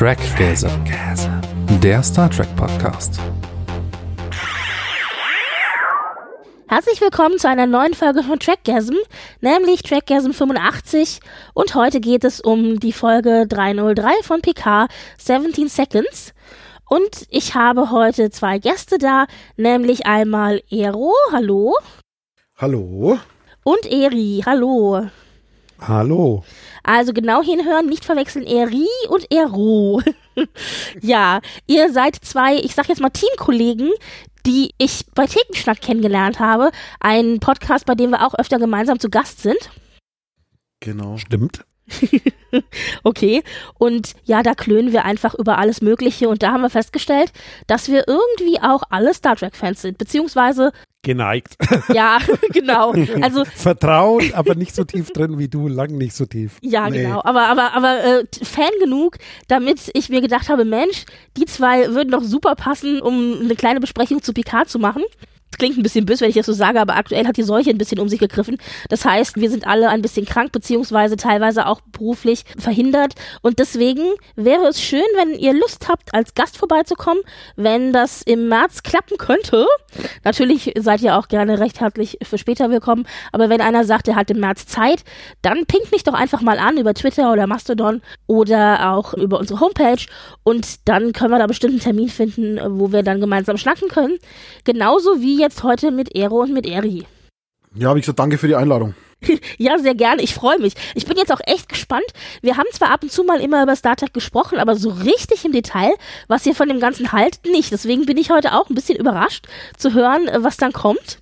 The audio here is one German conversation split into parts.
Trackgasm, der Star Trek Podcast. Herzlich willkommen zu einer neuen Folge von Trackgasm, nämlich Trackgasm 85 und heute geht es um die Folge 303 von PK 17 Seconds. Und ich habe heute zwei Gäste da, nämlich einmal Ero, hallo. Hallo. Und Eri, hallo. Hallo. Also genau hinhören, nicht verwechseln Eri und Ero. ja, ihr seid zwei, ich sag jetzt mal Teamkollegen, die ich bei Thekenschnack kennengelernt habe. Ein Podcast, bei dem wir auch öfter gemeinsam zu Gast sind. Genau. Stimmt. okay. Und ja, da klönen wir einfach über alles Mögliche und da haben wir festgestellt, dass wir irgendwie auch alle Star Trek-Fans sind, beziehungsweise geneigt. Ja, genau. Also vertraut, aber nicht so tief drin wie du, lang nicht so tief. Ja, nee. genau. Aber aber aber äh, Fan genug, damit ich mir gedacht habe, Mensch, die zwei würden doch super passen, um eine kleine Besprechung zu Picard zu machen klingt ein bisschen böse, wenn ich das so sage, aber aktuell hat die Seuche ein bisschen um sich gegriffen. Das heißt, wir sind alle ein bisschen krank, beziehungsweise teilweise auch beruflich verhindert. Und deswegen wäre es schön, wenn ihr Lust habt, als Gast vorbeizukommen, wenn das im März klappen könnte. Natürlich seid ihr auch gerne recht herzlich für später willkommen, aber wenn einer sagt, er hat im März Zeit, dann pinkt mich doch einfach mal an über Twitter oder Mastodon oder auch über unsere Homepage und dann können wir da bestimmt einen Termin finden, wo wir dann gemeinsam schnacken können. Genauso wie jetzt heute mit Ero und mit Eri. Ja, wie gesagt, danke für die Einladung. ja, sehr gerne. Ich freue mich. Ich bin jetzt auch echt gespannt. Wir haben zwar ab und zu mal immer über Star Trek gesprochen, aber so richtig im Detail, was ihr von dem Ganzen haltet, nicht. Deswegen bin ich heute auch ein bisschen überrascht zu hören, was dann kommt.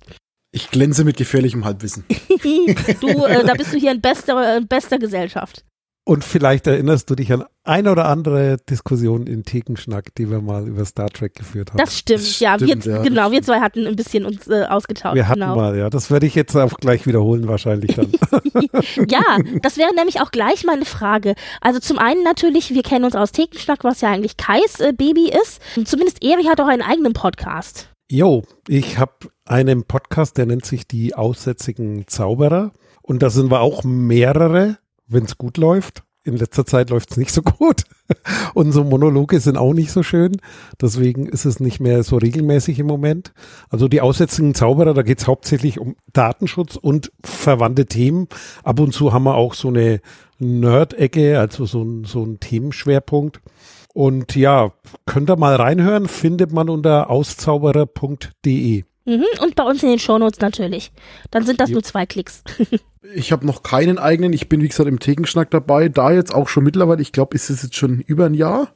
Ich glänze mit gefährlichem Halbwissen. du, äh, da bist du hier in bester, in bester Gesellschaft. Und vielleicht erinnerst du dich an eine oder andere Diskussion in Thekenschnack, die wir mal über Star Trek geführt haben. Das stimmt, das ja. Stimmt, wir, ja. Genau, wir zwei hatten ein bisschen uns äh, ausgetauscht. Wir hatten genau. mal, ja. Das werde ich jetzt auch gleich wiederholen wahrscheinlich dann. ja, das wäre nämlich auch gleich meine Frage. Also zum einen natürlich, wir kennen uns aus Thekenschnack, was ja eigentlich Kais äh, Baby ist. Und zumindest Eri hat auch einen eigenen Podcast. Jo, ich habe einen Podcast, der nennt sich die Aussätzigen Zauberer. Und da sind wir auch mehrere wenn es gut läuft. In letzter Zeit läuft es nicht so gut. Unsere Monologe sind auch nicht so schön. Deswegen ist es nicht mehr so regelmäßig im Moment. Also die aussätzigen Zauberer, da geht es hauptsächlich um Datenschutz und verwandte Themen. Ab und zu haben wir auch so eine Nerd-Ecke, also so ein, so ein Themenschwerpunkt. Und ja, könnt ihr mal reinhören, findet man unter auszauberer.de. Mhm, und bei uns in den Shownotes natürlich. Dann sind das nur zwei Klicks. ich habe noch keinen eigenen. Ich bin, wie gesagt, im Thekenschnack dabei. Da jetzt auch schon mittlerweile, ich glaube, ist es jetzt schon über ein Jahr.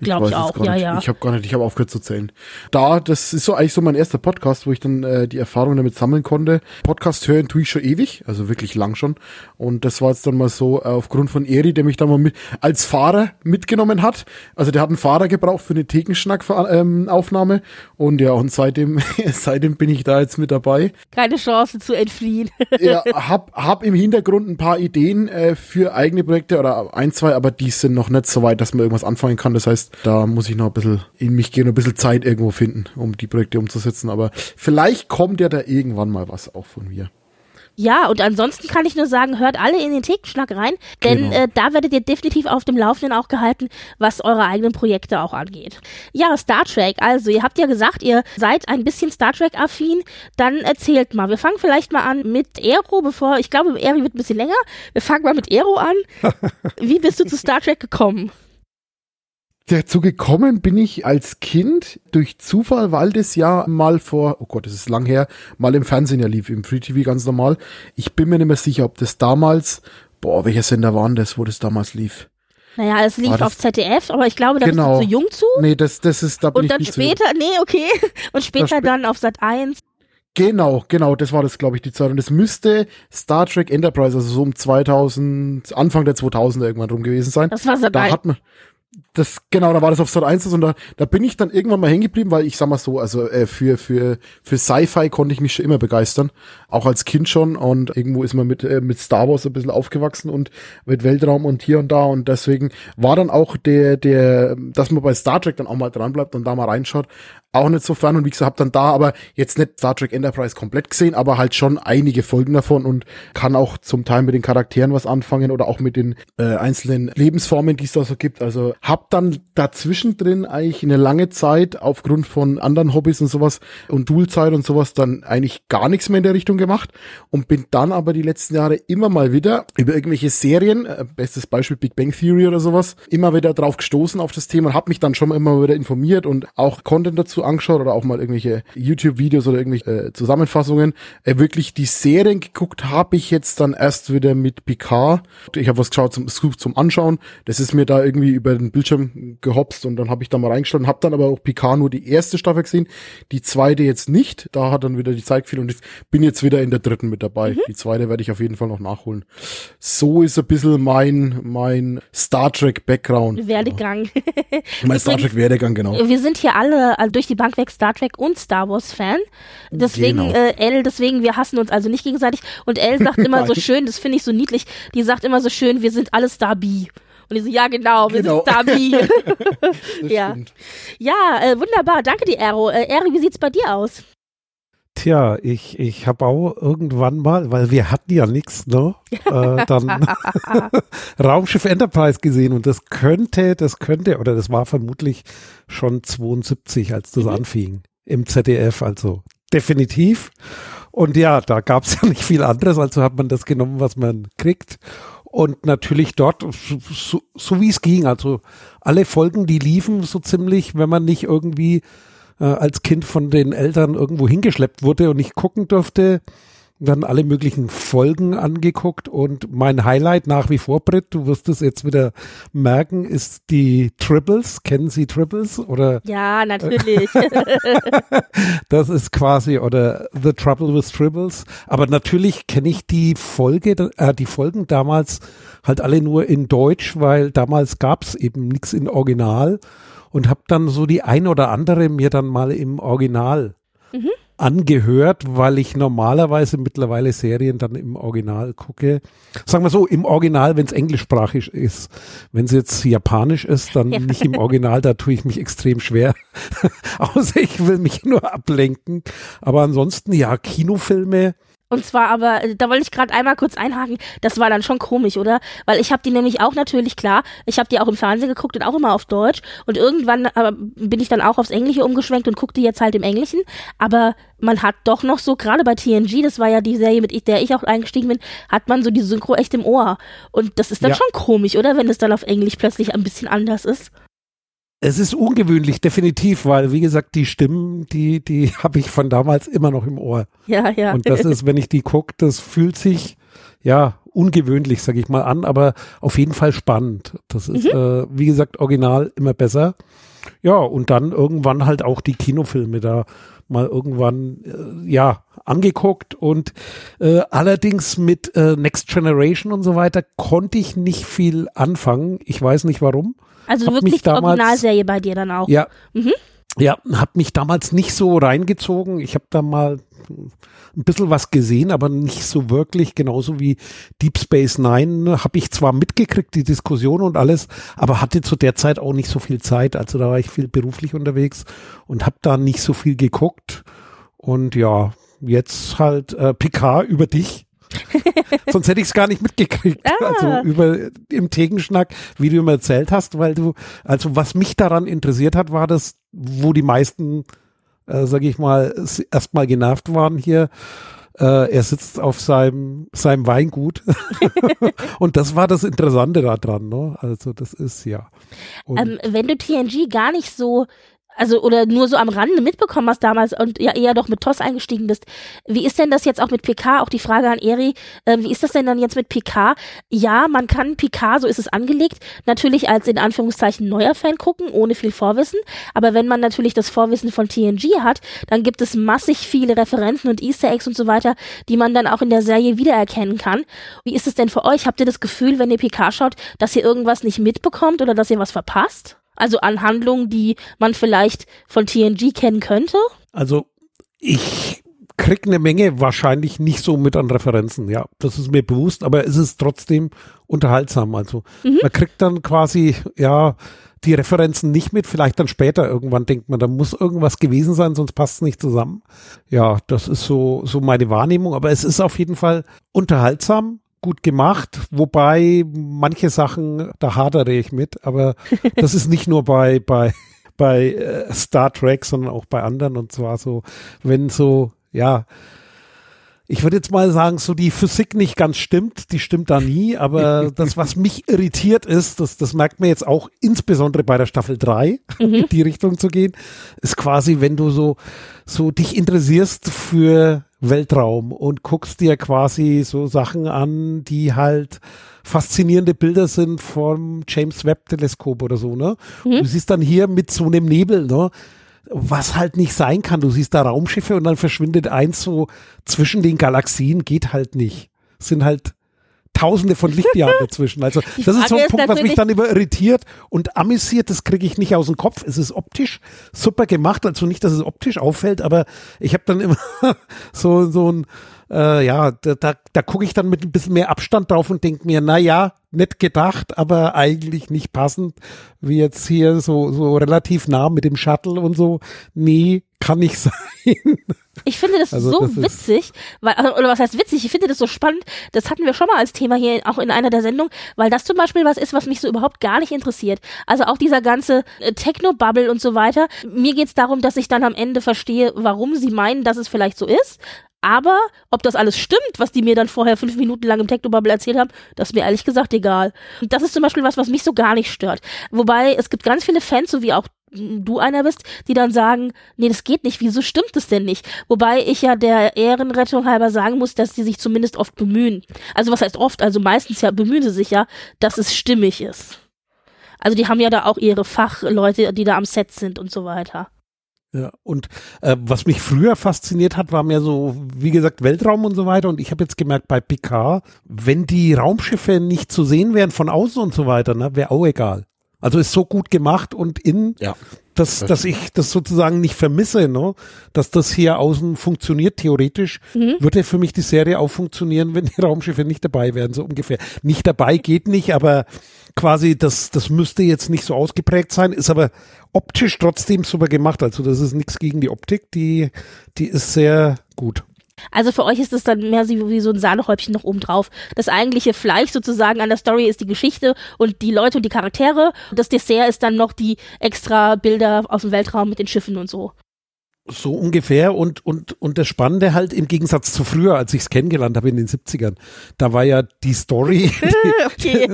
Glaube ich, ich auch, ja, ja. Ich habe gar nicht, ich habe aufgehört zu zählen. Da, das ist so eigentlich so mein erster Podcast, wo ich dann äh, die Erfahrungen damit sammeln konnte. Podcast hören tue ich schon ewig, also wirklich lang schon. Und das war jetzt dann mal so äh, aufgrund von Eri, der mich da mal mit als Fahrer mitgenommen hat. Also der hat einen Fahrer gebraucht für eine Thekenschnack-Aufnahme. Ähm, und ja, und seitdem, seitdem bin ich da jetzt mit dabei. Keine Chance zu entfliehen. ja, hab, hab im Hintergrund ein paar Ideen äh, für eigene Projekte oder ein, zwei, aber die sind noch nicht so weit, dass man irgendwas anfangen kann. Das heißt, da muss ich noch ein bisschen in mich gehen, ein bisschen Zeit irgendwo finden, um die Projekte umzusetzen. Aber vielleicht kommt ja da irgendwann mal was auch von mir. Ja, und ansonsten kann ich nur sagen, hört alle in den Thekenschlag rein, denn genau. äh, da werdet ihr definitiv auf dem Laufenden auch gehalten, was eure eigenen Projekte auch angeht. Ja, Star Trek, also ihr habt ja gesagt, ihr seid ein bisschen Star Trek-affin, dann erzählt mal. Wir fangen vielleicht mal an mit Aero, bevor, ich glaube, Eri wird ein bisschen länger. Wir fangen mal mit Aero an. Wie bist du zu Star Trek gekommen? Dazu gekommen bin ich als Kind durch Zufall, weil das ja mal vor, oh Gott, das ist lang her, mal im Fernsehen ja lief, im Free TV ganz normal. Ich bin mir nicht mehr sicher, ob das damals, boah, welcher Sender waren das, wo das damals lief? Naja, es lief auf ZDF, aber ich glaube, da genau. bist du zu jung zu. Nee, das, das ist, da bin Und dann später, nee, okay. Und später sp dann auf Sat 1. Genau, genau, das war das, glaube ich, die Zeit. Und es müsste Star Trek Enterprise, also so um 2000, Anfang der 2000er irgendwann rum gewesen sein. Das war Sat 1. Da hat man, das, genau, da war das auf Sat 1 und da, da bin ich dann irgendwann mal hängen geblieben, weil ich sag mal so, also äh, für, für, für Sci-Fi konnte ich mich schon immer begeistern. Auch als Kind schon und irgendwo ist man mit, äh, mit Star Wars ein bisschen aufgewachsen und mit Weltraum und hier und da und deswegen war dann auch der, der, dass man bei Star Trek dann auch mal dran bleibt und da mal reinschaut, auch nicht so fern und wie gesagt, hab dann da aber jetzt nicht Star Trek Enterprise komplett gesehen, aber halt schon einige Folgen davon und kann auch zum Teil mit den Charakteren was anfangen oder auch mit den äh, einzelnen Lebensformen, die es da so gibt. Also hab dann dazwischen drin eigentlich eine lange Zeit aufgrund von anderen Hobbys und sowas und Dualzeit und sowas dann eigentlich gar nichts mehr in der Richtung gemacht und bin dann aber die letzten Jahre immer mal wieder über irgendwelche Serien, äh, bestes Beispiel Big Bang Theory oder sowas, immer wieder drauf gestoßen auf das Thema und hab mich dann schon immer wieder informiert und auch Content dazu angeschaut oder auch mal irgendwelche YouTube-Videos oder irgendwelche äh, Zusammenfassungen. Äh, wirklich die Serien geguckt habe ich jetzt dann erst wieder mit Picard. Ich habe was geschaut zum, zum Anschauen. Das ist mir da irgendwie über den Bildschirm gehopst und dann habe ich da mal reingeschaut und habe dann aber auch Picard nur die erste Staffel gesehen, die zweite jetzt nicht. Da hat dann wieder die Zeit gefehlt und ich bin jetzt wieder in der dritten mit dabei. Mhm. Die zweite werde ich auf jeden Fall noch nachholen. So ist ein bisschen mein, mein Star Trek Background. Werdegang. mein Star Trek Werdegang, genau. Wir sind hier alle also durch die Bank weg Star Trek und Star Wars Fan. Deswegen, genau. äh, Elle, deswegen, wir hassen uns also nicht gegenseitig. Und Elle sagt immer so schön, das finde ich so niedlich, die sagt immer so schön, wir sind alle Star B. Und ich so, ja genau, wir genau. sind Star B. ja, ja äh, wunderbar, danke dir, Ero. Äh, Eri, wie sieht's bei dir aus? Tja, ich, ich habe auch irgendwann mal, weil wir hatten ja nichts, ne? Äh, dann Raumschiff Enterprise gesehen und das könnte, das könnte, oder das war vermutlich schon 72, als das mhm. anfing im ZDF, also definitiv. Und ja, da gab es ja nicht viel anderes, also hat man das genommen, was man kriegt. Und natürlich dort, so, so wie es ging, also alle Folgen, die liefen so ziemlich, wenn man nicht irgendwie äh, als Kind von den Eltern irgendwo hingeschleppt wurde und nicht gucken durfte, dann alle möglichen Folgen angeguckt und mein Highlight nach wie vor, Britt, du wirst es jetzt wieder merken, ist die Tribbles. Kennen Sie Tribbles oder? Ja, natürlich. das ist quasi oder The Trouble with Tribbles. Aber natürlich kenne ich die Folge, äh, die Folgen damals halt alle nur in Deutsch, weil damals gab es eben nichts in Original und habe dann so die ein oder andere mir dann mal im Original mhm. Angehört, weil ich normalerweise mittlerweile Serien dann im Original gucke. Sagen wir so, im Original, wenn es englischsprachig ist. Wenn es jetzt japanisch ist, dann ja. nicht im Original, da tue ich mich extrem schwer. Außer ich will mich nur ablenken. Aber ansonsten, ja, Kinofilme und zwar aber, äh, da wollte ich gerade einmal kurz einhaken, das war dann schon komisch, oder? Weil ich habe die nämlich auch natürlich, klar, ich habe die auch im Fernsehen geguckt und auch immer auf Deutsch. Und irgendwann aber bin ich dann auch aufs Englische umgeschwenkt und guckte jetzt halt im Englischen. Aber man hat doch noch so, gerade bei TNG, das war ja die Serie, mit der ich auch eingestiegen bin, hat man so die Synchro echt im Ohr. Und das ist dann ja. schon komisch, oder? Wenn es dann auf Englisch plötzlich ein bisschen anders ist. Es ist ungewöhnlich, definitiv, weil, wie gesagt, die Stimmen, die, die habe ich von damals immer noch im Ohr. Ja, ja. Und das ist, wenn ich die gucke, das fühlt sich, ja, ungewöhnlich, sag ich mal, an, aber auf jeden Fall spannend. Das ist, mhm. äh, wie gesagt, original immer besser. Ja, und dann irgendwann halt auch die Kinofilme da mal irgendwann, äh, ja, angeguckt und äh, allerdings mit äh, Next Generation und so weiter konnte ich nicht viel anfangen. Ich weiß nicht warum. Also hab wirklich damals, Originalserie bei dir dann auch. Ja. Mhm. Ja, hat mich damals nicht so reingezogen. Ich habe da mal ein bisschen was gesehen, aber nicht so wirklich. Genauso wie Deep Space Nine habe ich zwar mitgekriegt, die Diskussion und alles, aber hatte zu der Zeit auch nicht so viel Zeit. Also da war ich viel beruflich unterwegs und habe da nicht so viel geguckt. Und ja, jetzt halt äh, Picard über dich. Sonst hätte ich es gar nicht mitgekriegt. Ah. Also über im Tegenschnack, wie du mir erzählt hast, weil du, also was mich daran interessiert hat, war das, wo die meisten, äh, sage ich mal, erstmal genervt waren hier. Äh, er sitzt auf seinem, seinem Weingut. und das war das Interessante daran, ne? Also das ist ja. Ähm, wenn du TNG gar nicht so also oder nur so am Rande mitbekommen hast damals und ja eher doch mit TOS eingestiegen bist. Wie ist denn das jetzt auch mit PK? Auch die Frage an Eri, äh, wie ist das denn dann jetzt mit PK? Ja, man kann PK, so ist es angelegt, natürlich als in Anführungszeichen neuer Fan gucken, ohne viel Vorwissen. Aber wenn man natürlich das Vorwissen von TNG hat, dann gibt es massig viele Referenzen und Easter Eggs und so weiter, die man dann auch in der Serie wiedererkennen kann. Wie ist es denn für euch? Habt ihr das Gefühl, wenn ihr PK schaut, dass ihr irgendwas nicht mitbekommt oder dass ihr was verpasst? Also an Handlungen, die man vielleicht von TNG kennen könnte? Also ich krieg eine Menge wahrscheinlich nicht so mit an Referenzen, ja, das ist mir bewusst, aber es ist trotzdem unterhaltsam. Also Mhm. man kriegt dann quasi, ja, die Referenzen nicht mit, vielleicht dann später irgendwann denkt man, da muss irgendwas gewesen sein, sonst passt es nicht zusammen. Ja, das ist so, so meine Wahrnehmung, aber es ist auf jeden Fall unterhaltsam, gut gemacht, wobei manche Sachen, da hadere ich mit, aber das ist nicht nur bei, bei, bei äh, Star Trek, sondern auch bei anderen und zwar so, wenn so, ja, ich würde jetzt mal sagen, so die Physik nicht ganz stimmt, die stimmt da nie, aber das, was mich irritiert ist, das, das merkt man jetzt auch insbesondere bei der Staffel 3, in die Richtung zu gehen, ist quasi, wenn du so, so dich interessierst für Weltraum und guckst dir quasi so Sachen an, die halt faszinierende Bilder sind vom James Webb Teleskop oder so, ne? Und du siehst dann hier mit so einem Nebel, ne? was halt nicht sein kann. Du siehst da Raumschiffe und dann verschwindet eins so zwischen den Galaxien, geht halt nicht. Sind halt Tausende von Lichtjahren dazwischen. Also das ist so ein Punkt, was mich dann immer irritiert und amüsiert. Das kriege ich nicht aus dem Kopf. Es ist optisch super gemacht, also nicht, dass es optisch auffällt, aber ich habe dann immer so so ein äh, ja, da, da, da gucke ich dann mit ein bisschen mehr Abstand drauf und denke mir, na ja, nett gedacht, aber eigentlich nicht passend, wie jetzt hier so, so relativ nah mit dem Shuttle und so. Nee, kann nicht sein. Ich finde das Also so das witzig, weil, also, oder was heißt witzig? Ich finde das so spannend. Das hatten wir schon mal als Thema hier auch in einer der Sendungen, weil das zum Beispiel was ist, was mich so überhaupt gar nicht interessiert. Also auch dieser ganze äh, Techno-Bubble und so weiter. Mir geht's darum, dass ich dann am Ende verstehe, warum sie meinen, dass es vielleicht so ist. Aber ob das alles stimmt, was die mir dann vorher fünf Minuten lang im Technobubble erzählt haben, das ist mir ehrlich gesagt egal. Das ist zum Beispiel was, was mich so gar nicht stört. Wobei es gibt ganz viele Fans, so wie auch du einer bist, die dann sagen, nee, das geht nicht, wieso stimmt es denn nicht? Wobei ich ja der Ehrenrettung halber sagen muss, dass die sich zumindest oft bemühen. Also was heißt oft? Also meistens ja bemühen sie sich ja, dass es stimmig ist. Also die haben ja da auch ihre Fachleute, die da am Set sind und so weiter. Ja, und äh, was mich früher fasziniert hat, war mehr so, wie gesagt, Weltraum und so weiter. Und ich habe jetzt gemerkt, bei Picard, wenn die Raumschiffe nicht zu sehen wären von außen und so weiter, ne, wäre auch egal. Also ist so gut gemacht und in, Ja. dass, dass ich das sozusagen nicht vermisse, ne? dass das hier außen funktioniert. Theoretisch würde für mich die Serie auch funktionieren, wenn die Raumschiffe nicht dabei wären, so ungefähr. Nicht dabei geht nicht, aber quasi das, das müsste jetzt nicht so ausgeprägt sein, ist aber optisch trotzdem super gemacht. Also das ist nichts gegen die Optik, die, die ist sehr gut. Also für euch ist es dann mehr so wie so ein Sahnehäubchen noch oben drauf. Das eigentliche Fleisch sozusagen an der Story ist die Geschichte und die Leute und die Charaktere. Und das Dessert ist dann noch die extra Bilder aus dem Weltraum mit den Schiffen und so. So ungefähr und, und, und das Spannende halt im Gegensatz zu früher, als ich es kennengelernt habe in den 70ern, da war ja die Story, Okay.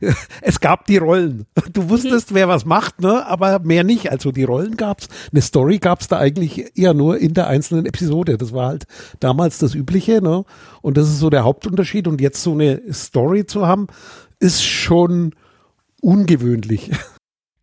es gab die Rollen. Du wusstest, wer was macht, ne? aber mehr nicht. Also die Rollen gab's. Eine Story gab's da eigentlich eher nur in der einzelnen Episode. Das war halt damals das Übliche. Ne? Und das ist so der Hauptunterschied. Und jetzt so eine Story zu haben, ist schon ungewöhnlich.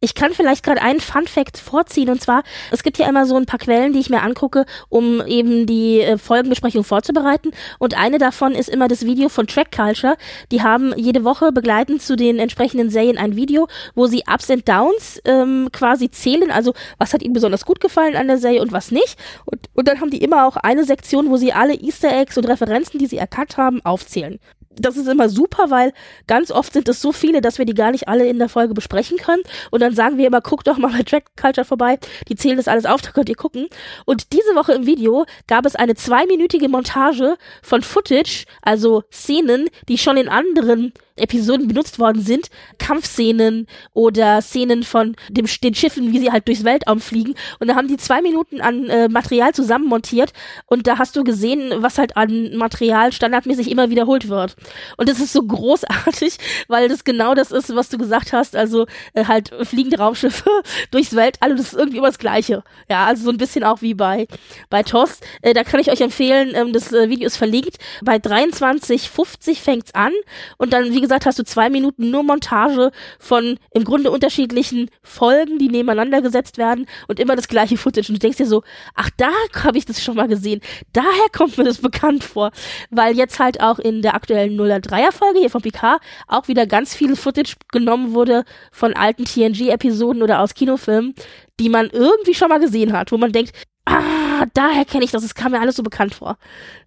Ich kann vielleicht gerade einen Fun Fact vorziehen und zwar, es gibt ja immer so ein paar Quellen, die ich mir angucke, um eben die äh, Folgenbesprechung vorzubereiten. Und eine davon ist immer das Video von Track Culture. Die haben jede Woche begleitend zu den entsprechenden Serien ein Video, wo sie Ups and Downs ähm, quasi zählen, also was hat ihnen besonders gut gefallen an der Serie und was nicht. Und, und dann haben die immer auch eine Sektion, wo sie alle Easter Eggs und Referenzen, die sie erkannt haben, aufzählen das ist immer super, weil ganz oft sind es so viele, dass wir die gar nicht alle in der Folge besprechen können. Und dann sagen wir immer, guckt doch mal bei Track Culture vorbei. Die zählen das alles auf, da könnt ihr gucken. Und diese Woche im Video gab es eine zweiminütige Montage von Footage, also Szenen, die schon in anderen Episoden benutzt worden sind. Kampfszenen oder Szenen von dem, den Schiffen, wie sie halt durchs Weltraum fliegen. Und da haben die zwei Minuten an äh, Material zusammenmontiert. Und da hast du gesehen, was halt an Material standardmäßig immer wiederholt wird. Und das ist so großartig, weil das genau das ist, was du gesagt hast. Also äh, halt fliegende Raumschiffe durchs Weltall und das ist irgendwie immer das Gleiche. Ja, also so ein bisschen auch wie bei, bei TOS. Äh, da kann ich euch empfehlen, ähm, das äh, Video ist verlinkt. Bei 23,50 fängt's an und dann, wie hast du zwei Minuten nur Montage von im Grunde unterschiedlichen Folgen, die nebeneinander gesetzt werden und immer das gleiche Footage. Und du denkst dir so, ach, da habe ich das schon mal gesehen. Daher kommt mir das bekannt vor. Weil jetzt halt auch in der aktuellen neuen 003er Folge hier von Picard auch wieder ganz viel Footage genommen wurde von alten TNG-Episoden oder aus Kinofilmen, die man irgendwie schon mal gesehen hat, wo man denkt, ah, daher kenne ich das, es kam mir alles so bekannt vor.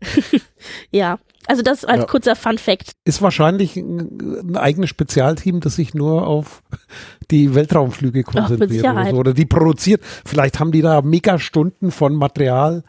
ja. Also das als Ja. kurzer Fun Fact. Ist wahrscheinlich ein, ein eigenes Spezialteam, das sich nur auf die Weltraumflüge konzentriert oder, Sicherheit. so, oder die produziert. Vielleicht haben die da Megastunden von Material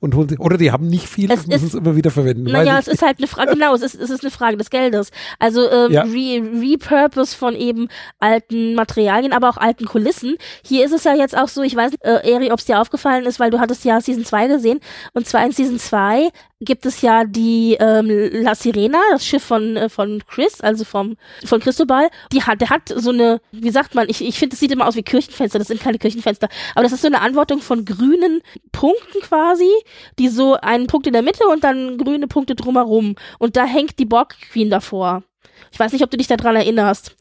und holen, sie- oder die haben nicht viel Es müssen es immer wieder verwenden. Naja, es ist halt eine Frage, genau, es ist, es ist eine Frage des Geldes. Also ähm, Ja. Re Repurpose von eben alten Materialien, aber auch alten Kulissen. Hier ist es ja jetzt auch so, ich weiß nicht, äh, Eri, ob es dir aufgefallen ist, weil du hattest ja Season 2 gesehen. Und zwar in Season 2 gibt es ja die ähm, La Sirena, das Schiff von, äh, von Chris, also vom, von Cristobal. Die hat, der hat so eine, wie sagt man, ich, ich finde, es sieht immer aus wie Kirchenfenster, das sind keine Kirchenfenster, aber das ist so eine Anordnung von grünen Punkten quasi, die so einen Punkt in der Mitte und dann grüne Punkte drumherum. Und da hängt die Borg Queen davor. Ich weiß nicht, ob du dich daran erinnerst.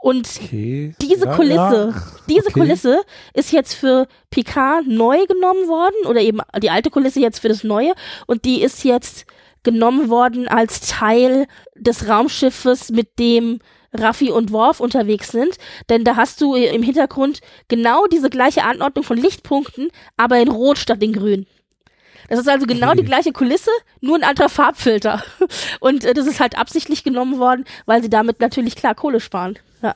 Und Okay. diese Ja, Kulisse, ja. diese Okay. Kulisse ist jetzt für Picard neu genommen worden oder eben die alte Kulisse jetzt für das neue und die ist jetzt genommen worden als Teil des Raumschiffes, mit dem Raffi und Worf unterwegs sind, denn da hast du im Hintergrund genau diese gleiche Anordnung von Lichtpunkten, aber in Rot statt in Grün. Das ist also genau die gleiche Kulisse, nur ein anderer Farbfilter. Und äh, das ist halt absichtlich genommen worden, weil sie damit natürlich klar Kohle sparen. Ja.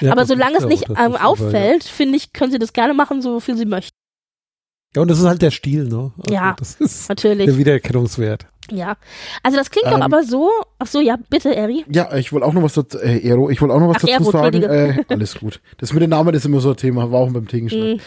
Ja, aber solange es ja nicht ähm, auffällt, finde ich, können sie das gerne machen, so viel sie möchten. Ja, und das ist halt der Stil, ne? Also Ja, Das ist Natürlich. der Wiedererkennungswert. Ja. Also das klingt doch Ähm, aber so. Ach so, ja, bitte, Eri. Ja, ich wollte auch noch was dazu, äh, Ero, ich wollte auch noch was Ach, dazu Ero, sagen. Äh, alles gut. Das mit den Namen ist immer so ein Thema, war auch beim Tegenschlag. Mhm.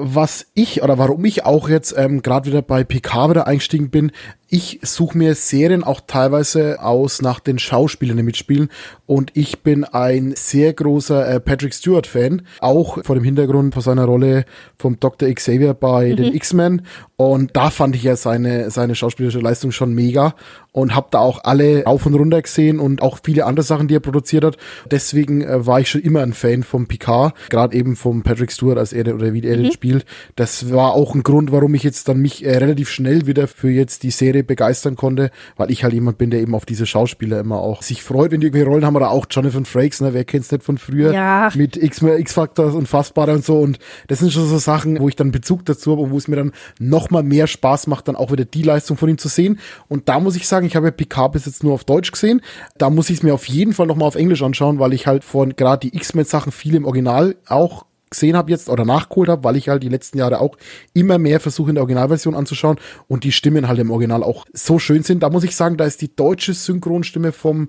Was ich oder warum ich auch jetzt ähm, gerade wieder bei PK wieder eingestiegen bin, ich suche mir Serien auch teilweise aus nach den Schauspielern, die mitspielen. Und ich bin ein sehr großer äh, Patrick Stewart-Fan, auch vor dem Hintergrund von seiner Rolle vom Dr. Xavier bei den X-Men. Und da fand ich ja seine, seine schauspielerische Leistung schon mega und habe da auch alle auf und runter gesehen und auch viele andere Sachen, die er produziert hat. Deswegen äh, war ich schon immer ein Fan vom Picard, gerade eben vom Patrick Stewart, als er oder wie er den spielt. Das war auch ein Grund, warum ich jetzt dann mich äh, relativ schnell wieder für jetzt die Serie begeistern konnte, weil ich halt jemand bin, der eben auf diese Schauspieler immer auch sich freut, wenn die irgendwelche Rollen haben oder auch Jonathan Frakes, ne, wer kennt's nicht von früher? Ja. mit X X-Factor und Fassbarer und so und das sind schon so Sachen, wo ich dann Bezug dazu habe und wo es mir dann noch mal mehr Spaß macht, dann auch wieder die Leistung von ihm zu sehen. Und da muss ich sagen, ich habe ja Picard bis jetzt nur auf Deutsch gesehen, da muss ich es mir auf jeden Fall noch mal auf Englisch anschauen, weil ich halt von gerade die X-Men Sachen viel im Original auch gesehen habe jetzt oder nachgeholt habe, weil ich halt die letzten Jahre auch immer mehr versuche in der Originalversion anzuschauen und die Stimmen halt im Original auch so schön sind. Da muss ich sagen, da ist die deutsche Synchronstimme vom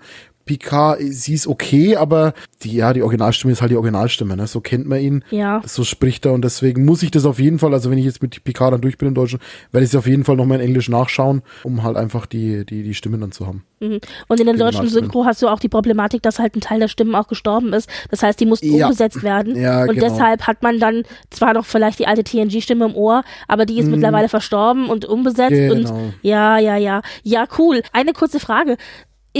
Picard, sie ist okay, aber die, ja, die Originalstimme ist halt die Originalstimme, ne? So kennt man ihn. Ja. So spricht er und deswegen muss ich das auf jeden Fall, also wenn ich jetzt mit Picard dann durch bin im Deutschen, werde ich es auf jeden Fall nochmal in Englisch nachschauen, um halt einfach die, die, die Stimmen dann zu haben. Mhm. Und in der deutschen. Synchro hast du auch die Problematik, dass halt ein Teil der Stimmen auch gestorben ist. Das heißt, die mussten Ja. umbesetzt werden. Ja, und genau. deshalb hat man dann zwar noch vielleicht die alte TNG-Stimme im Ohr, aber die ist mittlerweile verstorben und umbesetzt. Mhm. Genau. Und ja, ja, ja. Ja, cool. Eine kurze Frage.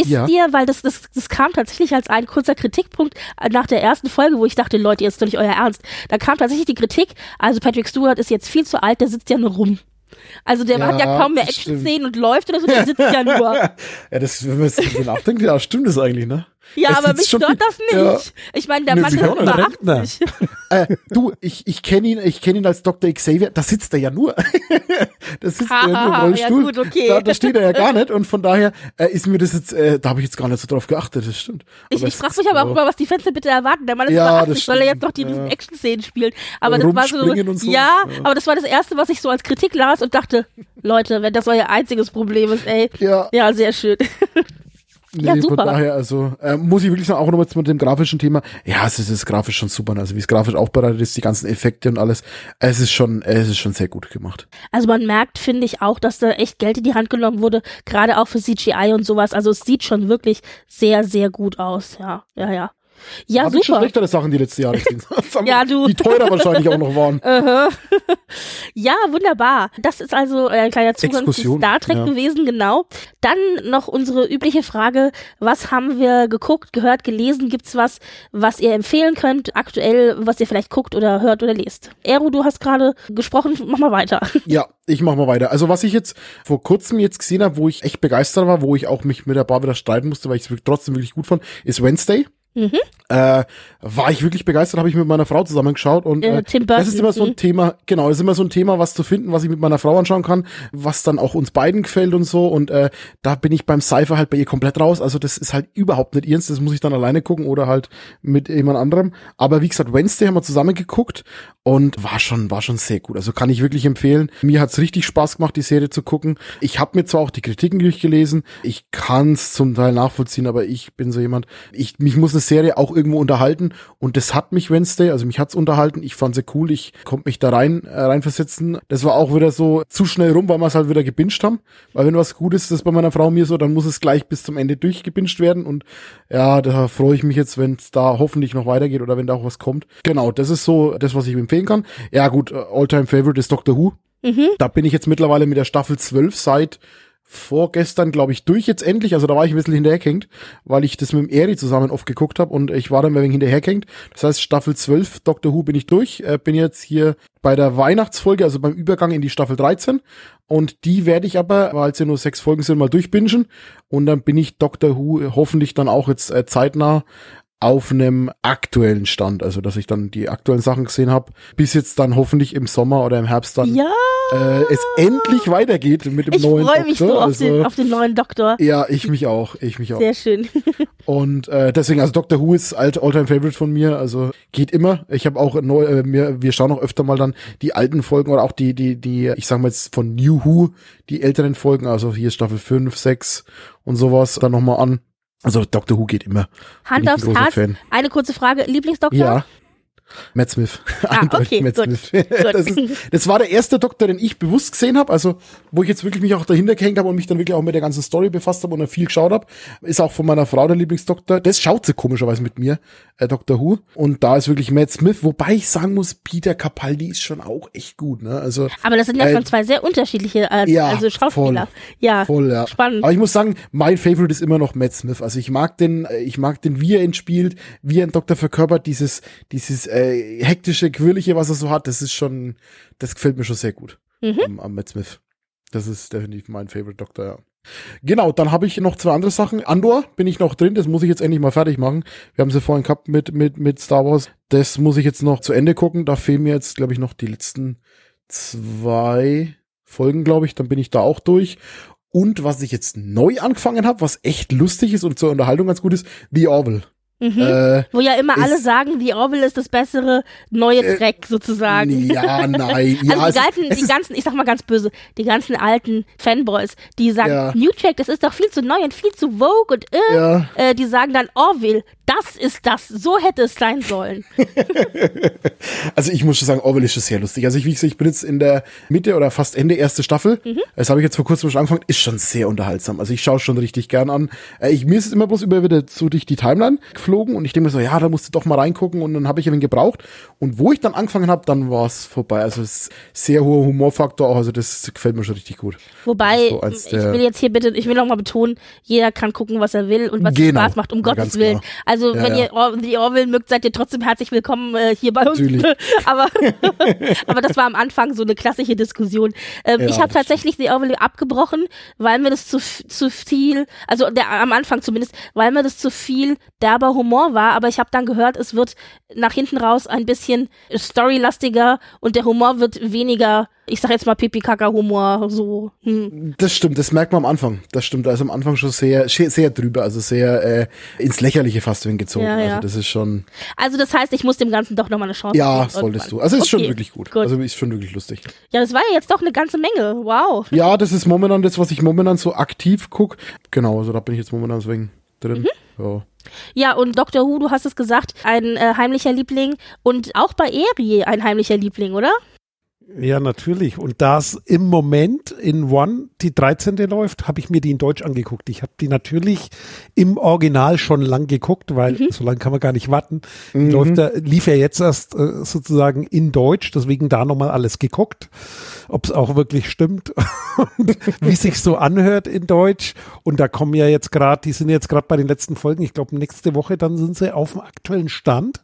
Ist Ja. dir, weil das, das, das kam tatsächlich als ein kurzer Kritikpunkt nach der ersten Folge, wo ich dachte, Leute, jetzt ist doch nicht euer Ernst. Da kam tatsächlich die Kritik, also Patrick Stewart ist jetzt viel zu alt, der sitzt ja nur rum. Also der Ja, hat ja kaum mehr. Action-Szenen und läuft oder so, der sitzt ja nur. Ja, das, wenn man so nachdenkt, ja, stimmt das eigentlich, ne? Ja, Es aber mich stört das nicht. Ja. Ich meine, der Nö, Mann ist über Rentner. 80. Äh, du, ich, ich kenne ihn, ich kenne ihn als Dr. Xavier, da sitzt er ja nur. da sitzt er ja nur im Rollstuhl. ja gut, okay. da, da steht er ja gar nicht und von daher äh, ist mir das jetzt, äh, da habe ich jetzt gar nicht so drauf geachtet, das stimmt. Ich, ich frage mich aber auch immer, was die Fans denn bitte erwarten. Der Mann ist Ja, über das 80, soll er jetzt noch die ja. Action-Szenen spielen? Aber das war so, so. Ja, Ja. aber das war das Erste, was ich so als Kritik las und dachte, Leute, wenn das euer einziges Problem ist, ey. Ja, Ja, sehr schön. nee, ja, von super. daher, also äh, muss ich wirklich sagen, auch nochmal mit dem grafischen Thema. Ja, es ist, es ist grafisch schon super, also wie es grafisch aufbereitet ist, die ganzen Effekte und alles. Es ist schon, es ist schon sehr gut gemacht. Also man merkt, finde ich auch, dass da echt Geld in die Hand genommen wurde, gerade auch für CGI und sowas. Also es sieht schon wirklich sehr, sehr gut aus. Ja, ja, ja. Ja, Hab ich schon super. schlechtere Sachen die letzten Jahre gesehen. Ja, du. Die teurer wahrscheinlich auch noch waren. Ja, wunderbar. Das ist also äh, ein kleiner Zugang Exkursion, zu Star Trek ja. gewesen, genau. Dann noch unsere übliche Frage, was haben wir geguckt, gehört, gelesen? Gibt's was, was ihr empfehlen könnt, aktuell, was ihr vielleicht guckt oder hört oder lest? Ero, du hast gerade gesprochen, mach mal weiter. Ja, ich mach mal weiter. Also was ich jetzt vor kurzem jetzt gesehen habe, wo ich echt begeistert war, wo ich auch mich mit der Bar wieder streiten musste, weil ich es trotzdem wirklich gut fand, ist Wednesday. Mhm. Äh, war ich wirklich begeistert, habe ich mit meiner Frau zusammengeschaut und Äh, äh, das ist immer so ein mhm. Thema, genau, ist immer so ein Thema, was zu finden, was ich mit meiner Frau anschauen kann, was dann auch uns beiden gefällt und so und äh, da bin ich beim Cypher halt bei ihr komplett raus, also das ist halt überhaupt nicht ihrs, das muss ich dann alleine gucken oder halt mit jemand anderem, aber wie gesagt, Wednesday haben wir zusammen geguckt und war schon, war schon sehr gut, also kann ich wirklich empfehlen, mir hat's richtig Spaß gemacht, die Serie zu gucken, ich habe mir zwar auch die Kritiken durchgelesen, ich kann's zum Teil nachvollziehen, aber ich bin so jemand, ich, mich muss eine Serie auch irgendwo unterhalten und das hat mich Wednesday, also mich hat's unterhalten, ich fand sie cool, ich konnte mich da rein äh, reinversetzen. Das war auch wieder so zu schnell rum, weil wir es halt wieder gebinged haben, weil wenn was gut ist, das bei meiner Frau mir so, dann muss es gleich bis zum Ende durchgebinged werden und ja, da freue ich mich jetzt, wenn es da hoffentlich noch weitergeht oder wenn da auch was kommt. Genau, das ist so das, was ich empfehlen kann. Ja gut, äh, Alltime Favorite ist Doctor Who. Da bin ich jetzt mittlerweile mit der Staffel 12 seit vorgestern, glaube ich, durch jetzt endlich. Also da war ich ein bisschen hinterhergehängt, weil ich das mit dem Eri zusammen oft geguckt habe und ich war dann ein wenig hinterhergehängt. Das heißt, Staffel 12 Doctor Who bin ich durch. Äh, bin jetzt hier bei der Weihnachtsfolge, also beim Übergang in die Staffel 13. Und die werde ich aber, weil es ja nur sechs Folgen sind, mal durchbingen. Und dann bin ich Doctor Who hoffentlich dann auch jetzt äh, zeitnah auf einem aktuellen Stand, also dass ich dann die aktuellen Sachen gesehen habe, bis jetzt dann hoffentlich im Sommer oder im Herbst dann Ja, äh, es endlich weitergeht mit dem ich neuen freue mich Doktor. so auf, also, den, auf den neuen Doktor. ja, ich mich auch, ich mich auch. Sehr schön. Und äh, deswegen, also Doctor Who ist alt Alltime Favorite von mir, also geht immer. Ich habe auch neu, äh, mir, wir schauen auch öfter mal dann die alten Folgen oder auch die, die, die, ich sag mal jetzt von New Who, die älteren Folgen, also hier Staffel 5, 6 und sowas dann nochmal an. Also Doctor Who geht immer. Hand aufs Herz. Fan. Eine kurze Frage. Lieblingsdoktor? Ja. Matt Smith. Ah, okay, Matt gut, Smith. gut. Das, ist, das war der erste Doktor, den ich bewusst gesehen habe, also wo ich jetzt wirklich mich auch dahinter gehängt habe und mich dann wirklich auch mit der ganzen Story befasst habe und dann viel geschaut habe. Ist auch von meiner Frau der Lieblingsdoktor. Das schaut sie komischerweise mit mir, äh, Dr. Who. Und da ist wirklich Matt Smith, wobei ich sagen muss, Peter Capaldi ist schon auch echt gut. Ne? Also Aber das sind ja Äh, schon zwei sehr unterschiedliche äh, ja, also Schauspieler. Ja, Voll, ja. spannend. Aber ich muss sagen, mein Favorite ist immer noch Matt Smith. Also ich mag den, äh, ich mag den, wie er ihn spielt, wie er einen Doktor verkörpert, dieses, dieses äh, hektische, quirlige, was er so hat, das ist schon, das gefällt mir schon sehr gut Mhm. am, am Matt Smith. Das ist definitiv mein Favorite Doktor, ja. Genau, dann habe ich noch zwei andere Sachen. Andor bin ich noch drin, das muss ich jetzt endlich mal fertig machen. Wir haben sie vorhin gehabt mit, mit, mit Star Wars. Das muss ich jetzt noch zu Ende gucken. Da fehlen mir jetzt, glaube ich, noch die letzten zwei Folgen, glaube ich. Dann bin ich da auch durch. Und was ich jetzt neu angefangen habe, was echt lustig ist und zur Unterhaltung ganz gut ist, The Orville. Mhm. Äh, Wo ja immer alle ist- sagen, The Orville ist das bessere neue Äh, Track sozusagen. ja, nein. Ja, also es die, ist- alten, es die ganzen, ich sag mal ganz böse, die ganzen alten Fanboys, die sagen, Ja. New Track, das ist doch viel zu neu und viel zu vogue und äh, Ja. äh, die sagen dann Orville, das ist das, so hätte es sein sollen. Also ich muss schon sagen, Orwell ist schon sehr lustig. Also ich, wie gesagt, ich bin jetzt in der Mitte oder fast Ende erste Staffel. Mhm. Das habe ich jetzt vor kurzem schon angefangen. Ist schon sehr unterhaltsam. Also ich schaue schon richtig gern an. Äh, Ich, mir ist es immer bloß über wieder so durch die Timeline geflogen und ich denke mir so, ja, da musst du doch mal reingucken und dann habe ich ihn gebraucht. Und wo ich dann angefangen habe, dann war es vorbei. Also es ist sehr hoher Humorfaktor auch. Also das gefällt mir schon richtig gut. Wobei, So ich will jetzt hier bitte, ich will noch mal betonen, jeder kann gucken, was er will und was ihm Genau. Spaß macht, um Ja, Gottes Willen. klar. Also, Ja, wenn ja. ihr Or die Orville mögt, seid ihr trotzdem herzlich willkommen äh, hier bei uns. Aber, aber das war am Anfang so eine klassische Diskussion. Ähm, ich habe tatsächlich die Orville abgebrochen, weil mir das zu, zu viel, also der, am Anfang zumindest, weil mir das zu viel derber Humor war, aber ich habe dann gehört, es wird nach hinten raus ein bisschen storylastiger und der Humor wird weniger, ich sag jetzt mal Pipi-Kaka-Humor, so, hm. Das stimmt, das merkt man am Anfang. Das stimmt, da ist am Anfang schon sehr, sehr, drüber, also sehr äh, ins Lächerliche fast hingezogen. Ja, ja. Also das ist schon, Also das heißt, ich muss dem Ganzen doch nochmal eine Chance ja, geben. solltest irgendwann. du. Also ist schon Okay, wirklich gut. gut. Also ist schon wirklich lustig. Ja, das war ja jetzt doch eine ganze Menge. Wow. Ja, das ist momentan das, was ich momentan so aktiv guck. Genau, also da bin ich jetzt momentan deswegen drin. Mhm. Ja. Ja, und Dr. Who, du hast es gesagt, ein äh, heimlicher Liebling und auch bei Eri ein heimlicher Liebling, oder? Ja, natürlich. Und da es im Moment in One die 13. läuft, habe ich mir die in Deutsch angeguckt. Ich habe die natürlich im Original schon lang geguckt, weil so lange kann man gar nicht warten. Mhm. läuft da, lief ja jetzt erst äh, sozusagen in Deutsch, deswegen da nochmal alles geguckt, ob es auch wirklich stimmt und wie sich so anhört in Deutsch. Und da kommen ja jetzt gerade, die sind jetzt gerade bei den letzten Folgen, ich glaube nächste Woche, dann sind sie auf dem aktuellen Stand.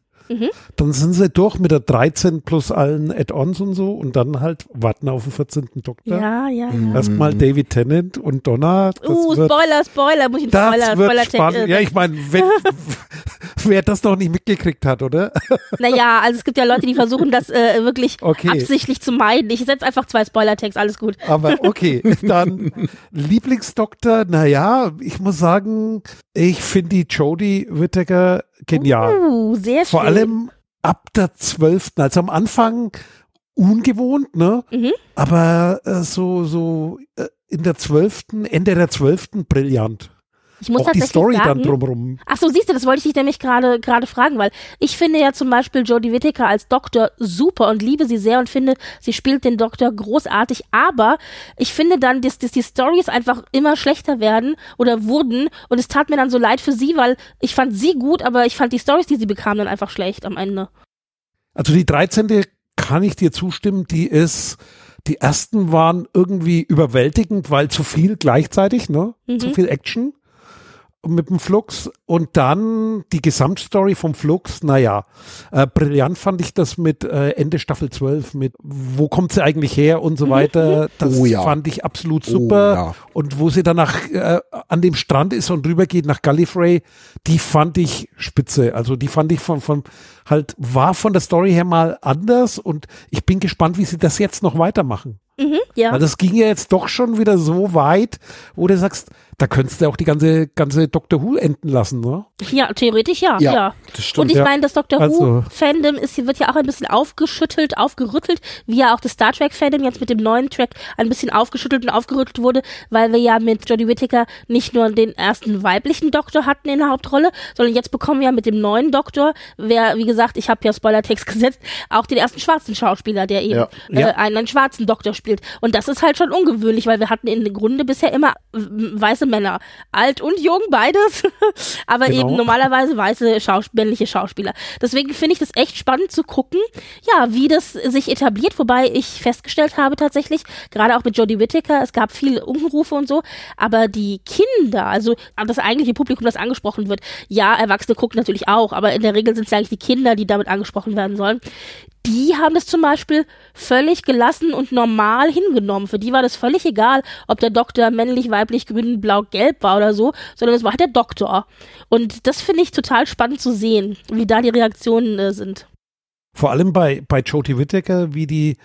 Dann sind sie durch mit der 13 plus allen Add-ons und so und dann halt warten auf den 14. Doktor. Ja, ja, ja. Erstmal David Tennant und Donna. Das Uh, wird, Spoiler, Spoiler, muss ich einen das Spoiler, wird Spoiler spannend. Ja, ich meine, wer das noch nicht mitgekriegt hat, oder? Naja, also es gibt ja Leute, die versuchen das äh, wirklich Okay. absichtlich zu meiden. Ich setze einfach zwei Spoiler-Tags, alles gut. Aber okay, dann Lieblingsdoktor, naja, ich muss sagen, ich finde die Jodie Whittaker genial. Uh, sehr Vor schön. allem ab der 12. Also am Anfang ungewohnt, ne? Mhm. Aber äh, so, so äh, in der 12., Ende der 12. brillant. Ich muss Auch die tatsächlich Story sagen, dann drumrum. Ach so, siehst du, das wollte ich dich nämlich gerade gerade fragen, weil ich finde ja zum Beispiel Jodie Whittaker als Doktor super und liebe sie sehr und finde, sie spielt den Doktor großartig, aber ich finde dann, dass, dass die Stories einfach immer schlechter werden oder wurden und es tat mir dann so leid für sie, weil ich fand sie gut, aber ich fand die Stories, die sie bekam, dann einfach schlecht am Ende. Also die 13. kann ich dir zustimmen, die ist, die ersten waren irgendwie überwältigend, weil zu viel gleichzeitig, ne? Mhm. Zu viel Action mit dem Flux und dann die Gesamtstory vom Flux, naja, äh, brillant fand ich das mit äh, Ende Staffel 12, mit wo kommt sie eigentlich her und so weiter, das Oh ja. fand ich absolut super Oh ja. und wo sie danach äh, an dem Strand ist und rübergeht nach Gallifrey, die fand ich spitze, also die fand ich von, von halt, war von der Story her mal anders und ich bin gespannt, wie sie das jetzt noch weitermachen. Mhm, ja. Weil das ging ja jetzt doch schon wieder so weit, wo du sagst, da könntest du auch die ganze, ganze Doctor Who enden lassen, ne? Ja, theoretisch ja, ja. Ja, das stimmt. Und ich Ja. meine, das Doctor Also- Who-Fandom ist, wird ja auch ein bisschen aufgeschüttelt, aufgerüttelt, wie ja auch das Star Trek-Fandom jetzt mit dem neuen Track ein bisschen aufgeschüttelt und aufgerüttelt wurde, weil wir ja mit Jodie Whittaker nicht nur den ersten weiblichen Doktor hatten in der Hauptrolle, sondern jetzt bekommen wir ja mit dem neuen Doktor, wer, wie gesagt, ich habe ja Spoiler-Text gesetzt, auch den ersten schwarzen Schauspieler, der eben Ja. Äh, Ja. einen, einen schwarzen Doktor spielt. Und das ist halt schon ungewöhnlich, weil wir hatten in Grunde bisher immer äh, weiße Männer. Alt und jung, beides. Aber Genau. eben normalerweise weiße Schaus männliche Schauspieler. Deswegen finde ich das echt spannend zu gucken, ja, wie das sich etabliert. Wobei ich festgestellt habe tatsächlich, gerade auch mit Jodie Whittaker, es gab viele Unrufe und so, aber die Kinder, also das eigentliche Publikum, das angesprochen wird, ja, Erwachsene gucken natürlich auch, aber in der Regel sind es eigentlich die Kinder, die damit angesprochen werden sollen die haben das zum Beispiel völlig gelassen und normal hingenommen. Für die war das völlig egal, ob der Doktor männlich, weiblich, grün, blau, gelb war oder so, sondern es war halt der Doktor. Und das finde ich total spannend zu sehen, wie da die Reaktionen äh, sind. Vor allem bei, bei Jodie Whittaker, wie die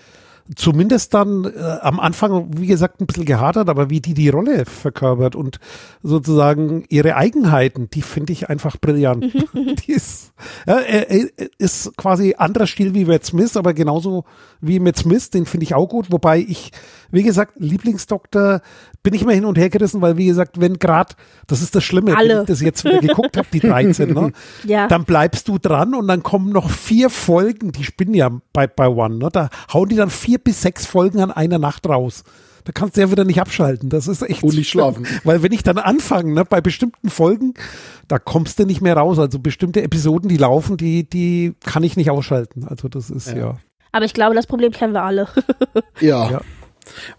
zumindest dann äh, am Anfang, wie gesagt, ein bisschen gehadert, aber wie die die Rolle verkörpert und sozusagen ihre Eigenheiten, die finde ich einfach brillant. die ist, ja, er, er ist quasi anderer Stil wie Matt Smith, aber genauso wie Matt Smith, den finde ich auch gut, wobei ich, wie gesagt, Lieblingsdoktor bin ich immer hin und her gerissen, weil wie gesagt, wenn gerade, das ist das Schlimme, Alle. wenn ich das jetzt wieder geguckt habe, die 13, ne? Ja. dann bleibst du dran und dann kommen noch vier Folgen, die spinnen ja bei, bei One, ne? da hauen die dann vier bis sechs Folgen an einer Nacht raus. Da kannst du ja wieder nicht abschalten. Das ist echt. Und nicht schlafen. Weil wenn ich dann anfange, ne, bei bestimmten Folgen, da kommst du nicht mehr raus. Also bestimmte Episoden, die laufen, die, die kann ich nicht ausschalten. Also das ist ja. Aber ich glaube, das Problem kennen wir alle. Ja. Ja.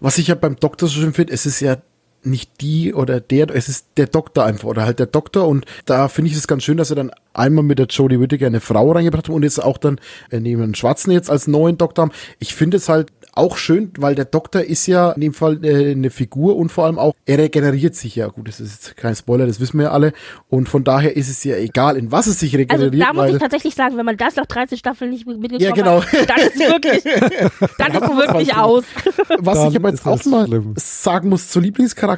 Was ich ja beim Doktor so schön finde, es ist ja nicht die oder der, es ist der Doktor einfach oder halt der Doktor und da finde ich es ganz schön, dass er dann einmal mit der Jodie Whittaker eine Frau reingebracht haben und jetzt auch dann äh, neben einen Schwarzen jetzt als neuen Doktor haben. Ich finde es halt auch schön, weil der Doktor ist ja in dem Fall äh, eine Figur und vor allem auch, er regeneriert sich ja. Gut, das ist jetzt kein Spoiler, das wissen wir ja alle. Und von daher ist es ja egal, in was es sich Also regeneriert, da muss ich tatsächlich sagen, wenn man das nach 13 Staffeln nicht mitgekommen Ja, genau. hat, dann ist wirklich, dann ist wirklich aus. was Dann ich aber jetzt auch mal schlimm. sagen muss zu Lieblingscharakter.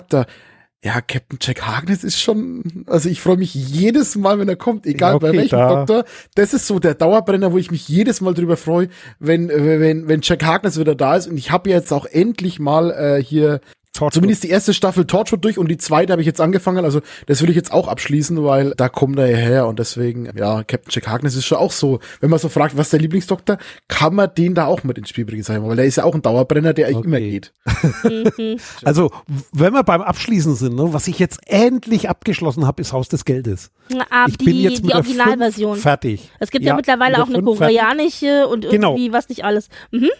Ja, Captain Jack Harkness ist schon, also ich freue mich jedes Mal, wenn er kommt, egal Ja, bei okay, welchem da- Doktor. Das ist so der Dauerbrenner, wo ich mich jedes Mal drüber freue, wenn, wenn, wenn Jack Harkness wieder da ist. Und ich habe jetzt auch endlich mal äh, hier Torchwood. Zumindest die erste Staffel Torchwood durch und die zweite habe ich jetzt angefangen. Also das will ich jetzt auch abschließen, weil da kommt er her und deswegen, ja, Captain Jack Harkness ist schon auch so. Wenn man so fragt, was ist der Lieblingsdoktor, kann man den da auch mit ins Spiel bringen, sag ich mal, weil der ist ja auch ein Dauerbrenner, der eigentlich Okay. immer geht. Also, wenn wir beim Abschließen sind, ne, was ich jetzt endlich abgeschlossen habe, ist Haus des Geldes. Ah, Ich die, bin jetzt mit die der Originalversion. fünf fertig. Es gibt ja, Ja, mittlerweile mit auch eine fünf fertig. koreanische und Genau. irgendwie was nicht alles. Mhm.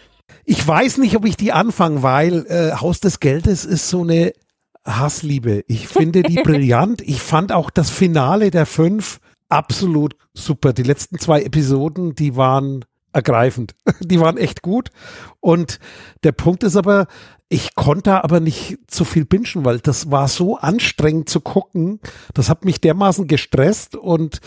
Ich weiß nicht, ob ich die anfange, weil äh, Haus des Geldes ist so eine Hassliebe. Ich finde die brillant. Ich fand auch das Finale der fünf absolut super. Die letzten zwei Episoden, die waren ergreifend. Die waren echt gut. Und der Punkt ist aber, ich konnte aber nicht zu viel bingen, weil das war so anstrengend zu gucken. Das hat mich dermaßen gestresst und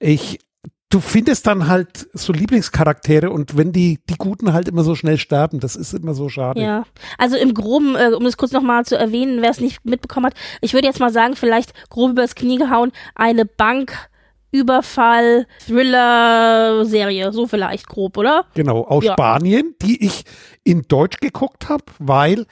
ich du findest dann halt so Lieblingscharaktere und wenn die, die Guten halt immer so schnell sterben, das ist immer so schade. Ja, also im Groben, äh, um das kurz nochmal zu erwähnen, wer es nicht mitbekommen hat, ich würde jetzt mal sagen, vielleicht grob übers Knie gehauen, eine Banküberfall, Thriller-Serie, so vielleicht grob, oder? Genau, aus Ja. Spanien, die ich in Deutsch geguckt habe, weil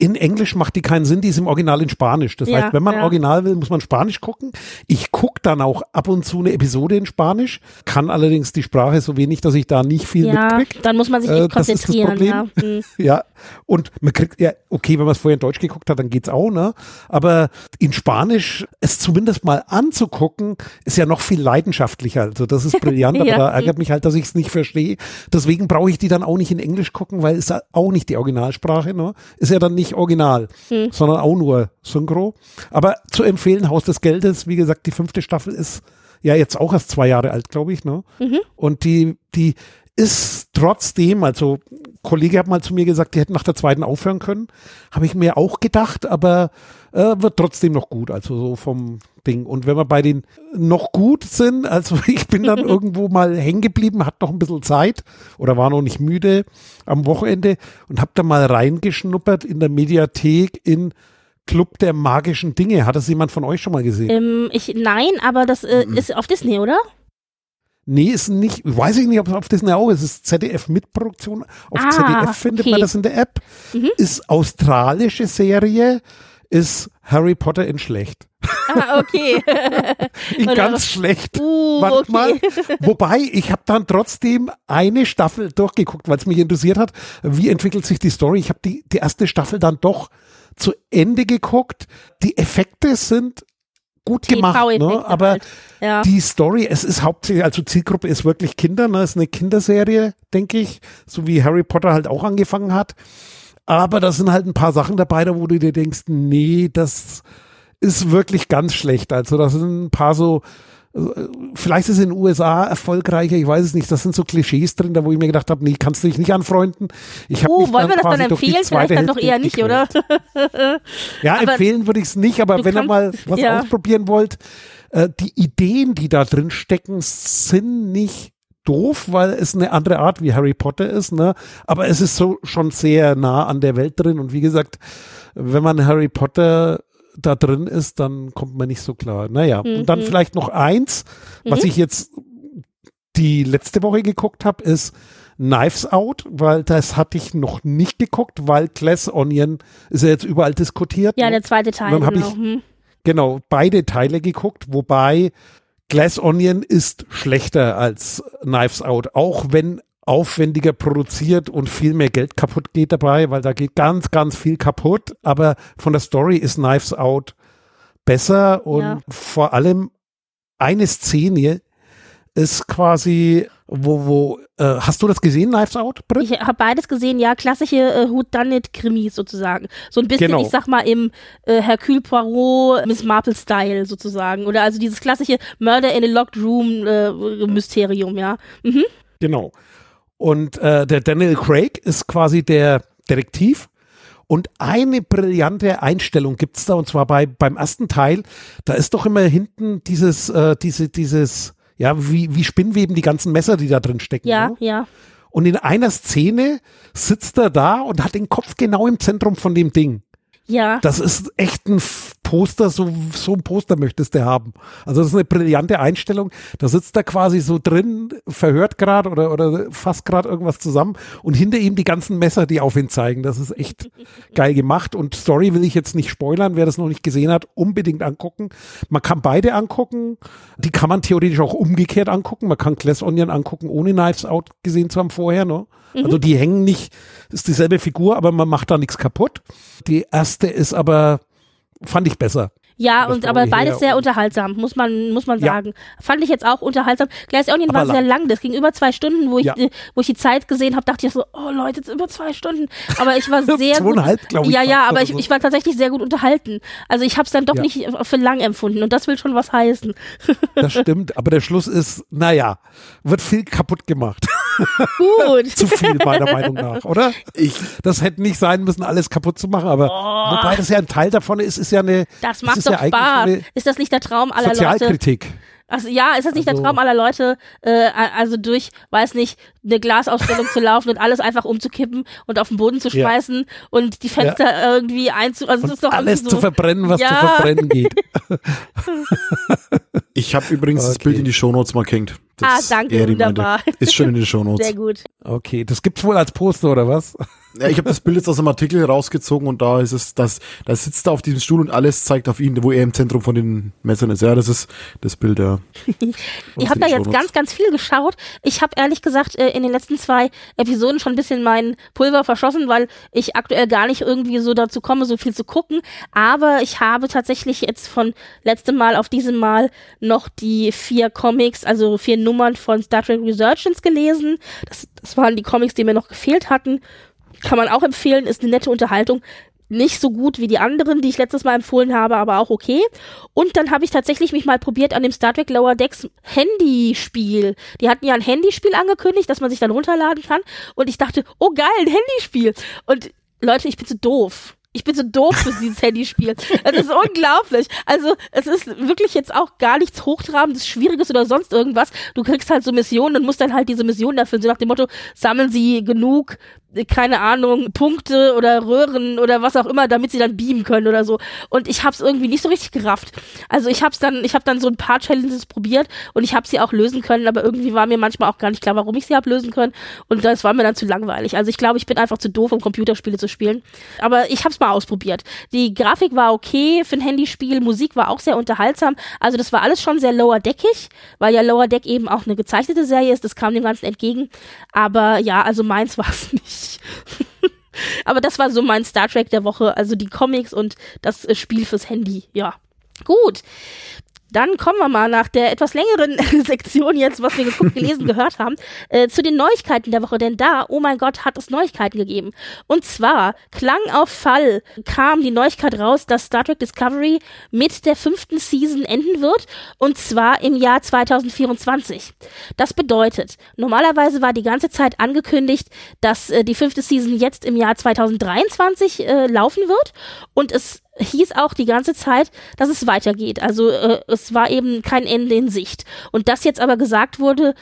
in Englisch macht die keinen Sinn, die ist im Original in Spanisch. Das Ja, heißt, wenn man ja. Original will, muss man Spanisch gucken. Ich gucke dann auch ab und zu eine Episode in Spanisch, kann allerdings die Sprache so wenig, dass ich da nicht viel Ja, mitkriege. dann muss man sich Äh, echt das ist das konzentrieren, ja. Problem. Mhm. Ja, und man kriegt, ja, okay, wenn man es vorher in Deutsch geguckt hat, dann geht's auch, ne? Aber in Spanisch es zumindest mal anzugucken, ist ja noch viel leidenschaftlicher. Also das ist brillant, aber da ärgert mich halt, dass ich es nicht verstehe. Deswegen brauche ich die dann auch nicht in Englisch gucken, weil es auch nicht die Originalsprache, ne? Ist ja dann nicht original, Hm. sondern auch nur Synchro. Aber zu empfehlen, Haus des Geldes, wie gesagt, die fünfte Staffel ist ja jetzt auch erst zwei Jahre alt, glaube ich, ne? Mhm. Und die, die ist trotzdem, also ein Kollege hat mal zu mir gesagt, die hätten nach der zweiten aufhören können. Habe ich mir auch gedacht, aber äh, wird trotzdem noch gut, also so vom Ding. Und wenn wir bei den noch gut sind, also ich bin dann irgendwo mal hängen geblieben, hat noch ein bisschen Zeit oder war noch nicht müde am Wochenende und habe da mal reingeschnuppert in der Mediathek in Club der magischen Dinge. Hat das jemand von euch schon mal gesehen? Ähm, ich, nein, aber das äh, Mhm. ist auf Disney, oder? Nee, ist nicht, weiß ich nicht, ob es auf Disney auch ist. Es ist ZDF Mitproduktion. Auf Ah, ZDF findet okay. man das in der App. Mhm. Ist australische Serie, ist Harry Potter in schlecht. Ah, okay. In Oder ganz schlecht. uh, Warte okay. mal. Wobei, ich habe dann trotzdem eine Staffel durchgeguckt, weil es mich interessiert hat, wie entwickelt sich die Story. Ich habe die, die erste Staffel dann doch zu Ende geguckt. Die Effekte sind gut gemacht, ne? Aber halt. Ja. die Story, es ist hauptsächlich, also Zielgruppe ist wirklich Kinder, ne? ist eine Kinderserie, denke ich, so wie Harry Potter halt auch angefangen hat. Aber da sind halt ein paar Sachen dabei, da wo du dir denkst, nee, das ist wirklich ganz schlecht. Also da sind ein paar so, äh, vielleicht ist es in den USA erfolgreicher, ich weiß es nicht. Das sind so Klischees drin, da wo ich mir gedacht habe, nee, kannst du dich nicht anfreuen. Ich mich wollen wir das dann empfehlen? Vielleicht dann doch eher nicht, oder? Ja, Aber empfehlen würde ich es nicht, aber wenn ihr mal was ja. ausprobieren wollt, äh, die Ideen, die da drin stecken, sind nicht doof, weil es eine andere Art wie Harry Potter ist, ne? Aber es ist so schon sehr nah an der Welt drin und wie gesagt, wenn man Harry Potter da drin ist, dann kommt man nicht so klar. Naja, und dann Mhm. vielleicht noch eins, was Mhm. ich jetzt die letzte Woche geguckt habe, ist Knives Out, weil das hatte ich noch nicht geguckt, weil Glass Onion ist ja jetzt überall diskutiert. ja, ne? der zweite Teil. Dann hab genau. ich- Hm. genau, beide Teile geguckt, wobei Glass Onion ist schlechter als Knives Out, auch wenn aufwendiger produziert und viel mehr Geld kaputt geht dabei, weil da geht ganz, ganz viel kaputt, aber von der Story ist Knives Out besser und Ja. vor allem eine Szene ist quasi, wo, wo, äh, hast du das gesehen, Knives Out, Britt? Ich habe beides gesehen, ja, klassische äh, Whodunit-Krimis sozusagen. So ein bisschen, Genau. ich sag mal, im äh, Hercule Poirot, Miss Marple-Style sozusagen. Oder also dieses klassische Murder in a Locked Room-Mysterium, ja. Mhm. Genau. Und äh, der Daniel Craig ist quasi der Detektiv. Und eine brillante Einstellung gibt's da, und zwar bei, beim ersten Teil, da ist doch immer hinten dieses, äh, diese, dieses, ja, wie, wie Spinnweben, die ganzen Messer, die da drin stecken. Ja, ne? ja. Und in einer Szene sitzt er da und hat den Kopf genau im Zentrum von dem Ding. Ja. Das ist echt ein Poster, so, so ein Poster möchtest du haben. Also das ist eine brillante Einstellung. Da sitzt er quasi so drin, verhört gerade oder, oder fasst gerade irgendwas zusammen und hinter ihm die ganzen Messer, die auf ihn zeigen. Das ist echt geil gemacht. Und Story will ich jetzt nicht spoilern. Wer das noch nicht gesehen hat, unbedingt angucken. Man kann beide angucken. Die kann man theoretisch auch umgekehrt angucken. Man kann Glass Onion angucken, ohne Knives Out gesehen zu haben vorher. Ne? Also die hängen nicht, ist dieselbe Figur, aber man macht da nichts kaputt. Die erste ist aber, fand ich besser. Ja, und aber beides sehr unterhaltsam, muss man, muss man Ja. sagen. Fand ich jetzt auch unterhaltsam. Glass Onion Aber war sehr lang. lang, das ging über zwei Stunden, wo ich, Ja. wo ich die Zeit gesehen habe, dachte ich so, oh Leute, jetzt über zwei Stunden. Aber ich war sehr gut. Zweieinhalb, glaube ich. Ja, ja, aber ich, so. ich war tatsächlich sehr gut unterhalten. Also ich habe es dann doch Ja. nicht für lang empfunden und das will schon was heißen. Das stimmt, aber der Schluss ist, naja, wird viel kaputt gemacht. Gut. zu viel, meiner Meinung nach, oder? Ich, Das hätte nicht sein müssen, alles kaputt zu machen, aber wobei das ja ein Teil davon ist, ist ja eine Das macht ist doch ja Spaß. Ist das nicht der Traum aller Leute? Sozialkritik. Also ja, ist das nicht Also- der Traum aller Leute, äh, also durch, weiß nicht, eine Glasausstellung zu laufen und alles einfach umzukippen und auf den Boden zu Ja. schmeißen und die Fenster irgendwie einzu... Also Und ist doch alles so, zu verbrennen, was Ja. zu verbrennen geht. ich habe übrigens das Okay. Bild in die Shownotes mal gehängt. Ah, Das danke, Eri meinte. wunderbar. Ist schon in den Shownotes. Sehr gut. Okay, das gibt's wohl als Poster, oder was? Ja, ich habe das Bild jetzt aus einem Artikel rausgezogen und da ist es, das, da sitzt er auf diesem Stuhl und alles zeigt auf ihn, wo er im Zentrum von den Messern ist. Ja, das ist das Bild, ja. Ich habe da jetzt ganz, ganz viel geschaut. Ich habe ehrlich gesagt äh, in den letzten zwei Episoden schon ein bisschen mein Pulver verschossen, weil ich aktuell gar nicht irgendwie so dazu komme, so viel zu gucken. Aber ich habe tatsächlich jetzt von letztem Mal auf diesem Mal noch die vier Comics, also vier Nummern von Star Trek Resurgence gelesen. Das, das waren die Comics, die mir noch gefehlt hatten. Kann man auch empfehlen, ist eine nette Unterhaltung. Nicht so gut wie die anderen, die ich letztes Mal empfohlen habe, aber auch okay. Und dann habe ich tatsächlich mich mal probiert an dem Star Trek Lower Decks Handyspiel. Die hatten ja ein Handyspiel angekündigt, das man sich dann runterladen kann. Und ich dachte, oh geil, ein Handyspiel. Und Leute, ich bin zu doof. Ich bin so doof für dieses Handyspiel. Es ist unglaublich. Also, es ist wirklich jetzt auch gar nichts Hochtrabendes, Schwieriges oder sonst irgendwas. Du kriegst halt so Missionen und musst dann halt diese Missionen erfüllen. So nach dem Motto, sammeln sie genug, keine Ahnung, Punkte oder Röhren oder was auch immer, damit sie dann beamen können oder so. Und ich hab's irgendwie nicht so richtig gerafft. Also ich hab's dann, ich habe dann so ein paar Challenges probiert und ich habe sie auch lösen können, aber irgendwie war mir manchmal auch gar nicht klar, warum ich sie hab lösen können. Und das war mir dann zu langweilig. Also ich glaube, ich bin einfach zu doof, um Computerspiele zu spielen. Aber ich hab's mal ausprobiert. Die Grafik war okay für ein Handyspiel, Musik war auch sehr unterhaltsam. Also das war alles schon sehr lower deckig, weil ja Lower Deck eben auch eine gezeichnete Serie ist. Das kam dem Ganzen entgegen. Aber ja, also meins war es nicht. Aber das war so mein Star Trek der Woche, also die Comics und das äh, Spiel fürs Handy. Ja. Gut. Dann kommen wir mal nach der etwas längeren Sektion jetzt, was wir geguckt, gelesen, gehört haben, äh, zu den Neuigkeiten der Woche. Denn da, oh mein Gott, hat es Neuigkeiten gegeben. Und zwar, Klang auf Fall, kam die Neuigkeit raus, dass Star Trek Discovery mit der fünften Season enden wird. Und zwar im Jahr 2024. Das bedeutet, normalerweise war die ganze Zeit angekündigt, dass äh, die fünfte Season jetzt im Jahr 2023 äh, laufen wird. Und es hieß auch die ganze Zeit, dass es weitergeht. Also äh, es war eben kein Ende in Sicht. Und dass jetzt aber gesagt wurde,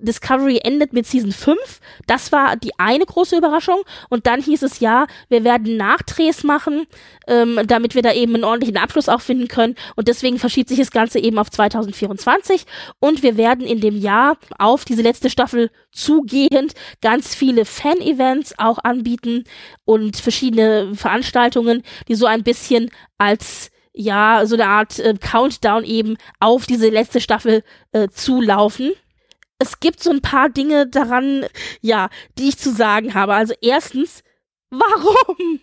Discovery endet mit Season 5. Das war die eine große Überraschung. Und dann hieß es ja, wir werden Nachdrehs machen, ähm, damit wir da eben einen ordentlichen Abschluss auch finden können. Und deswegen verschiebt sich das Ganze eben auf 2024. Und wir werden in dem Jahr auf diese letzte Staffel zugehend ganz viele Fan-Events auch anbieten und verschiedene Veranstaltungen, die so ein bisschen als ja, so eine Art äh, Countdown eben auf diese letzte Staffel äh, zulaufen es gibt so ein paar Dinge daran, ja, die ich zu sagen habe. Also erstens, warum?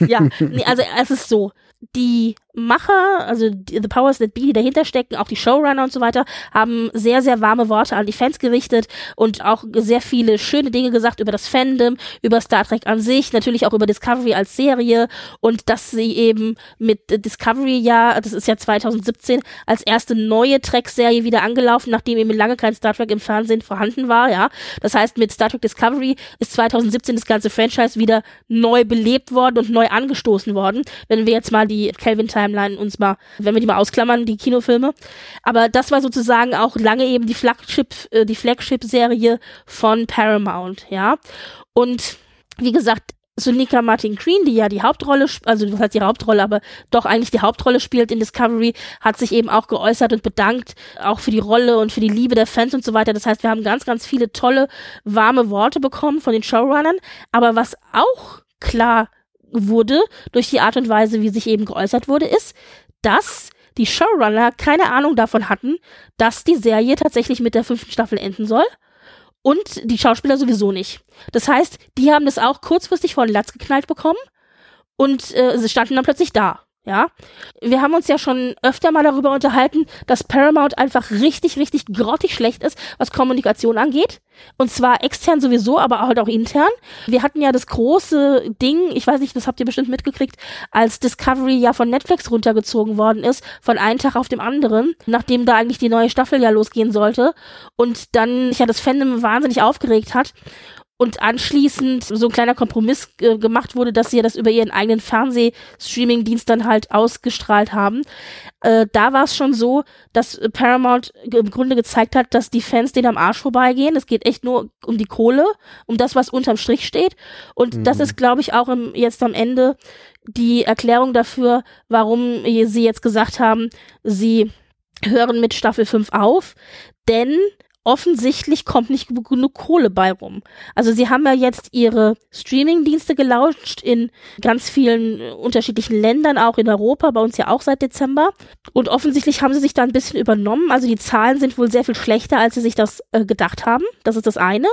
ja, nee, also es ist so, die Macher, also die, The Powers That Be, die dahinter stecken, auch die Showrunner und so weiter, haben sehr, sehr warme Worte an die Fans gerichtet und auch sehr viele schöne Dinge gesagt über das Fandom, über Star Trek an sich, natürlich auch über Discovery als Serie und dass sie eben mit Discovery ja, das ist ja 2017, als erste neue Trek-Serie wieder angelaufen, nachdem eben lange kein Star Trek im Fernsehen vorhanden war, ja. Das heißt, mit Star Trek Discovery ist 2017 das ganze Franchise wieder neu belebt worden und neu angestoßen worden. Wenn wir jetzt mal die Kelvin Timeline uns mal, wenn wir die mal ausklammern, die Kinofilme. Aber das war sozusagen auch lange eben die Flagship, äh, die Flagship-Serie von Paramount, ja. Und wie gesagt, Sunika Martin Green, die ja die Hauptrolle, also das heißt die Hauptrolle, aber doch eigentlich die Hauptrolle spielt in Discovery, hat sich eben auch geäußert und bedankt, auch für die Rolle und für die Liebe der Fans und so weiter. Das heißt, wir haben ganz, ganz viele tolle, warme Worte bekommen von den Showrunnern. Aber was auch klar wurde durch die Art und Weise, wie sich eben geäußert wurde, ist, dass die Showrunner keine Ahnung davon hatten, dass die Serie tatsächlich mit der fünften Staffel enden soll. Und die Schauspieler sowieso nicht. Das heißt, die haben das auch kurzfristig vor den Latz geknallt bekommen und äh, sie standen dann plötzlich da. Ja, wir haben uns ja schon öfter mal darüber unterhalten, dass Paramount einfach richtig, richtig grottig schlecht ist, was Kommunikation angeht. Und zwar extern sowieso, aber halt auch intern. Wir hatten ja das große Ding, ich weiß nicht, das habt ihr bestimmt mitgekriegt, als Discovery ja von Netflix runtergezogen worden ist, von einem Tag auf dem anderen, nachdem da eigentlich die neue Staffel ja losgehen sollte. Und dann sich ja das Fandom wahnsinnig aufgeregt hat und anschließend so ein kleiner Kompromiss äh, gemacht wurde, dass sie ja das über ihren eigenen Fernseh-Streaming-Dienst dann halt ausgestrahlt haben. Äh, da war es schon so, dass Paramount im Grunde gezeigt hat, dass die Fans denen am Arsch vorbeigehen. Es geht echt nur um die Kohle, um das, was unterm Strich steht. Und das ist, glaube ich, auch im, jetzt am Ende die Erklärung dafür, warum sie jetzt gesagt haben, sie hören mit Staffel 5 auf. Denn offensichtlich kommt nicht genug- Kohle bei rum. Also sie haben ja jetzt ihre Streaming-Dienste gelauncht in ganz vielen äh, unterschiedlichen Ländern, auch in Europa, bei uns ja auch seit Dezember. Und offensichtlich haben sie sich da ein bisschen übernommen. Also die Zahlen sind wohl sehr viel schlechter, als sie sich das äh, gedacht haben. Das ist das eine.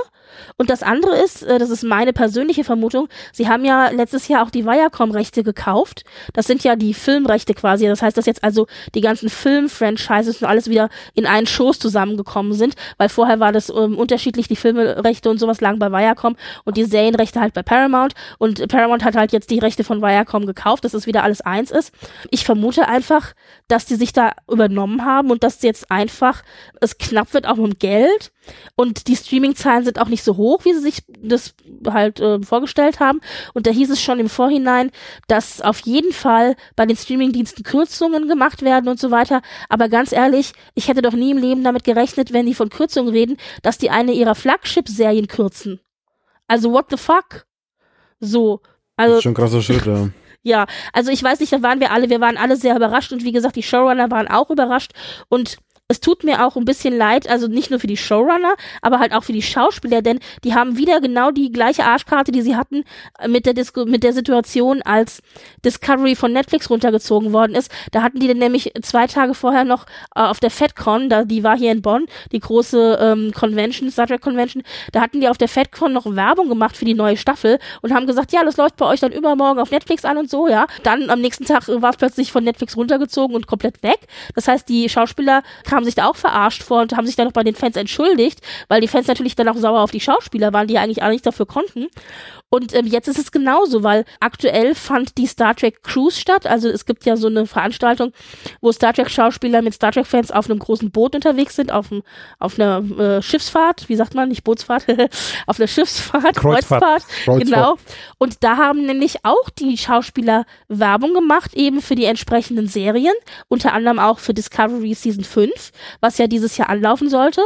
Und das andere ist, äh, das ist meine persönliche Vermutung, sie haben ja letztes Jahr auch die Viacom-Rechte gekauft. Das sind ja die Filmrechte quasi. Das heißt, dass jetzt also die ganzen Film-Franchises und alles wieder in einen Schoß zusammengekommen sind, weil vorher war das ähm, unterschiedlich, die Filmrechte und sowas lagen bei Viacom und die Serienrechte halt bei Paramount. Und Paramount hat halt jetzt die Rechte von Viacom gekauft, dass es wieder alles eins ist. Ich vermute einfach, dass die sich da übernommen haben und dass jetzt einfach es knapp wird auch um Geld und die Streaming-Zahlen sind auch nicht so hoch, wie sie sich das halt äh, vorgestellt haben. Und da hieß es schon im Vorhinein, dass auf jeden Fall bei den Streaming-Diensten Kürzungen gemacht werden und so weiter. Aber ganz ehrlich, ich hätte doch nie im Leben damit gerechnet, wenn die von Kürzungen reden, dass die eine ihrer Flagship-Serien kürzen. Also what the fuck? So. Das Also ist schon ein krasser Schritt, ja. ja, also ich weiß nicht, da waren wir alle, wir waren alle sehr überrascht und wie gesagt, die Showrunner waren auch überrascht und es tut mir auch ein bisschen leid, also nicht nur für die Showrunner, aber halt auch für die Schauspieler, denn die haben wieder genau die gleiche Arschkarte, die sie hatten äh, mit der Disco mit der Situation, als Discovery von Netflix runtergezogen worden ist. Da hatten die dann nämlich zwei Tage vorher noch äh, auf der FedCon, da die war hier in Bonn, die große ähm, Convention, Star Trek Convention, da hatten die auf der FedCon noch Werbung gemacht für die neue Staffel und haben gesagt, ja, das läuft bei euch dann übermorgen auf Netflix an und so, ja. Dann am nächsten Tag war es plötzlich von Netflix runtergezogen und komplett weg. Das heißt, die Schauspieler kamen sich da auch verarscht vor und haben sich dann noch bei den Fans entschuldigt, weil die Fans natürlich dann auch sauer auf die Schauspieler waren, die ja eigentlich auch nichts dafür konnten. Und ähm, jetzt ist es genauso, weil aktuell fand die Star Trek Cruise statt. Also es gibt ja so eine Veranstaltung, wo Star Trek Schauspieler mit Star Trek Fans auf einem großen Boot unterwegs sind, auf, einem, auf einer äh, Schiffsfahrt, wie sagt man, nicht Bootsfahrt, auf einer Schiffsfahrt, Kreuzfahrt. Kreuzfahrt. genau. Und da haben nämlich auch die Schauspieler Werbung gemacht, eben für die entsprechenden Serien, unter anderem auch für Discovery Season 5, was ja dieses Jahr anlaufen sollte.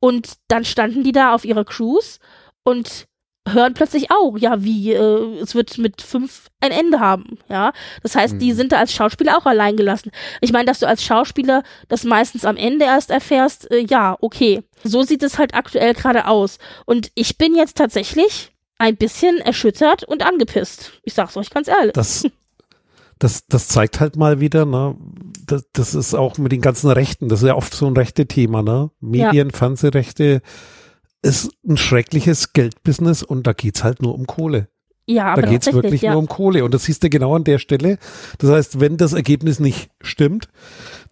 Und dann standen die da auf ihrer Cruise und hören plötzlich auch, ja, wie, äh, es wird mit fünf ein Ende haben, ja. Das heißt, die sind da als Schauspieler auch allein gelassen. Ich meine, dass du als Schauspieler das meistens am Ende erst erfährst, äh, ja, okay. So sieht es halt aktuell gerade aus. Und ich bin jetzt tatsächlich ein bisschen erschüttert und angepisst. Ich sag's euch ganz ehrlich. Das, das, das zeigt halt mal wieder, ne, das, das ist auch mit den ganzen Rechten, das ist ja oft so ein rechte Thema, ne? Medien, Fernsehrechte ist ein schreckliches Geldbusiness und da geht's halt nur um Kohle. Ja, aber da geht's tatsächlich, wirklich ja. nur um Kohle. Und das siehst du genau an der Stelle. Das heißt, wenn das Ergebnis nicht stimmt,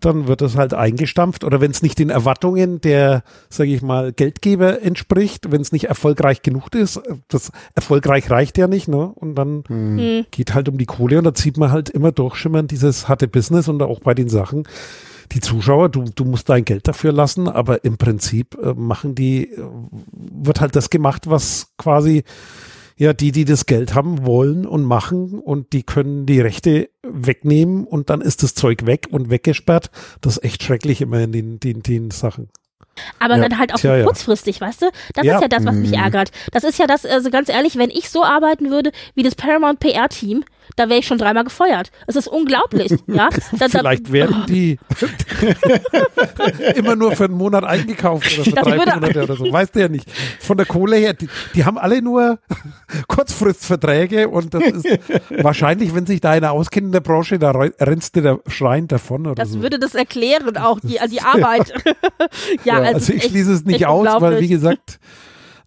dann wird das halt eingestampft. Oder wenn es nicht den Erwartungen der, sage ich mal, Geldgeber entspricht, wenn es nicht erfolgreich genug ist, das erfolgreich reicht ja nicht, ne? Und dann Hm. geht halt um die Kohle und da zieht man halt immer durchschimmern dieses harte Business und auch bei den Sachen. Die Zuschauer, du, du musst dein Geld dafür lassen, aber im Prinzip äh, machen die, äh, wird halt das gemacht, was quasi ja, die, die das Geld haben wollen und machen und die können die Rechte wegnehmen und dann ist das Zeug weg und weggesperrt. Das ist echt schrecklich immer in den, den, den Sachen. Aber Ja, dann halt auch tja, so ja. kurzfristig, weißt du? Das Ja. ist ja das, was mich Mhm. ärgert. Das ist ja das, also ganz ehrlich, wenn ich so arbeiten würde wie das Paramount PR-Team, da wäre ich schon dreimal gefeuert. Es ist unglaublich, ja. Da, da, Vielleicht werden die immer nur für einen Monat eingekauft oder für Das drei Monate oder so. Weißt du ja nicht. Von der Kohle her, die, die haben alle nur Kurzfristverträge und das ist wahrscheinlich, wenn sich da einer auskennt in der Branche, da re- rennst du da schreiend davon oder das so. würde das erklären, auch die, die Arbeit. ja, Ja, also, also ich schließe es nicht aus, weil wie gesagt,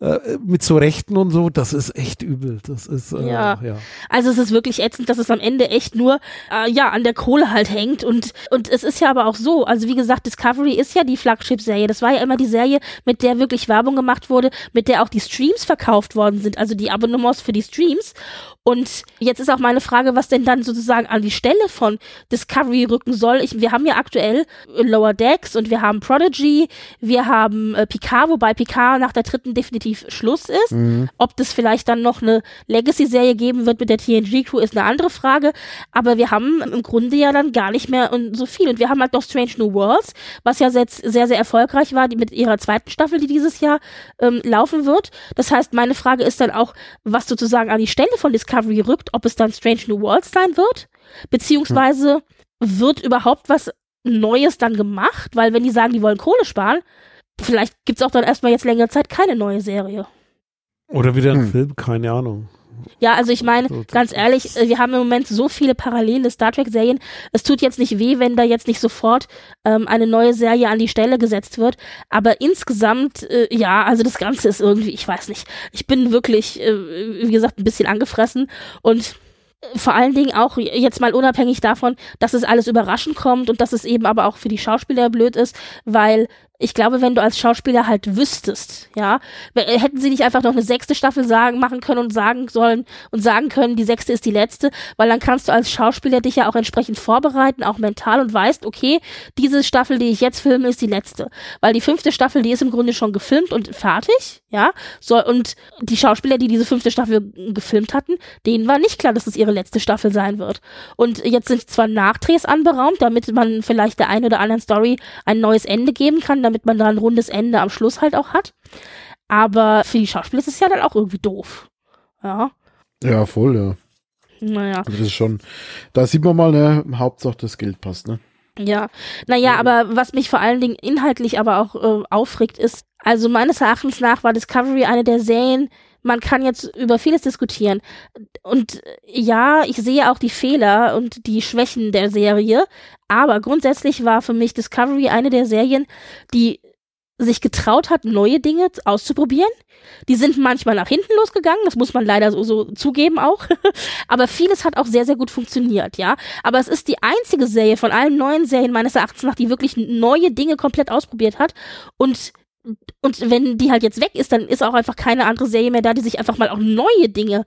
äh, mit so Rechten und so, das ist echt übel. Das ist äh, Ja. ja. Also es ist wirklich ätzend, dass es am Ende echt nur äh, ja an der Kohle halt hängt und und es ist ja aber auch so, also wie gesagt, Discovery ist ja die Flagship-Serie. Das war ja immer die Serie, mit der wirklich Werbung gemacht wurde, mit der auch die Streams verkauft worden sind, also die Abonnements für die Streams. Und jetzt ist auch meine Frage, was denn dann sozusagen an die Stelle von Discovery rücken soll. Ich, wir haben ja aktuell äh, Lower Decks und wir haben Prodigy, wir haben äh, Picard, wobei Picard nach der dritten definitiv Schluss ist. Ob das vielleicht dann noch eine Legacy-Serie geben wird mit der TNG-Crew, ist eine andere Frage. Aber wir haben im Grunde ja dann gar nicht mehr und so viel. Und wir haben halt noch Strange New Worlds, was ja jetzt sehr, sehr erfolgreich war, die mit ihrer zweiten Staffel, die dieses Jahr ähm, laufen wird. Das heißt, meine Frage ist dann auch, was sozusagen an die Stelle von Discovery rückt, ob es dann Strange New Worlds sein wird, beziehungsweise wird überhaupt was Neues dann gemacht, weil wenn die sagen, die wollen Kohle sparen, vielleicht gibt's auch dann erstmal jetzt längere Zeit keine neue Serie. Oder wieder ein Hm. Film, keine Ahnung. Ja, also ich meine, So, ganz ehrlich, äh, wir haben im Moment so viele parallele Star Trek-Serien. Es tut jetzt nicht weh, wenn da jetzt nicht sofort ähm, eine neue Serie an die Stelle gesetzt wird. Aber insgesamt, äh, ja, also das Ganze ist irgendwie, ich weiß nicht. Ich bin wirklich, äh, wie gesagt, ein bisschen angefressen und äh, vor allen Dingen auch jetzt mal unabhängig davon, dass es alles überraschend kommt und dass es eben aber auch für die Schauspieler blöd ist, weil ich glaube, wenn du als Schauspieler halt wüsstest, ja, w- hätten sie nicht einfach noch eine sechste Staffel sagen, machen können und sagen sollen und sagen können, die sechste ist die letzte, weil dann kannst du als Schauspieler dich ja auch entsprechend vorbereiten, auch mental und weißt, okay, diese Staffel, die ich jetzt filme, ist die letzte. Weil die fünfte Staffel, die ist im Grunde schon gefilmt und fertig, ja, so, und die Schauspieler, die diese fünfte Staffel gefilmt hatten, denen war nicht klar, dass es ihre letzte Staffel sein wird. Und jetzt sind zwar Nachdrehs anberaumt, damit man vielleicht der einen oder anderen Story ein neues Ende geben kann, damit man da ein rundes Ende am Schluss halt auch hat. Aber für die Schauspieler ist es ja dann auch irgendwie doof. Ja, Ja, voll, ja. naja. Also das ist schon, da sieht man mal, ne, Hauptsache das Geld passt, ne? Ja, naja, aber was mich vor allen Dingen inhaltlich aber auch äh, aufregt, ist, also meines Erachtens nach war Discovery eine der Serien, man kann jetzt über vieles diskutieren. Und äh, ja, ich sehe auch die Fehler und die Schwächen der Serie, aber grundsätzlich war für mich Discovery eine der Serien, die sich getraut hat, neue Dinge auszuprobieren. Die sind manchmal nach hinten losgegangen, das muss man leider so, so zugeben auch. Aber vieles hat auch sehr, sehr gut funktioniert, ja. Aber es ist die einzige Serie von allen neuen Serien meines Erachtens nach, die wirklich neue Dinge komplett ausprobiert hat. Und, und wenn die halt jetzt weg ist, dann ist auch einfach keine andere Serie mehr da, die sich einfach mal auch neue Dinge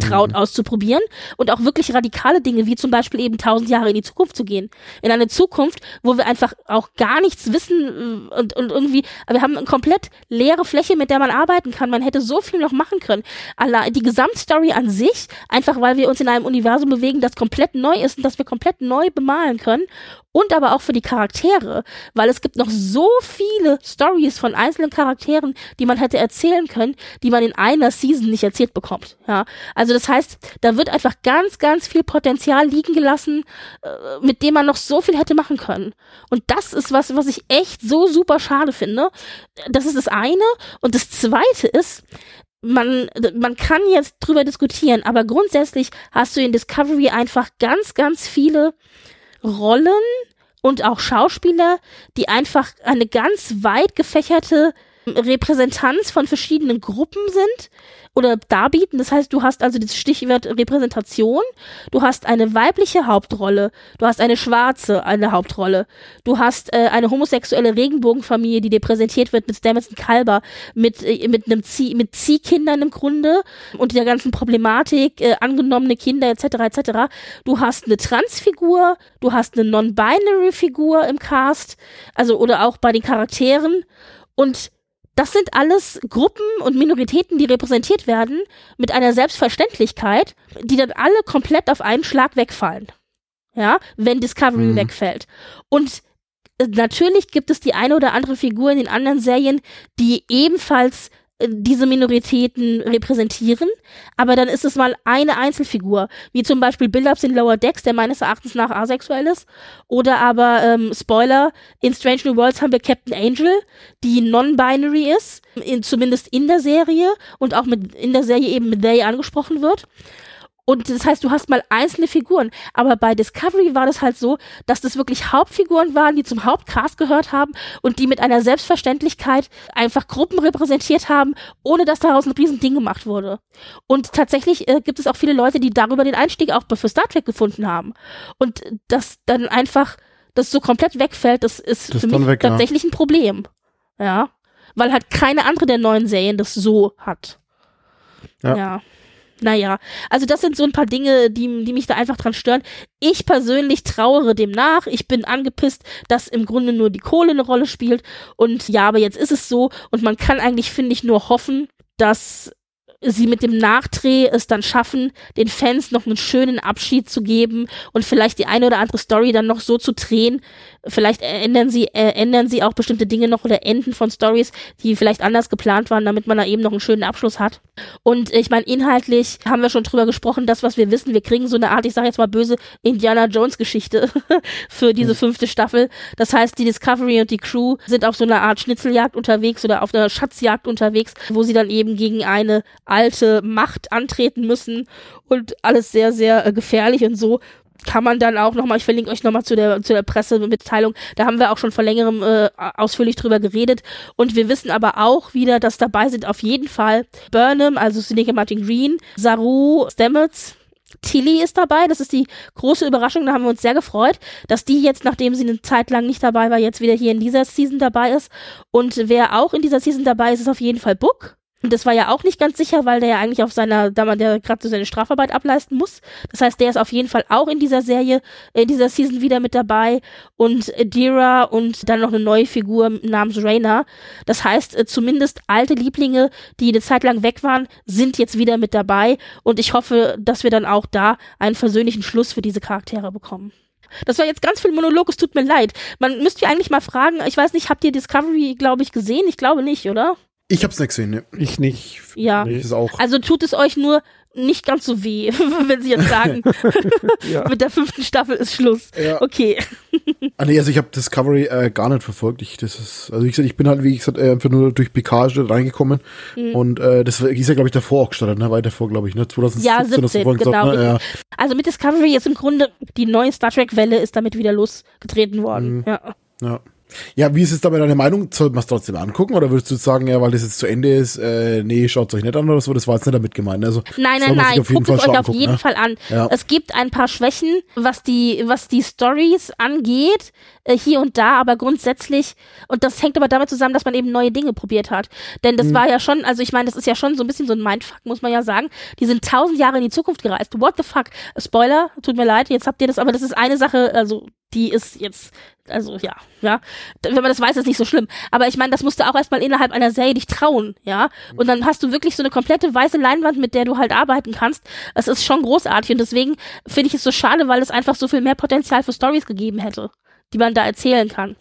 traut auszuprobieren und auch wirklich radikale Dinge, wie zum Beispiel eben tausend Jahre in die Zukunft zu gehen. In eine Zukunft, wo wir einfach auch gar nichts wissen äh, und, und irgendwie, wir haben eine komplett leere Fläche, mit der man arbeiten kann. Man hätte so viel noch machen können. Allein die Gesamtstory an sich, einfach weil wir uns in einem Universum bewegen, das komplett neu ist und das wir komplett neu bemalen können. Und aber auch für die Charaktere, weil es gibt noch so viele Stories von einzelnen Charakteren, die man hätte erzählen können, die man in einer Season nicht erzählt bekommt. Ja, also das heißt, da wird einfach ganz, ganz viel Potenzial liegen gelassen, äh, mit dem man noch so viel hätte machen können. Und das ist was, was ich echt so super schade finde. Das ist das eine. Und das zweite ist, man, man kann jetzt drüber diskutieren, aber grundsätzlich hast du in Discovery einfach ganz, ganz viele Rollen und auch Schauspieler, die einfach eine ganz weit gefächerte Repräsentanz von verschiedenen Gruppen sind oder darbieten. Das heißt, du hast also das Stichwort Repräsentation, du hast eine weibliche Hauptrolle, du hast eine schwarze eine Hauptrolle, du hast äh, eine homosexuelle Regenbogenfamilie, die dir präsentiert wird mit Stamets und Kalber, mit, äh, mit einem Zieh, mit Ziehkindern im Grunde und der ganzen Problematik, äh, angenommene Kinder etc. etc. Du hast eine Transfigur, du hast eine non-binary Figur im Cast, also oder auch bei den Charakteren und das sind alles Gruppen und Minoritäten, die repräsentiert werden mit einer Selbstverständlichkeit, die dann alle komplett auf einen Schlag wegfallen. Ja, wenn Discovery Mhm. wegfällt. Und Äh, Natürlich gibt es die eine oder andere Figur in den anderen Serien, die ebenfalls diese Minoritäten repräsentieren, aber dann ist es mal eine Einzelfigur, wie zum Beispiel Build-Ups in Lower Decks, der meines Erachtens nach asexuell ist, oder aber, ähm, Spoiler, in Strange New Worlds haben wir Captain Angel, die non-binary ist, in, zumindest in der Serie und auch mit, in der Serie eben mit they angesprochen wird. Und das heißt, du hast mal einzelne Figuren. Aber bei Discovery war das halt so, dass das wirklich Hauptfiguren waren, die zum Hauptcast gehört haben und die mit einer Selbstverständlichkeit einfach Gruppen repräsentiert haben, ohne dass daraus ein Riesending gemacht wurde. Und tatsächlich äh, gibt es auch viele Leute, die darüber den Einstieg auch für Star Trek gefunden haben. Und das dann einfach, das so komplett wegfällt, das ist Das für mich weg, ja. tatsächlich ein Problem. Ja. Weil halt keine andere der neuen Serien das so hat. Ja. ja. Naja, also das sind so ein paar Dinge, die, die mich da einfach dran stören. Ich persönlich trauere dem nach. Ich bin angepisst, dass im Grunde nur die Kohle eine Rolle spielt. Und ja, aber jetzt ist es so. Und man kann eigentlich, finde ich, nur hoffen, dass sie mit dem Nachdreh es dann schaffen, den Fans noch einen schönen Abschied zu geben und vielleicht die eine oder andere Story dann noch so zu drehen. Vielleicht ändern sie, äh, ändern sie auch bestimmte Dinge noch oder Enden von Stories, die vielleicht anders geplant waren, damit man da eben noch einen schönen Abschluss hat. Und ich meine, inhaltlich haben wir schon drüber gesprochen, das, was wir wissen, wir kriegen so eine Art, ich sage jetzt mal böse, Indiana Jones Geschichte für diese fünfte Staffel. Das heißt, die Discovery und die Crew sind auf so einer Art Schnitzeljagd unterwegs oder auf einer Schatzjagd unterwegs, wo sie dann eben gegen eine alte Macht antreten müssen und alles sehr, sehr äh, gefährlich und so kann man dann auch nochmal, ich verlinke euch nochmal zu der, zu der Pressemitteilung, da haben wir auch schon vor längerem äh, ausführlich drüber geredet und wir wissen aber auch wieder, dass dabei sind auf jeden Fall Burnham, also Seneca Martin Green, Saru Stamets, Tilly ist dabei, das ist die große Überraschung, da haben wir uns sehr gefreut, dass die jetzt, nachdem sie eine Zeit lang nicht dabei war, jetzt wieder hier in dieser Season dabei ist. Und wer auch in dieser Season dabei ist, ist auf jeden Fall Book. Und das war ja auch nicht ganz sicher, weil der ja eigentlich auf seiner, da man der gerade so seine Strafarbeit ableisten muss. Das heißt, der ist auf jeden Fall auch in dieser Serie, in dieser Season wieder mit dabei. Und Adira und dann noch eine neue Figur namens Raina. Das heißt, äh, zumindest alte Lieblinge, die eine Zeit lang weg waren, sind jetzt wieder mit dabei. Und ich hoffe, dass wir dann auch da einen versöhnlichen Schluss für diese Charaktere bekommen. Das war jetzt ganz viel Monolog, es tut mir leid. Man müsste ja eigentlich mal fragen, ich weiß nicht, habt ihr Discovery, glaube ich, gesehen? Ich glaube nicht, oder? Ich hab's nicht gesehen, ne. Ich nicht. Ja. Nee. Ich ist auch. Also tut es euch nur nicht ganz so weh, wenn sie jetzt sagen, Ja. mit der fünften Staffel ist Schluss. Ja. Okay. Ah, nee, also ich habe Discovery äh, gar nicht verfolgt. Ich, das ist, also ich, gesagt, ich bin halt, wie gesagt, äh, einfach nur durch Picard reingekommen. Mhm. Und äh, das ist ja, glaube ich, davor auch gestartet, ne? Weiter vor, glaube ich, ne? 2017 Ja, hast du 17, vorhin gesagt, genau. ne? Ja. Also mit Discovery ist im Grunde die neue Star Trek-Welle ist damit wieder losgetreten worden. Mhm. Ja. Ja. Ja, wie ist es dabei deine Meinung? Soll man es trotzdem angucken oder würdest du sagen, ja, weil das jetzt zu Ende ist, äh, nee, schaut euch nicht an oder so? Das war jetzt nicht damit gemeint. Also, Nein, nein, nein, auf jeden guckt es euch schon auf angucken, jeden ne? Fall an. Ja. Es gibt ein paar Schwächen, was die, was die Stories angeht, äh, hier und da, aber grundsätzlich, und das hängt aber damit zusammen, dass man eben neue Dinge probiert hat. Denn Mhm. das war ja schon, also ich meine, das ist ja schon so ein bisschen so ein Mindfuck, muss man ja sagen. Die sind tausend Jahre in die Zukunft gereist. What the fuck? Spoiler, tut mir leid, jetzt habt ihr das, aber das ist eine Sache, also die ist jetzt, also ja, ja. Wenn man das weiß, ist nicht so schlimm. Aber ich meine, das musst du auch erstmal innerhalb einer Serie dich trauen, ja. Und dann hast du wirklich so eine komplette weiße Leinwand, mit der du halt arbeiten kannst. Es ist schon großartig und deswegen finde ich es so schade, weil es einfach so viel mehr Potenzial für Stories gegeben hätte die man da erzählen kann.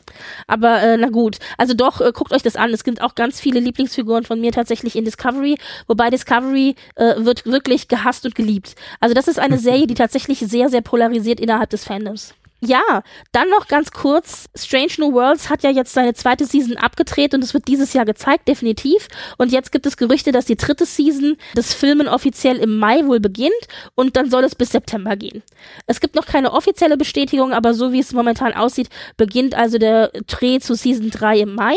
Aber äh, na gut, also doch, äh, guckt euch das an. Es gibt auch ganz viele Lieblingsfiguren von mir tatsächlich in Discovery, wobei Discovery äh, wird wirklich gehasst und geliebt. Also das ist eine Serie, die tatsächlich sehr, sehr polarisiert innerhalb des Fandoms. Ja, dann noch ganz kurz. Strange New Worlds hat ja jetzt seine zweite Season abgedreht und es wird dieses Jahr gezeigt, definitiv. Und jetzt gibt es Gerüchte, dass die dritte Season des Filmen offiziell im Mai wohl beginnt und dann soll es bis September gehen. Es gibt noch keine offizielle Bestätigung, aber so wie es momentan aussieht, beginnt also der Dreh zu Season 3 im Mai.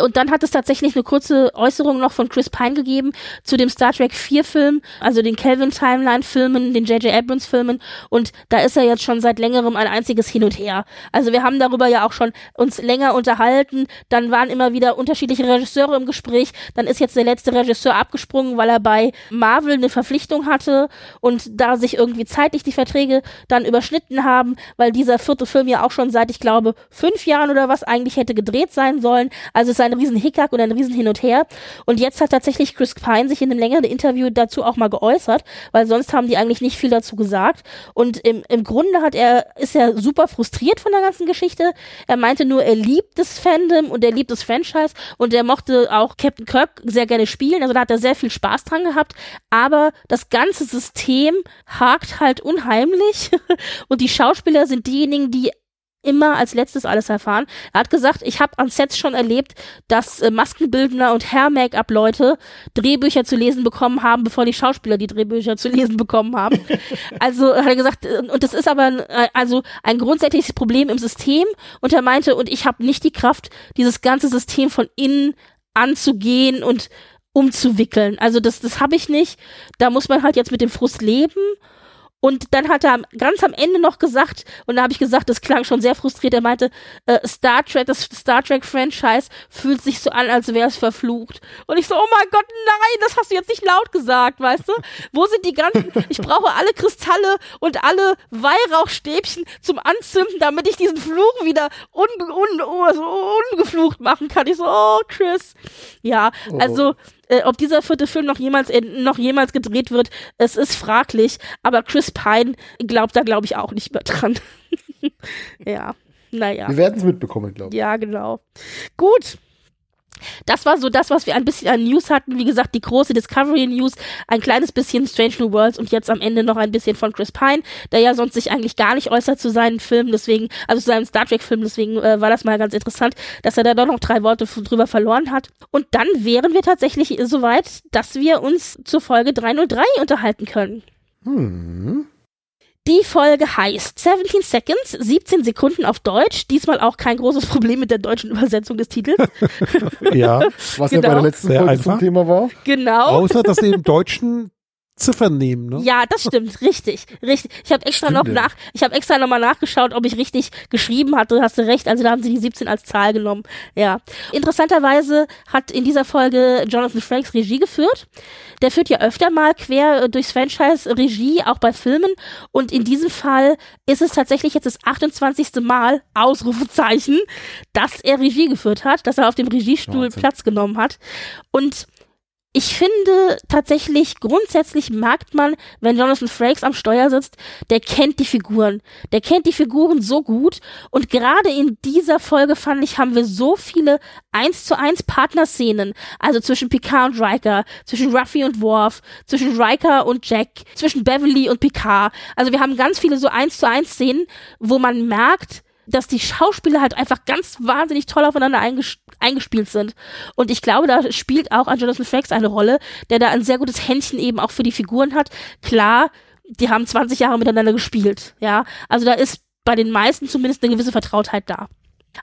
Und dann hat es tatsächlich eine kurze Äußerung noch von Chris Pine gegeben zu dem Star Trek 4 Film, also den Kelvin Timeline Filmen, den J.J. Abrams Filmen. Und da ist er jetzt schon seit längerem ein einziges Hin und Her. Also wir haben darüber ja auch schon uns länger unterhalten. Dann waren immer wieder unterschiedliche Regisseure im Gespräch. Dann ist jetzt der letzte Regisseur abgesprungen, weil er bei Marvel eine Verpflichtung hatte und da sich irgendwie zeitlich die Verträge dann überschnitten haben, weil dieser vierte Film ja auch schon seit, ich glaube, fünf Jahren oder was eigentlich hätte gedreht sein sollen. Also es war ein riesen Hickhack und ein riesen Hin und Her. Und jetzt hat tatsächlich Chris Pine sich in einem längeren Interview dazu auch mal geäußert, weil sonst haben die eigentlich nicht viel dazu gesagt. Und im, im Grunde hat er, ist er super frustriert von der ganzen Geschichte. Er meinte nur, er liebt das Fandom und er liebt das Franchise und er mochte auch Captain Kirk sehr gerne spielen. Also da hat er sehr viel Spaß dran gehabt. Aber das ganze System hakt halt unheimlich und die Schauspieler sind diejenigen, die immer als letztes alles erfahren. Er hat gesagt, ich habe an Sets schon erlebt, dass äh, Maskenbildner und Hair-Make-up-Leute Drehbücher zu lesen bekommen haben, bevor die Schauspieler die Drehbücher zu lesen bekommen haben. also hat er gesagt, äh, und das ist aber ein, äh, also ein grundsätzliches Problem im System. Und er meinte, und ich habe nicht die Kraft, dieses ganze System von innen anzugehen und umzuwickeln. Also das, das habe ich nicht. Da muss man halt jetzt mit dem Frust leben und dann hat er ganz am Ende noch gesagt, und da habe ich gesagt, das klang schon sehr frustriert, er meinte, äh, Star Trek, das Star Trek-Franchise fühlt sich so an, als wäre es verflucht. Und ich so, oh mein Gott, nein, das hast du jetzt nicht laut gesagt, weißt du? Wo sind die ganzen, ich brauche alle Kristalle und alle Weihrauchstäbchen zum Anzünden, damit ich diesen Fluch wieder un, un, un, so ungeflucht machen kann. Ich so, oh, Chris. Ja, also äh, ob dieser vierte Film noch jemals, äh, noch jemals gedreht wird, es ist fraglich, aber Chris Pine glaubt da, glaube ich, auch nicht mehr dran. ja, naja. Wir werden es mitbekommen, glaube ich. Ja, genau. Gut. Das war so das, was wir ein bisschen an News hatten. Wie gesagt, die große Discovery News, ein kleines bisschen Strange New Worlds und jetzt am Ende noch ein bisschen von Chris Pine, der ja sonst sich eigentlich gar nicht äußert zu seinen Filmen, deswegen, also zu seinem Star Trek Film, deswegen äh, war das mal ganz interessant, dass er da doch noch drei Worte drüber verloren hat. Und dann wären wir tatsächlich soweit, dass wir uns zur Folge 303 unterhalten können. Hm. Die Folge heißt 17 Seconds, 17 Sekunden auf Deutsch. Diesmal auch kein großes Problem mit der deutschen Übersetzung des Titels. ja, Was ja bei Genau. der letzten Sehr Folge zum Thema war. genau. außer dass sie im Deutschen Ziffern nehmen, ne? Ja, das stimmt, richtig, richtig. Ich habe extra Stimmt, noch nach, ich habe extra nochmal nachgeschaut, ob ich richtig geschrieben hatte. Hast du recht. Also da haben sie die 17 als Zahl genommen. Ja. Interessanterweise hat in dieser Folge Jonathan Frakes Regie geführt. Der führt ja öfter mal quer äh, durchs Franchise Regie, auch bei Filmen. Und in diesem Fall ist es tatsächlich jetzt das 28. Mal Ausrufezeichen, dass er Regie geführt hat, dass er auf dem Regiestuhl Wahnsinn. Platz genommen hat. Und ich finde tatsächlich, grundsätzlich merkt man, wenn Jonathan Frakes am Steuer sitzt, der kennt die Figuren. Der kennt die Figuren so gut. Und gerade in dieser Folge fand ich, haben wir so viele eins zu eins Partnerszenen. Also zwischen Picard und Riker, zwischen Ruffy und Worf, zwischen Riker und Jack, zwischen Beverly und Picard. Also wir haben ganz viele so eins zu eins Szenen, wo man merkt, dass die Schauspieler halt einfach ganz wahnsinnig toll aufeinander einges eingespielt sind. Und ich glaube, da spielt auch an Jonathan Frakes eine Rolle, der da ein sehr gutes Händchen eben auch für die Figuren hat. Klar, die haben 20 Jahre miteinander gespielt, ja. Also da ist bei den meisten zumindest eine gewisse Vertrautheit da.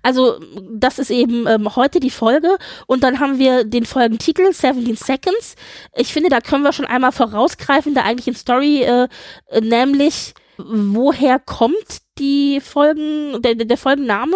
Also das ist eben ähm, heute die Folge und dann haben wir den Folgentitel 17 Seconds. Ich finde, da können wir schon einmal vorausgreifen, der eigentlichen Story, äh, äh, nämlich woher kommt die Folgen, der, der, der Folgenname?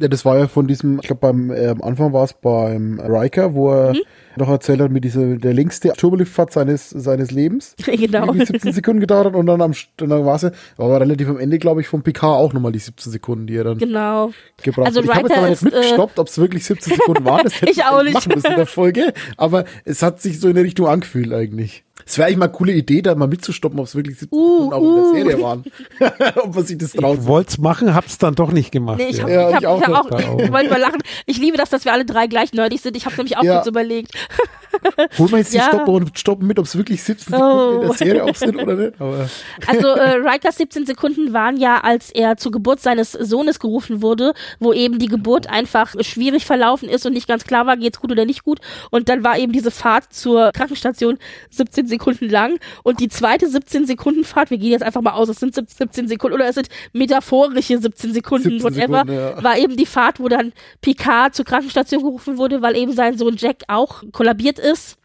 Ja, das war ja von diesem, ich glaube beim äh, am Anfang war es beim Riker, wo er Mhm. noch erzählt hat, mit dieser der längste Turboliftfahrt seines seines Lebens. genau. Irgendwie 17 Sekunden gedauert hat und dann am St- dann war es aber relativ am Ende, glaube ich, von Picard auch nochmal die 17 Sekunden, die er dann Genau. gebraucht Also hat. Ich habe jetzt aber ist, äh, mitgestoppt, ob es wirklich 17 Sekunden waren. Das hätte Ich auch nicht. machen müssen in der Folge, aber es hat sich so in die Richtung angefühlt eigentlich. Es wäre eigentlich mal eine coole Idee, da mal mitzustoppen, ob es wirklich 17 Uh, Sekunden auch in uh. der Serie waren. ob man sich das traut. Ich wollte es machen, hab's dann doch nicht gemacht. Nee, ich ja. habe Ja, ich hab, ich auch ich hab auch, nicht. ich wollte mal lachen. Ich liebe das, dass wir alle drei gleich nerdig sind. Ich habe nämlich auch Ja. kurz überlegt. Holen wir jetzt die Ja. Stopper und stoppen mit, ob es wirklich 17 Oh. Sekunden in der Serie auch sind oder nicht. Aber Also äh, Rikers 17 Sekunden waren ja, als er zur Geburt seines Sohnes gerufen wurde, wo eben die Geburt einfach schwierig verlaufen ist und nicht ganz klar war, geht's gut oder nicht gut. Und dann war eben diese Fahrt zur Krankenstation 17 Sekunden lang. Und die zweite 17 Sekunden Fahrt, wir gehen jetzt einfach mal aus, es sind 17 Sekunden oder es sind metaphorische 17 Sekunden, 17 whatever, Sekunden, ja. war eben die Fahrt, wo dann Picard zur Krankenstation gerufen wurde, weil eben sein Sohn Jack auch kollabiert ist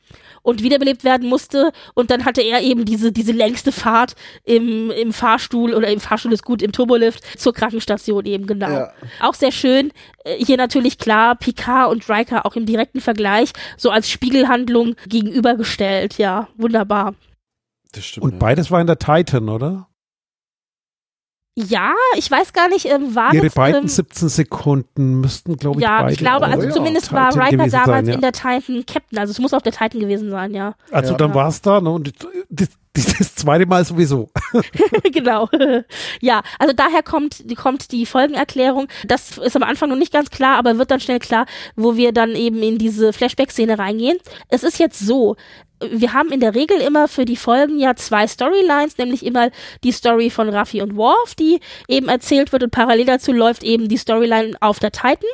und wiederbelebt werden musste. Und dann hatte er eben diese, diese längste Fahrt im, im Fahrstuhl oder im Fahrstuhl ist gut, im Turbolift zur Krankenstation eben, genau. Ja. Auch sehr schön. Äh, Hier natürlich klar, Picard und Riker auch im direkten Vergleich, so als Spiegelhandlung gegenübergestellt. Ja, wunderbar. das stimmt. Und beides war in der Titan, oder? Ja, ich weiß gar nicht, ähm, war Ihre das, beiden ähm, 17 Sekunden müssten, glaube ich, ja, beide ich glaube, also ja, zumindest war Riker damals sein, ja. in der Titan Captain, also es muss auf der Titan gewesen sein, ja. Also Ja. dann war es da, ne? Und das, das, das zweite Mal sowieso. genau. ja, also daher kommt, kommt die Folgenerklärung. Das ist am Anfang noch nicht ganz klar, aber wird dann schnell klar, wo wir dann eben in diese Flashback-Szene reingehen. Es ist jetzt so, wir haben in der Regel immer für die Folgen ja zwei Storylines, nämlich immer die Story von Raffi und Worf, die eben erzählt wird und parallel dazu läuft eben die Storyline auf der Titan.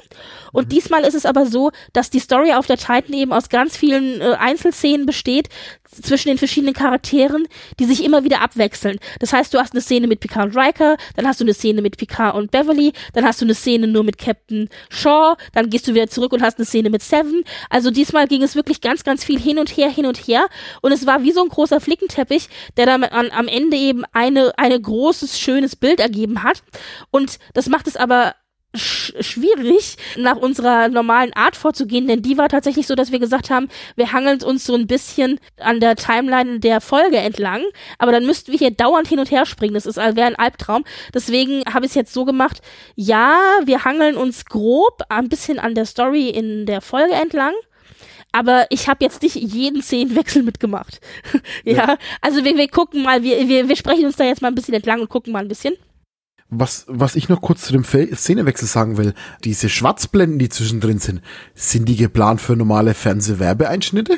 Und diesmal ist es aber so, dass die Story auf der Titan eben aus ganz vielen äh, Einzelszenen besteht zwischen den verschiedenen Charakteren, die sich immer wieder abwechseln. Das heißt, du hast eine Szene mit Picard und Riker, dann hast du eine Szene mit Picard und Beverly, dann hast du eine Szene nur mit Captain Shaw, dann gehst du wieder zurück und hast eine Szene mit Seven. Also diesmal ging es wirklich ganz, ganz viel hin und her, hin und her. Und es war wie so ein großer Flickenteppich, der dann an, am Ende eben eine, eine großes, schönes Bild ergeben hat. Und das macht es aber sch schwierig, nach unserer normalen Art vorzugehen, denn die war tatsächlich so, dass wir gesagt haben, wir hangeln uns so ein bisschen an der Timeline der Folge entlang, aber dann müssten wir hier dauernd hin und her springen. Das ist äh, wäre ein Albtraum. Deswegen habe ich es jetzt so gemacht, ja, wir hangeln uns grob ein bisschen an der Story in der Folge entlang. Aber ich habe jetzt nicht jeden Szenenwechsel mitgemacht. ja, also wir, wir gucken mal, wir, wir, wir sprechen uns da jetzt mal ein bisschen entlang und gucken mal ein bisschen. Was, was ich noch kurz zu dem Szenewechsel sagen will, diese Schwarzblenden, die zwischendrin sind, sind die geplant für normale Fernsehwerbeeinschnitte?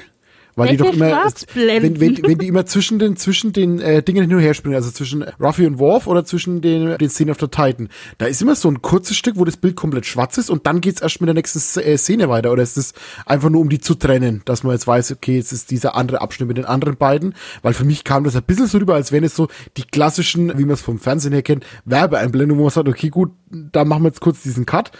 Weil die doch Welche immer, Schwarzblenden? wenn, wenn, wenn die immer zwischen den, zwischen den äh, Dingen hin und her springen, also zwischen Ruffy und Worf oder zwischen den, den Szenen auf der Titan, da ist immer so ein kurzes Stück, wo das Bild komplett schwarz ist und dann geht's erst mit der nächsten äh, Szene weiter. Oder ist es einfach nur, um die zu trennen, dass man jetzt weiß, okay, jetzt ist dieser andere Abschnitt mit den anderen beiden, weil für mich kam das ein bisschen so rüber, als wären es so die klassischen, wie man es vom Fernsehen her kennt, Werbeeinblendungen, wo man sagt, okay, gut, da machen wir jetzt kurz diesen Cut,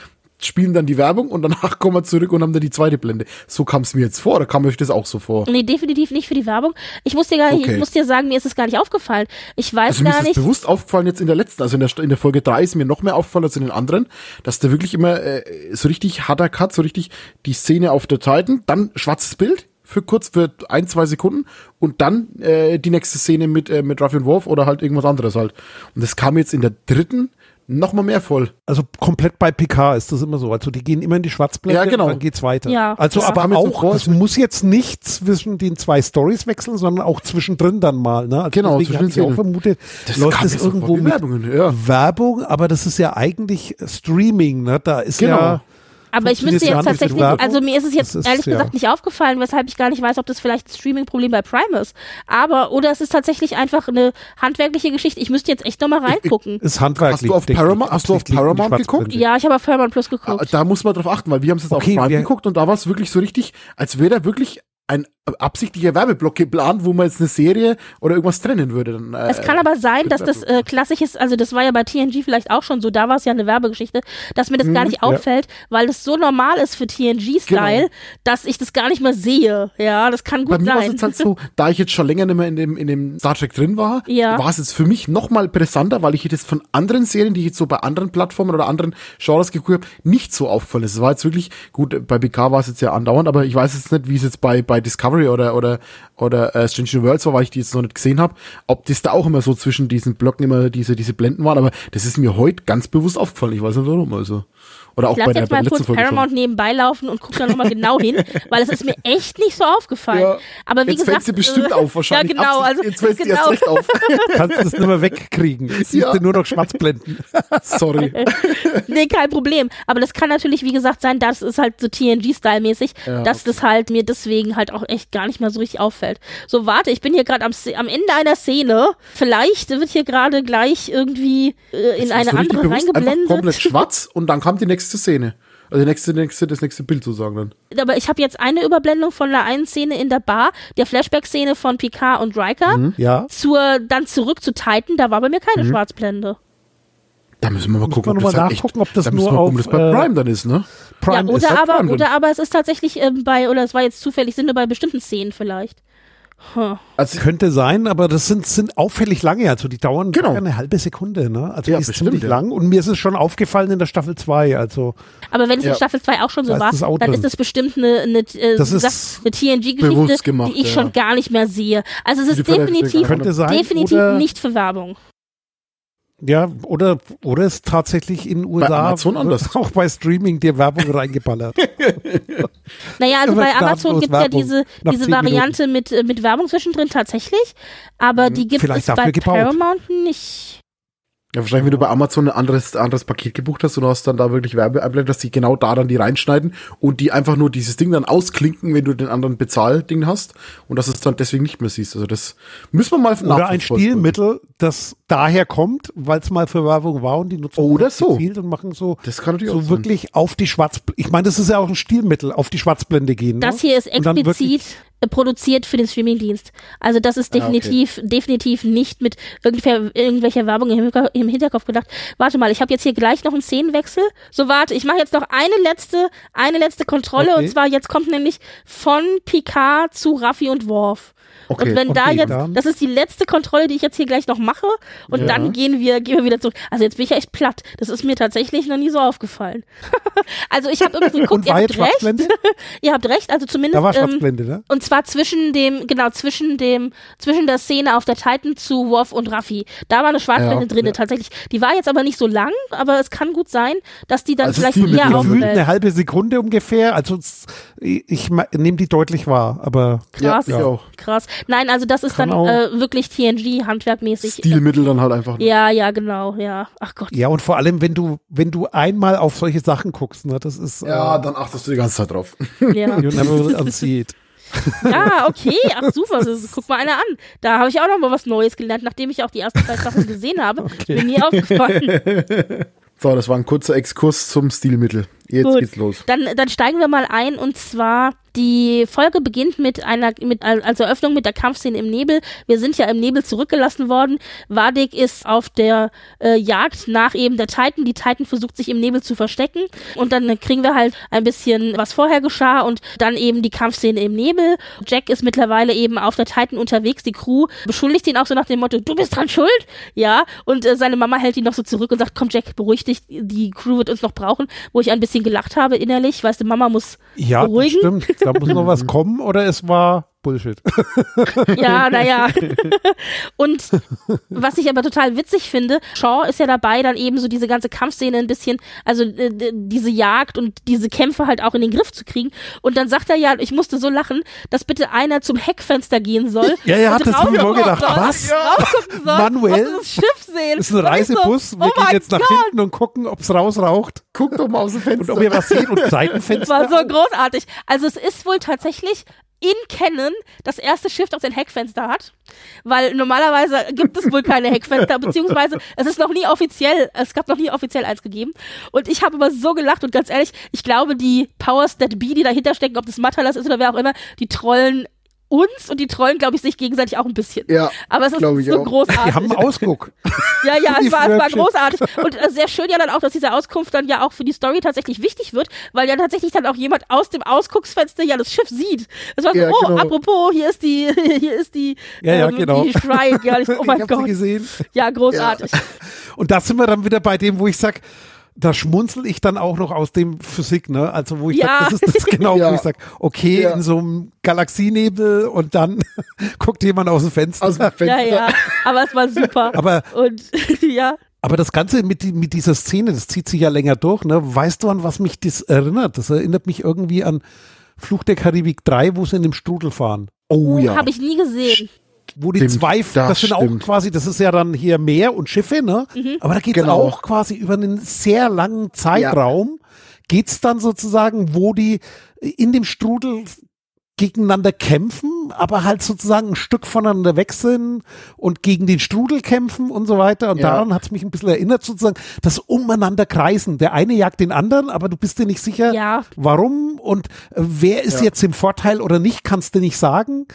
spielen dann die Werbung und danach kommen wir zurück und haben dann die zweite Blende. So kam es mir jetzt vor, oder kam euch das auch so vor? Nee, definitiv nicht für die Werbung. Ich muss dir gar nicht, Okay. ich muss dir sagen, mir ist es gar nicht aufgefallen. Ich weiß Also mir ist gar nicht. bewusst aufgefallen jetzt in der letzten, also in der, in der Folge 3 ist mir noch mehr aufgefallen als in den anderen, dass da wirklich immer äh, so richtig harter Cut, so richtig die Szene auf der Titan, dann schwarzes Bild für kurz, für ein, zwei Sekunden und dann äh, die nächste Szene mit, äh, mit Ruffy und Wolf oder halt irgendwas anderes halt. Und das kam jetzt in der dritten noch mal mehr voll. Also komplett bei PK ist das immer so. Also die gehen immer in die Schwarzblende Ja, genau. und dann geht's weiter. Ja. Also Ja. aber auch, das muss jetzt nicht zwischen den zwei Stories wechseln, sondern auch zwischendrin dann mal. Ne? Also Genau, deswegen ich auch vermutet, Das läuft das irgendwo mit Werbungen, ja. Werbung, aber das ist ja eigentlich Streaming. Ne? Da ist Genau. ja Aber ich müsste jetzt tatsächlich, also mir ist es jetzt ist, ehrlich ja. gesagt nicht aufgefallen, weshalb ich gar nicht weiß, ob das vielleicht ein Streaming-Problem bei Prime ist. Aber, oder es ist tatsächlich einfach eine handwerkliche Geschichte. Ich müsste jetzt echt nochmal reingucken. ist handwerklich. Hast du auf ich, Paramount- hast du auf Paramount geguckt? Ja, ich habe auf Paramount Plus Ah, geguckt. Da muss man drauf achten, weil wir haben es jetzt Okay, auf Prime geguckt und da war es wirklich so richtig, als wäre da wirklich ein absichtlicher Werbeblock geplant, wo man jetzt eine Serie oder irgendwas trennen würde. Dann, äh, Es kann aber sein, dass das äh, klassisch ist, also das war ja bei TNG vielleicht auch schon so, da war es ja eine Werbegeschichte, dass mir das gar nicht ja. auffällt, weil das so normal ist für TNG-Style, Genau. dass ich das gar nicht mehr sehe. Ja, das kann Bei gut mir war es sein. jetzt halt so, da ich jetzt schon länger nicht mehr in dem, in dem Star Trek drin war, Ja. war es jetzt für mich noch mal brisanter, weil ich das von anderen Serien, die ich jetzt so bei anderen Plattformen oder anderen Genres geguckt habe, nicht so auffallen ist. Es war jetzt wirklich, gut, bei BK war es jetzt ja andauernd, aber ich weiß jetzt nicht, wie es jetzt bei, bei Discovery oder, oder, oder äh, Strange New Worlds war, weil ich die jetzt noch nicht gesehen habe, ob das da auch immer so zwischen diesen Blöcken immer diese, diese Blenden waren, aber das ist mir heute ganz bewusst aufgefallen. Ich weiß nicht warum, also. Oder auch Ich bei lasse der, jetzt mal kurz Folge schon. Paramount nebenbei laufen und gucke da nochmal genau hin, weil es ist mir echt nicht so aufgefallen. Ja, Aber wie jetzt gesagt, fällt sie bestimmt äh, auf, wahrscheinlich. Ja, genau, also jetzt fällt sie genau. erst recht auf. Kannst du das nicht mehr wegkriegen. Jetzt siehst Ja. du nur noch Schwarzblenden. Sorry. nee, kein Problem. Aber das kann natürlich, wie gesagt, sein, das ist halt so TNG-Style-mäßig, Ja, dass das halt mir deswegen halt auch echt gar nicht mehr so richtig auffällt. So, warte, ich bin hier gerade am, am Ende einer Szene. Vielleicht wird hier gerade gleich irgendwie äh, in Es eine andere bewusst Einfach komplett reingeblendet. schwarz und dann kam die nächste Szene. Also nächste, nächste, das nächste Bild sozusagen dann. Aber ich habe jetzt eine Überblendung von der einen Szene in der Bar, der Flashback-Szene von Picard und Riker. Ja. Zur, dann zurück zu Titan, da war bei mir keine Schwarzblende. Da müssen wir mal gucken, ob das halt echt, ob das da nur wir gucken, auf, ob das bei äh, Prime dann ist, ne? Prime ja, ist oder bei aber, Prime oder aber es ist tatsächlich ähm, bei, oder es war jetzt zufällig, sind nur bei bestimmten Szenen vielleicht. Huh. Also, Könnte sein, aber das sind, sind auffällig lange. Also die dauern Genau. eine halbe Sekunde. Ne? Also Ja, die ist bestimmt, ziemlich ja. lang. Und mir ist es schon aufgefallen in der Staffel 2. Also Aber wenn es Ja. in Staffel 2 auch schon so Da war, das dann drin. ist es bestimmt eine, eine, äh, Das eine TNG-Geschichte, die ich ja. schon gar nicht mehr sehe. Also es ist definitiv, definitiv nicht für Werbung. Ja, oder, oder ist tatsächlich in den USA auch bei Streaming dir Werbung reingeballert. Naja, also bei Amazon gibt es ja diese, diese Variante mit, äh, mit Werbung zwischendrin tatsächlich, aber die gibt Vielleicht es bei. Paramount nicht. Ja, wahrscheinlich, wenn du bei Amazon ein anderes, anderes Paket gebucht hast und du hast dann da wirklich Werbeeinblendung, dass die genau da dann die reinschneiden und die einfach nur dieses Ding dann ausklinken, wenn du den anderen Bezahlding hast und dass es dann deswegen nicht mehr siehst. Also das müssen wir mal Oder ein. Stilmittel, das daher kommt, weil es mal für Werbung war und die nutzen Oder das so. gezielt und machen so, Das kann natürlich auch so wirklich auf die Schwarz. Ich meine, das ist ja auch ein Stilmittel, auf die Schwarzblende gehen. Das ne? hier ist explizit produziert für den Streamingdienst. Also das ist Ah, okay. definitiv, definitiv nicht mit irgendwer, irgendwelcher Werbung im Hinterkopf gedacht. Warte mal, ich habe jetzt hier gleich noch einen Szenenwechsel. So warte, ich mache jetzt noch eine letzte, eine letzte Kontrolle Okay. und zwar jetzt kommt nämlich von Picard zu Raffi und Worf. Okay. Und wenn da Okay, jetzt, dann. das ist die letzte Kontrolle, die ich jetzt hier gleich noch mache und Ja. dann gehen wir, gehen wir wieder zurück. Also jetzt bin ich ja echt platt. Das ist mir tatsächlich noch nie so aufgefallen. also ich habe irgendwie geguckt, ihr habt jetzt recht. Ihr habt recht, also zumindest. Da war ähm, Schwarzblende, ne? und zwar zwischen dem, genau, zwischen dem, zwischen der Szene auf der Titan zu Worf und Raffi. Da war eine Schwarzblende Ja, drin, ja. tatsächlich. Die war jetzt aber nicht so lang, aber es kann gut sein, dass die dann Also vielleicht gefühlt Gefühlt auffällt. eine halbe Sekunde ungefähr. Also ich, ich nehme die deutlich wahr, aber Krass, Ja, auch. krass. Nein, also das ist Kann dann äh, wirklich TNG handwerkmäßig. Stilmittel dann halt einfach. Ja, ja, genau, ja. Ach Gott. ja und vor allem, wenn du wenn du einmal auf solche Sachen guckst, ne, das ist Ja, äh, dann achtest du die ganze Zeit drauf. Ja, you never will unsee it. ja okay. Ach super, das, guck mal einer an. Da habe ich auch noch mal was Neues gelernt, nachdem ich auch die ersten zwei Sachen gesehen habe. Ist mir nie aufgefallen. So, das war ein kurzer Exkurs zum Stilmittel. Jetzt Gut. geht's los. Dann, dann steigen wir mal ein und zwar die Folge beginnt mit einer, mit, als Eröffnung mit der Kampfszene im Nebel. Wir sind ja im Nebel zurückgelassen worden. Vadik ist auf der äh, Jagd nach eben der Titan. Die Titan versucht sich im Nebel zu verstecken und dann kriegen wir halt ein bisschen, was vorher geschah und dann eben die Kampfszene im Nebel. Jack ist mittlerweile eben auf der Titan unterwegs. Die Crew beschuldigt ihn auch so nach dem Motto, du bist dran schuld. Ja, und äh, seine Mama hält ihn noch so zurück und sagt, komm Jack, beruhig dich, die Crew wird uns noch brauchen. Wo ich ein bisschen gelacht habe innerlich, weißt du, Mama muss Ja, beruhigen. stimmt. Da muss noch was kommen oder es war Bullshit. Ja, naja. Und was ich aber total witzig finde, Shaw ist ja dabei, dann eben so diese ganze Kampfszene ein bisschen, also äh, diese Jagd und diese Kämpfe halt auch in den Griff zu kriegen. Und dann sagt er ja, ich musste so lachen, dass bitte einer zum Heckfenster gehen soll. Ja, ja, und das mir auch gedacht. soll, Was? Rausgucken soll Manuell? Und das Schiff sehen. Das ist ein Und Reisebus. So, Wir oh gehen mein jetzt nach Gott. hinten und gucken, ob es rausraucht Guck doch mal aus dem und Fenster. ob ihr was seht und Das Seitenfenster. war so großartig. Also es ist wohl tatsächlich in Canon das erste Schiff, das ein Heckfenster hat, weil normalerweise gibt es wohl keine Heckfenster, beziehungsweise es ist noch nie offiziell, es gab noch nie offiziell eins gegeben. Und ich habe aber so gelacht und ganz ehrlich, ich glaube, die Powers that be, die dahinter stecken, ob das Matalas ist oder wer auch immer, die trollen uns und die trollen, glaube ich, sich gegenseitig auch ein bisschen. Ja, Aber es ist so auch. großartig. Die haben einen Ausguck. Ja, ja, es war, es war großartig. Und äh, sehr schön ja dann auch, dass diese Auskunft dann ja auch für die Story tatsächlich wichtig wird, weil ja tatsächlich dann auch jemand aus dem Ausgucksfenster ja das Schiff sieht. Es war so, Ja, oh, genau. apropos, hier ist die, hier ist die, Ja, ja, ähm, genau. die Shrine. Ja, ich, oh mein ich hab sie Gott. gesehen. Ja, großartig. Und da sind wir dann wieder bei dem, wo ich sag, da schmunzel ich dann auch noch aus dem Physik, ne? Also wo ich Ja. sag, das ist das genau, Ja. wo ich sag, okay, Ja. in so einem Galaxienebel und dann guckt jemand aus dem Fenster. Aus dem Fenster. Ja, ja. Aber es war super. Aber, Und ja. aber das Ganze mit, die, mit dieser Szene, das zieht sich ja länger durch, ne? Weißt du, an was mich das erinnert? Das erinnert mich irgendwie an Fluch der Karibik 3, wo sie in dem Strudel fahren. Oh ja. Habe ich nie gesehen. Wo die Stimmt, zwei, das das, sind auch stimmt. quasi, das ist ja dann hier Meer und Schiffe, ne? Mhm. Aber da geht es Genau. auch quasi über einen sehr langen Zeitraum, geht's dann sozusagen, wo die in dem Strudel gegeneinander kämpfen, aber halt sozusagen ein Stück voneinander weg sind und gegen den Strudel kämpfen und so weiter. Und Ja. daran hat's mich ein bisschen erinnert, sozusagen, das umeinander kreisen. Der eine jagt den anderen, aber du bist dir nicht sicher, Ja. warum und äh, wer ist Ja. jetzt im Vorteil oder nicht, kannst du nicht sagen.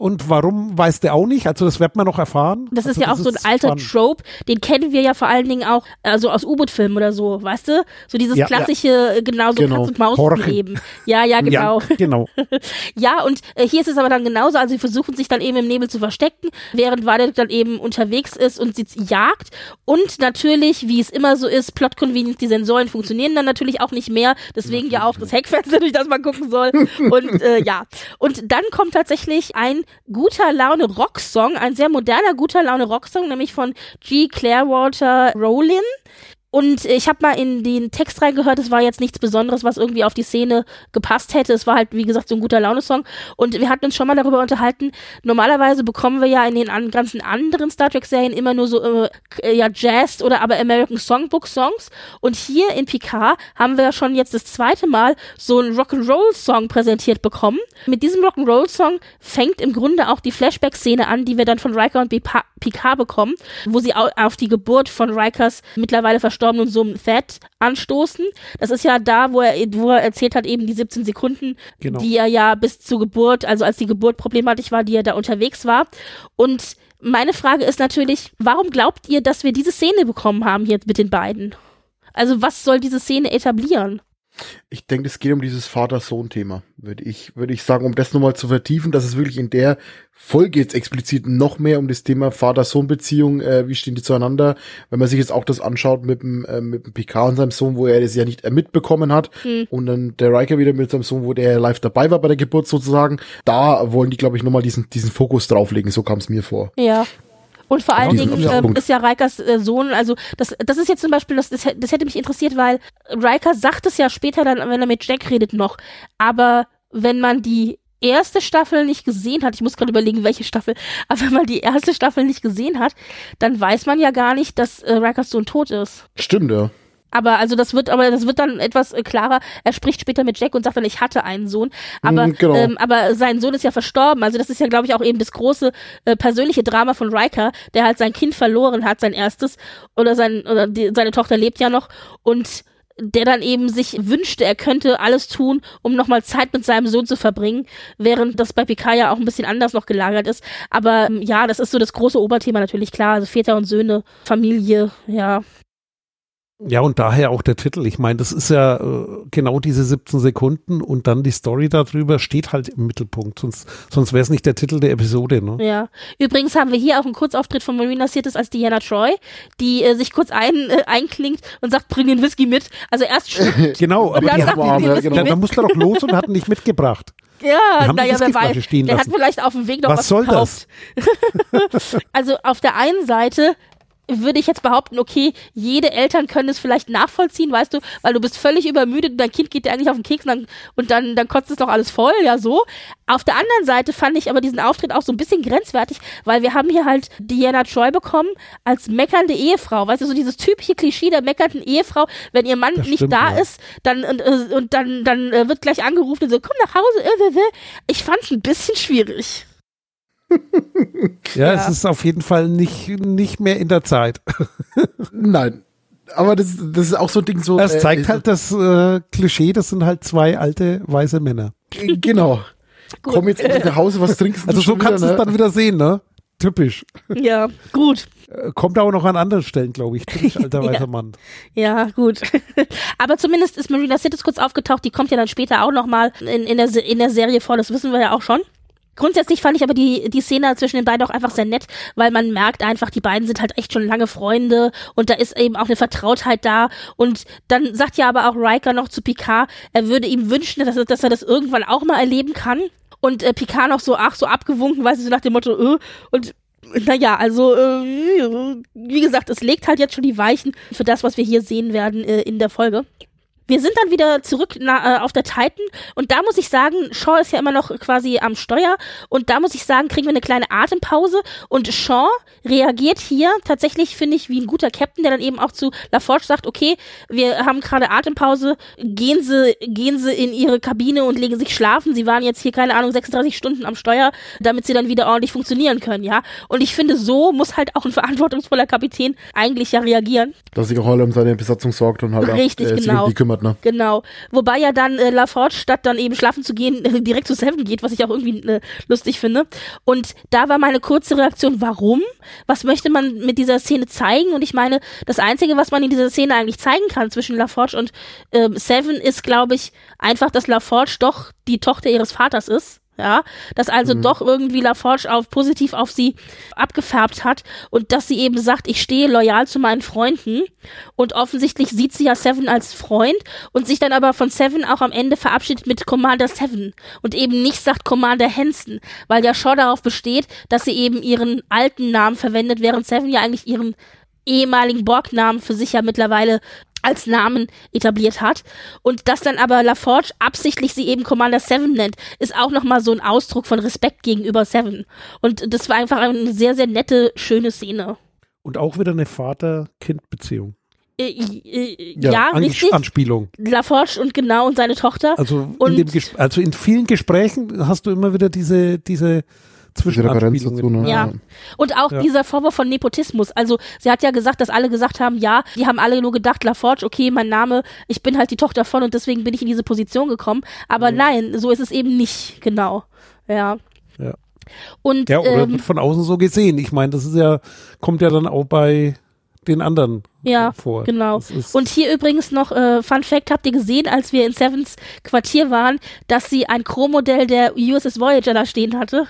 Und warum, weißt du auch nicht. Also das wird man noch erfahren. Das ist also ja auch so ein alter spannend. Trope, den kennen wir ja vor allen Dingen auch, also aus U-Boot-Filmen oder so, weißt du? So dieses Ja, klassische, äh, genau so Genau. Katz und Maus Horchen. eben. Ja, ja, genau. Ja, genau. Ja, und äh, hier ist es aber dann genauso. Also sie versuchen sich dann eben im Nebel zu verstecken, während Vadek dann eben unterwegs ist und sie jagt. Und natürlich, wie es immer so ist, Plot Convenience, die Sensoren funktionieren dann natürlich auch nicht mehr. Deswegen ja auch das Heckfenster, durch das man gucken soll. Und äh, ja. Und dann kommt tatsächlich ein guter Laune Rocksong, ein sehr moderner guter Laune Rocksong, nämlich von G. Clearwater Rowlin. Und ich habe mal in den Text reingehört, es war jetzt nichts Besonderes, was irgendwie auf die Szene gepasst hätte. Es war halt, wie gesagt, so ein guter Laune-Song. Und wir hatten uns schon mal darüber unterhalten. Normalerweise bekommen wir ja in den an, ganzen anderen Star Trek-Serien immer nur so äh, ja, Jazz oder aber American Songbook-Songs. Und hier in Picard haben wir ja schon jetzt das zweite Mal so einen Rock'n'Roll-Song präsentiert bekommen. Mit diesem Rock'n'Roll-Song fängt im Grunde auch die Flashback-Szene an, die wir dann von Riker und Picard bekommen, wo sie auf die Geburt von Rikers mittlerweile verstorbenen verstorbenen Sohn Thad anstoßen. Das ist ja da, wo er, wo er erzählt hat, eben die 17 Sekunden, genau. die er ja bis zur Geburt, also als die Geburt problematisch war, die er da unterwegs war. Und meine Frage ist natürlich, warum glaubt ihr, dass wir diese Szene bekommen haben hier mit den beiden? Also was soll diese Szene etablieren? Ich denke, es geht um dieses Vater-Sohn-Thema, würde ich, würde ich sagen, um das nochmal zu vertiefen, dass es wirklich in der Folge jetzt explizit noch mehr um das Thema Vater-Sohn-Beziehung, äh, wie stehen die zueinander, wenn man sich jetzt auch das anschaut mit dem, äh, mit dem Picard und seinem Sohn, wo er das ja nicht äh, mitbekommen hat, mhm. und dann der Riker wieder mit seinem Sohn, wo der live dabei war bei der Geburt sozusagen, da wollen die, glaube ich, nochmal diesen, diesen Fokus drauflegen, so kam es mir vor. Ja. Und vor allen Dingen ähm, ist ja Rikers äh, Sohn, also das, das ist jetzt zum Beispiel, das, das, das hätte mich interessiert, weil Riker sagt es ja später dann, wenn er mit Jack redet noch, aber wenn man die erste Staffel nicht gesehen hat, ich muss gerade überlegen, welche Staffel, aber wenn man die erste Staffel nicht gesehen hat, dann weiß man ja gar nicht, dass äh, Rikers Sohn tot ist. Stimmt, ja. Aber also das wird, aber das wird dann etwas äh, klarer. Er spricht später mit Jack und sagt dann, ich hatte einen Sohn. Aber, mm, genau. ähm, aber sein Sohn ist ja verstorben. Also das ist ja, glaube ich, auch eben das große äh, persönliche Drama von Riker, der halt sein Kind verloren hat, sein erstes, oder sein, oder die, seine Tochter lebt ja noch und der dann eben sich wünschte, er könnte alles tun, um nochmal Zeit mit seinem Sohn zu verbringen, während das bei Picard ja auch ein bisschen anders noch gelagert ist. Aber ähm, ja, das ist so das große Oberthema natürlich, klar. Also Väter und Söhne, Familie, ja. Ja, und daher auch der Titel. Ich meine, das ist ja äh, genau diese 17 Sekunden und dann die Story darüber steht halt im Mittelpunkt. Sonst, sonst wäre es nicht der Titel der Episode. Ne? Ja. Übrigens haben wir hier auch einen Kurzauftritt von Marina Sirtis als Diana Troy, die äh, sich kurz ein, äh, einklingt und sagt, bring den Whisky mit. Also erst Genau, aber die haben, ja, genau. dann musste er doch los und hat ihn nicht mitgebracht. Ja, naja, wer weiß. Der hat vielleicht auf dem Weg noch was, was soll gekauft. Das? also auf der einen Seite würde ich jetzt behaupten, okay, jede Eltern können es vielleicht nachvollziehen, weißt du, weil du bist völlig übermüdet und dein Kind geht dir eigentlich auf den Keks und dann, und dann, dann kotzt es doch alles voll, ja so. Auf der anderen Seite fand ich aber diesen Auftritt auch so ein bisschen grenzwertig, weil wir haben hier halt Diana Troy bekommen als meckernde Ehefrau, weißt du, so dieses typische Klischee der meckernden Ehefrau, wenn ihr Mann das nicht stimmt, da ja. ist, dann und, äh, und dann, dann äh, wird gleich angerufen und so, komm nach Hause, äh, ich fand's ein bisschen schwierig ja, ja, es ist auf jeden Fall nicht, nicht mehr in der Zeit. Nein. Aber das, das ist auch so ein Ding so. Es zeigt äh, halt das äh, Klischee, das sind halt zwei alte weiße Männer. Genau. Gut. Komm jetzt endlich nach Hause, was trinkst du? Also so kannst du es ne? dann wieder sehen, ne? Typisch. Ja, gut. Äh, kommt auch noch an anderen Stellen, glaube ich. Typisch alter weißer ja. Mann. Ja, gut. Aber zumindest ist Marina Sittis kurz aufgetaucht. Die kommt ja dann später auch nochmal in, in, der, in der Serie vor. Das wissen wir ja auch schon. Grundsätzlich fand ich aber die, die Szene zwischen den beiden auch einfach sehr nett, weil man merkt einfach, die beiden sind halt echt schon lange Freunde und da ist eben auch eine Vertrautheit da. Und dann sagt ja aber auch Riker noch zu Picard, er würde ihm wünschen, dass, dass er das irgendwann auch mal erleben kann. Und äh, Picard noch so, ach, so abgewunken, weißt du, so nach dem Motto, äh, und naja, also äh, wie gesagt, es legt halt jetzt schon die Weichen für das, was wir hier sehen werden äh, in der Folge. Wir sind dann wieder zurück na, äh, auf der Titan und da muss ich sagen, Shaw ist ja immer noch quasi am Steuer und da muss ich sagen, kriegen wir eine kleine Atempause und Shaw reagiert hier tatsächlich, finde ich, wie ein guter Captain, der dann eben auch zu LaForge sagt, okay, wir haben gerade Atempause, gehen Sie, gehen Sie in Ihre Kabine und legen sich schlafen. Sie waren jetzt hier, keine Ahnung, 36 Stunden am Steuer, damit Sie dann wieder ordentlich funktionieren können, ja. Und ich finde, so muss halt auch ein verantwortungsvoller Kapitän eigentlich ja reagieren. Dass sich auch alle um seine Besatzung sorgt und halt Richtig, auch, äh, genau. sich um die kümmert hat, ne? Genau. Wobei ja dann äh, LaForge statt dann eben schlafen zu gehen, äh, direkt zu Seven geht, was ich auch irgendwie äh, lustig finde. Und da war meine kurze Reaktion, warum? Was möchte man mit dieser Szene zeigen? Und ich meine, das Einzige, was man in dieser Szene eigentlich zeigen kann zwischen LaForge und äh, Seven, ist, glaube ich, einfach, dass LaForge doch die Tochter ihres Vaters ist ja, dass also Mhm. doch irgendwie LaForge auf positiv auf sie abgefärbt hat und dass sie eben sagt, ich stehe loyal zu meinen Freunden und offensichtlich sieht sie ja Seven als Freund und sich dann aber von Seven auch am Ende verabschiedet mit Commander Seven und eben nicht sagt Commander Hansen, weil ja Shaw darauf besteht, dass sie eben ihren alten Namen verwendet, während Seven ja eigentlich ihren ehemaligen Borg-Namen für sich ja mittlerweile als Namen etabliert hat und dass dann aber LaForge absichtlich sie eben Commander Seven nennt, ist auch nochmal so ein Ausdruck von Respekt gegenüber Seven und das war einfach eine sehr, sehr nette, schöne Szene. Und auch wieder eine Vater-Kind-Beziehung. Äh, äh, Ja, ja, richtig. Anspielung. LaForge und genau und seine Tochter. Also Und- in, Ges also in vielen Gesprächen hast du immer wieder diese, diese Zwischenanspielungen. dazu, ne? Ja. Und auch Ja. dieser Vorwurf von Nepotismus. Also sie hat ja gesagt, dass alle gesagt haben, ja, die haben alle nur gedacht, LaForge, okay, mein Name, ich bin halt die Tochter von und deswegen bin ich in diese Position gekommen. Aber nein, so ist es eben nicht, genau. Ja. Ja. Und Ja, oder ähm, wird von außen so gesehen. Ich meine, das ist ja, kommt ja dann auch bei den anderen Ja, vor. genau. Und hier übrigens noch, äh, Fun Fact, habt ihr gesehen, als wir in Sevens Quartier waren, dass sie ein Chrommodell der USS Voyager da stehen hatte?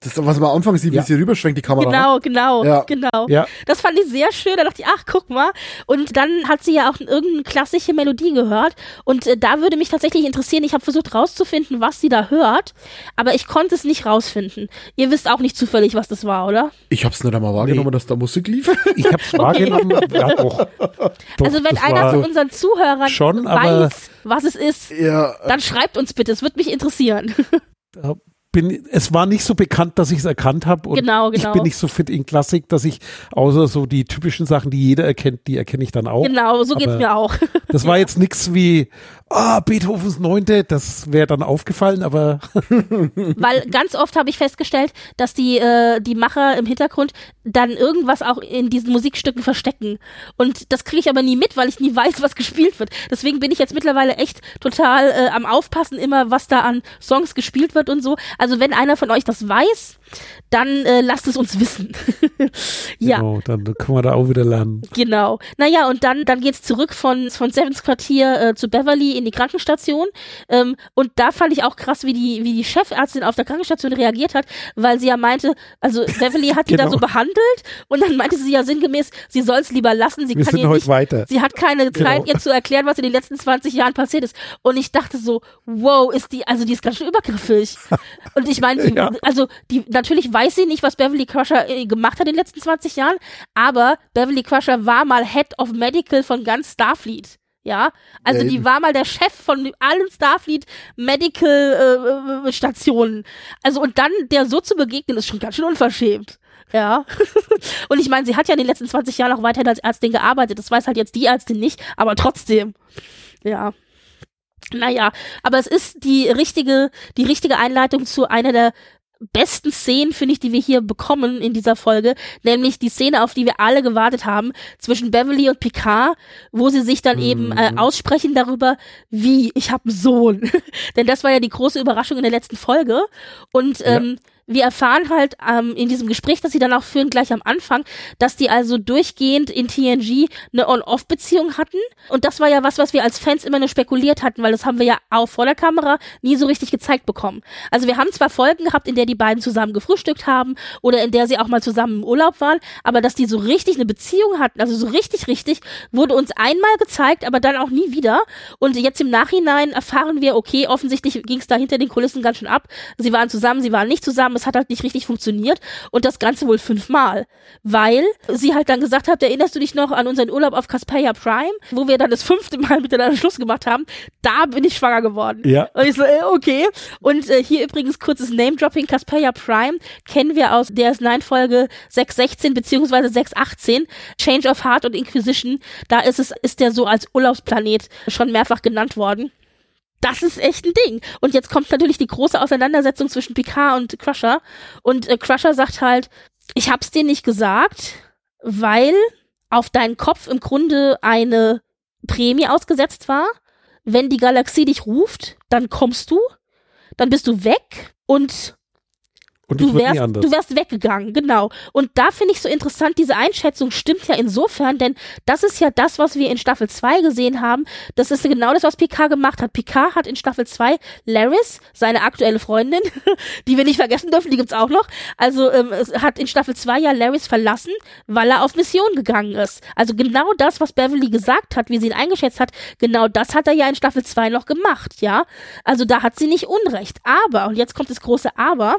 Das ist, was man am Anfang sieht, Ja. wie sie rüberschwenkt, die Kamera. ne? Genau, genau, Ja. genau. ja, Das fand ich sehr schön. Da dachte ich, ach, guck mal. Und dann hat sie ja auch irgendeine klassische Melodie gehört. Und äh, da würde mich tatsächlich interessieren, ich habe versucht rauszufinden, was sie da hört, aber ich konnte es nicht rausfinden. Ihr wisst auch nicht zufällig, was das war, oder? Ich hab's nicht einmal wahrgenommen, Nee. dass da Musik lief. ich habe es wahrgenommen. Ja, doch. doch. also wenn einer von unseren Zuhörern schon, weiß, was es ist, ja, dann schreibt uns bitte. Es würde mich interessieren. Bin, es war nicht so bekannt, dass ich es erkannt habe. Und Genau, Ich genau. bin nicht so fit in Klassik, dass ich außer so die typischen Sachen, die jeder erkennt, die erkenne ich dann auch. genau, so geht's aber- mir auch. Das war jetzt nichts wie, ah, Beethovens Neunte, das wäre dann aufgefallen, aber Weil ganz oft habe ich festgestellt, dass die, äh, die Macher im Hintergrund dann irgendwas auch in diesen Musikstücken verstecken. Und das kriege ich aber nie mit, weil ich nie weiß, was gespielt wird. Deswegen bin ich jetzt mittlerweile echt total äh, am Aufpassen immer, was da an Songs gespielt wird und so. Also wenn einer von euch das weiß, dann äh, lasst es uns wissen. ja. genau, dann können wir da auch wieder lernen. Genau. Naja, und dann, dann geht's zurück von, von Sevens Quartier äh, zu Beverly in die Krankenstation. Ähm, und da fand ich auch krass, wie die, wie die Chefärztin auf der Krankenstation reagiert hat, weil sie ja meinte, also Beverly hat die da Genau. so behandelt und dann meinte sie ja sinngemäß, sie soll es lieber lassen, sie Wir kann ihr nicht, weiter. sie hat keine Zeit, Genau. ihr zu erklären, was in den letzten 20 Jahren passiert ist. Und ich dachte so, wow, ist die, also die ist ganz schön übergriffig. und ich meine, Ja. also die, natürlich weiß sie nicht, was Beverly Crusher äh, gemacht hat in den letzten 20 Jahren, aber Beverly Crusher war mal Head of Medical von ganz Starfleet. Ja, also Ja, die war mal der Chef von allen Starfleet Medical äh, Stationen. Also und dann der so zu begegnen, ist schon ganz schön unverschämt. Ja. und ich meine, sie hat ja in den letzten 20 Jahren auch weiterhin als Ärztin gearbeitet. Das weiß halt jetzt die Ärztin nicht, aber trotzdem. Ja. Naja, aber es ist die richtige, die richtige Einleitung zu einer der besten Szenen, finde ich, die wir hier bekommen in dieser Folge, nämlich die Szene, auf die wir alle gewartet haben, zwischen Beverly und Picard, wo sie sich dann eben äh, aussprechen darüber, wie, ich habe einen Sohn. Denn das war ja die große Überraschung in der letzten Folge. Und ähm, wir erfahren halt ähm, in diesem Gespräch, das sie dann auch führen, gleich am Anfang, dass die also durchgehend in TNG eine On-Off-Beziehung hatten. Und das war ja was, was wir als Fans immer nur spekuliert hatten, weil das haben wir ja auch vor der Kamera nie so richtig gezeigt bekommen. Also wir haben zwar Folgen gehabt, in der die beiden zusammen gefrühstückt haben oder in der sie auch mal zusammen im Urlaub waren, aber dass die so richtig eine Beziehung hatten, also so richtig, richtig, wurde uns einmal gezeigt, aber dann auch nie wieder. Und jetzt im Nachhinein erfahren wir, okay, offensichtlich ging es da hinter den Kulissen ganz schön ab. Sie waren zusammen, sie waren nicht zusammen, es hat halt nicht richtig funktioniert und das Ganze wohl fünfmal, weil sie halt dann gesagt hat, erinnerst du dich noch an unseren Urlaub auf Caspeia Prime, wo wir dann das fünfte Mal miteinander Schluss gemacht haben, da bin ich schwanger geworden. Ja. Und ich so, äh, okay. Und äh, hier übrigens kurzes Name-Dropping, Caspeia Prime kennen wir aus DS9-Folge 616 beziehungsweise 618, Change of Heart und Inquisition. Da ist es, ist der so als Urlaubsplanet schon mehrfach genannt worden. Das ist echt ein Ding. Und jetzt kommt natürlich die große Auseinandersetzung zwischen Picard und Crusher. Und äh, Crusher sagt halt, ich hab's dir nicht gesagt, weil auf deinen Kopf im Grunde eine Prämie ausgesetzt war. Wenn die Galaxie dich ruft, dann kommst du, dann bist du weg und Und du wärst, du wärst weggegangen, genau. Und da finde ich so interessant, diese Einschätzung stimmt ja insofern, denn das ist ja das, was wir in Staffel 2 gesehen haben. Das ist genau das, was Picard gemacht hat. Picard hat in Staffel 2 Laris, seine aktuelle Freundin, die wir nicht vergessen dürfen, die gibt's auch noch, also ähm, hat in Staffel 2 ja Laris verlassen, weil er auf Mission gegangen ist. Also genau das, was Beverly gesagt hat, wie sie ihn eingeschätzt hat, genau das hat er ja in Staffel 2 noch gemacht, ja. Also da hat sie nicht Unrecht. Aber, und jetzt kommt das große Aber,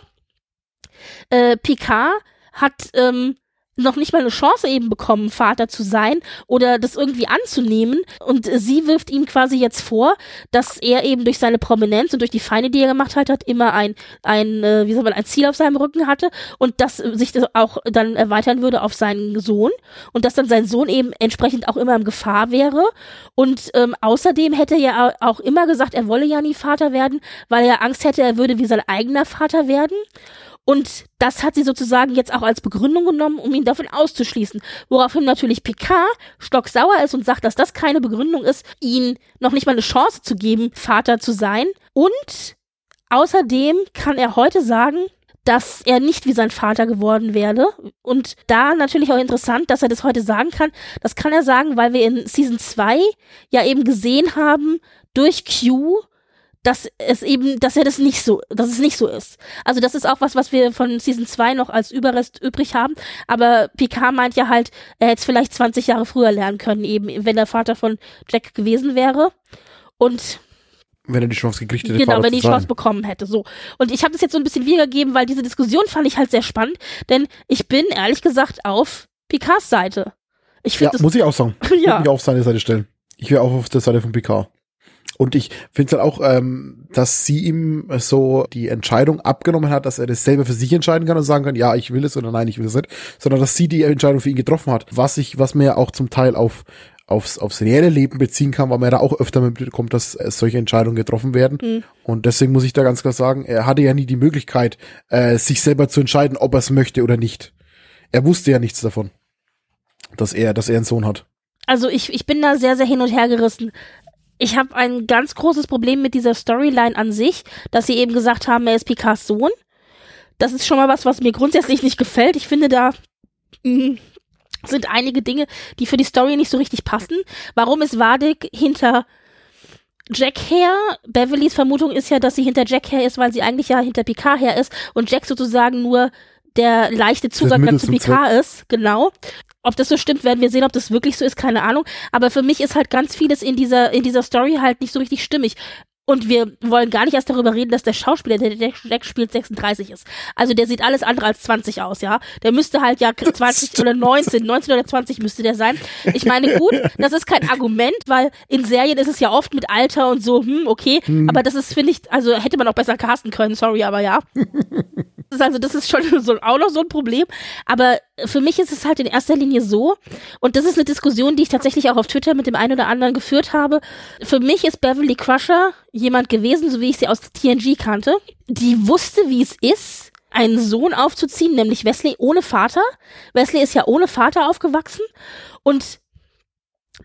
äh, Picard hat ähm, noch nicht mal eine Chance eben bekommen, Vater zu sein oder das irgendwie anzunehmen. Und äh, sie wirft ihm quasi jetzt vor, dass er eben durch seine Prominenz und durch die Feinde, die er gemacht hat, hat immer ein, ein, äh, wie soll man, ein Ziel auf seinem Rücken hatte und dass äh, sich das auch dann erweitern würde auf seinen Sohn und dass dann sein Sohn eben entsprechend auch immer in Gefahr wäre. Und ähm, außerdem hätte er ja auch immer gesagt, er wolle ja nie Vater werden, weil er Angst hätte, er würde wie sein eigener Vater werden. Und das hat sie sozusagen jetzt auch als Begründung genommen, um ihn davon auszuschließen. Woraufhin natürlich Picard stocksauer ist und sagt, dass das keine Begründung ist, ihn noch nicht mal eine Chance zu geben, Vater zu sein. Und außerdem kann er heute sagen, dass er nicht wie sein Vater geworden werde. Und da natürlich auch interessant, dass er das heute sagen kann. Das kann er sagen, weil wir in Season 2 ja eben gesehen haben, durch Q, dass es eben, dass er das nicht so, dass es nicht so ist. Also das ist auch was, was wir von Season 2 noch als Überrest übrig haben. Aber Picard meint ja halt, er hätte es vielleicht 20 Jahre früher lernen können, eben, wenn er Vater von Jack gewesen wäre. Und Wenn er die Chance gekriegt hätte, genau, wenn zu die. Chance bekommen hätte. So. Und ich habe das jetzt so ein bisschen wiedergegeben, weil diese Diskussion fand ich halt sehr spannend, denn ich bin ehrlich gesagt auf Picards Seite. Ich Ja, finde muss ich auch sagen. Ich Ja. würde mich auf seine Seite stellen. Ich wäre auch auf der Seite von Picard. Und ich finde es halt auch, ähm, dass sie ihm so die Entscheidung abgenommen hat, dass er das selber für sich entscheiden kann und sagen kann, ja, ich will es oder nein, ich will es nicht, sondern dass sie die Entscheidung für ihn getroffen hat. Was ich, was ja auch zum Teil auf aufs, aufs reelle Leben beziehen kann, weil man ja da auch öfter mitbekommt, dass äh, solche Entscheidungen getroffen werden. Mhm. Und deswegen muss ich da ganz klar sagen, er hatte ja nie die Möglichkeit, äh, sich selber zu entscheiden, ob er es möchte oder nicht. Er wusste ja nichts davon, dass er, dass er einen Sohn hat. also ich, ich bin da sehr, sehr hin und her gerissen. Ich habe ein ganz großes Problem mit dieser Storyline an sich, dass sie eben gesagt haben, er ist Picards Sohn. Das ist schon mal was, was mir grundsätzlich nicht gefällt. Ich finde, da mh, sind einige Dinge, die für die Story nicht so richtig passen. Warum ist Vadik hinter Jack her? Beverlys Vermutung ist ja, dass sie hinter Jack her ist, weil sie eigentlich ja hinter Picard her ist und Jack sozusagen nur der leichte Zugang zu Picard ist. Genau. Ob das so stimmt, werden wir sehen, ob das wirklich so ist, keine Ahnung. Aber für mich ist halt ganz vieles in dieser, in dieser Story halt nicht so richtig stimmig. Und wir wollen gar nicht erst darüber reden, dass der Schauspieler, der Jack, spielt, 36 ist. Also der sieht alles andere als 20 aus, ja. Der müsste halt ja 20 oder 19, 19 oder 20 müsste der sein. Ich meine, gut, das ist kein Argument, weil in Serien ist es ja oft mit Alter und so, hm, okay. Aber das ist, finde ich, also hätte man auch besser casten können, sorry, aber ja. Das ist also, das ist schon so, auch noch so ein Problem. Aber für mich ist es halt in erster Linie so, und das ist eine Diskussion, die ich tatsächlich auch auf Twitter mit dem einen oder anderen geführt habe. Für mich ist Beverly Crusher jemand gewesen, so wie ich sie aus TNG kannte, die wusste, wie es ist, einen Sohn aufzuziehen, nämlich Wesley ohne Vater. Wesley ist ja ohne Vater aufgewachsen und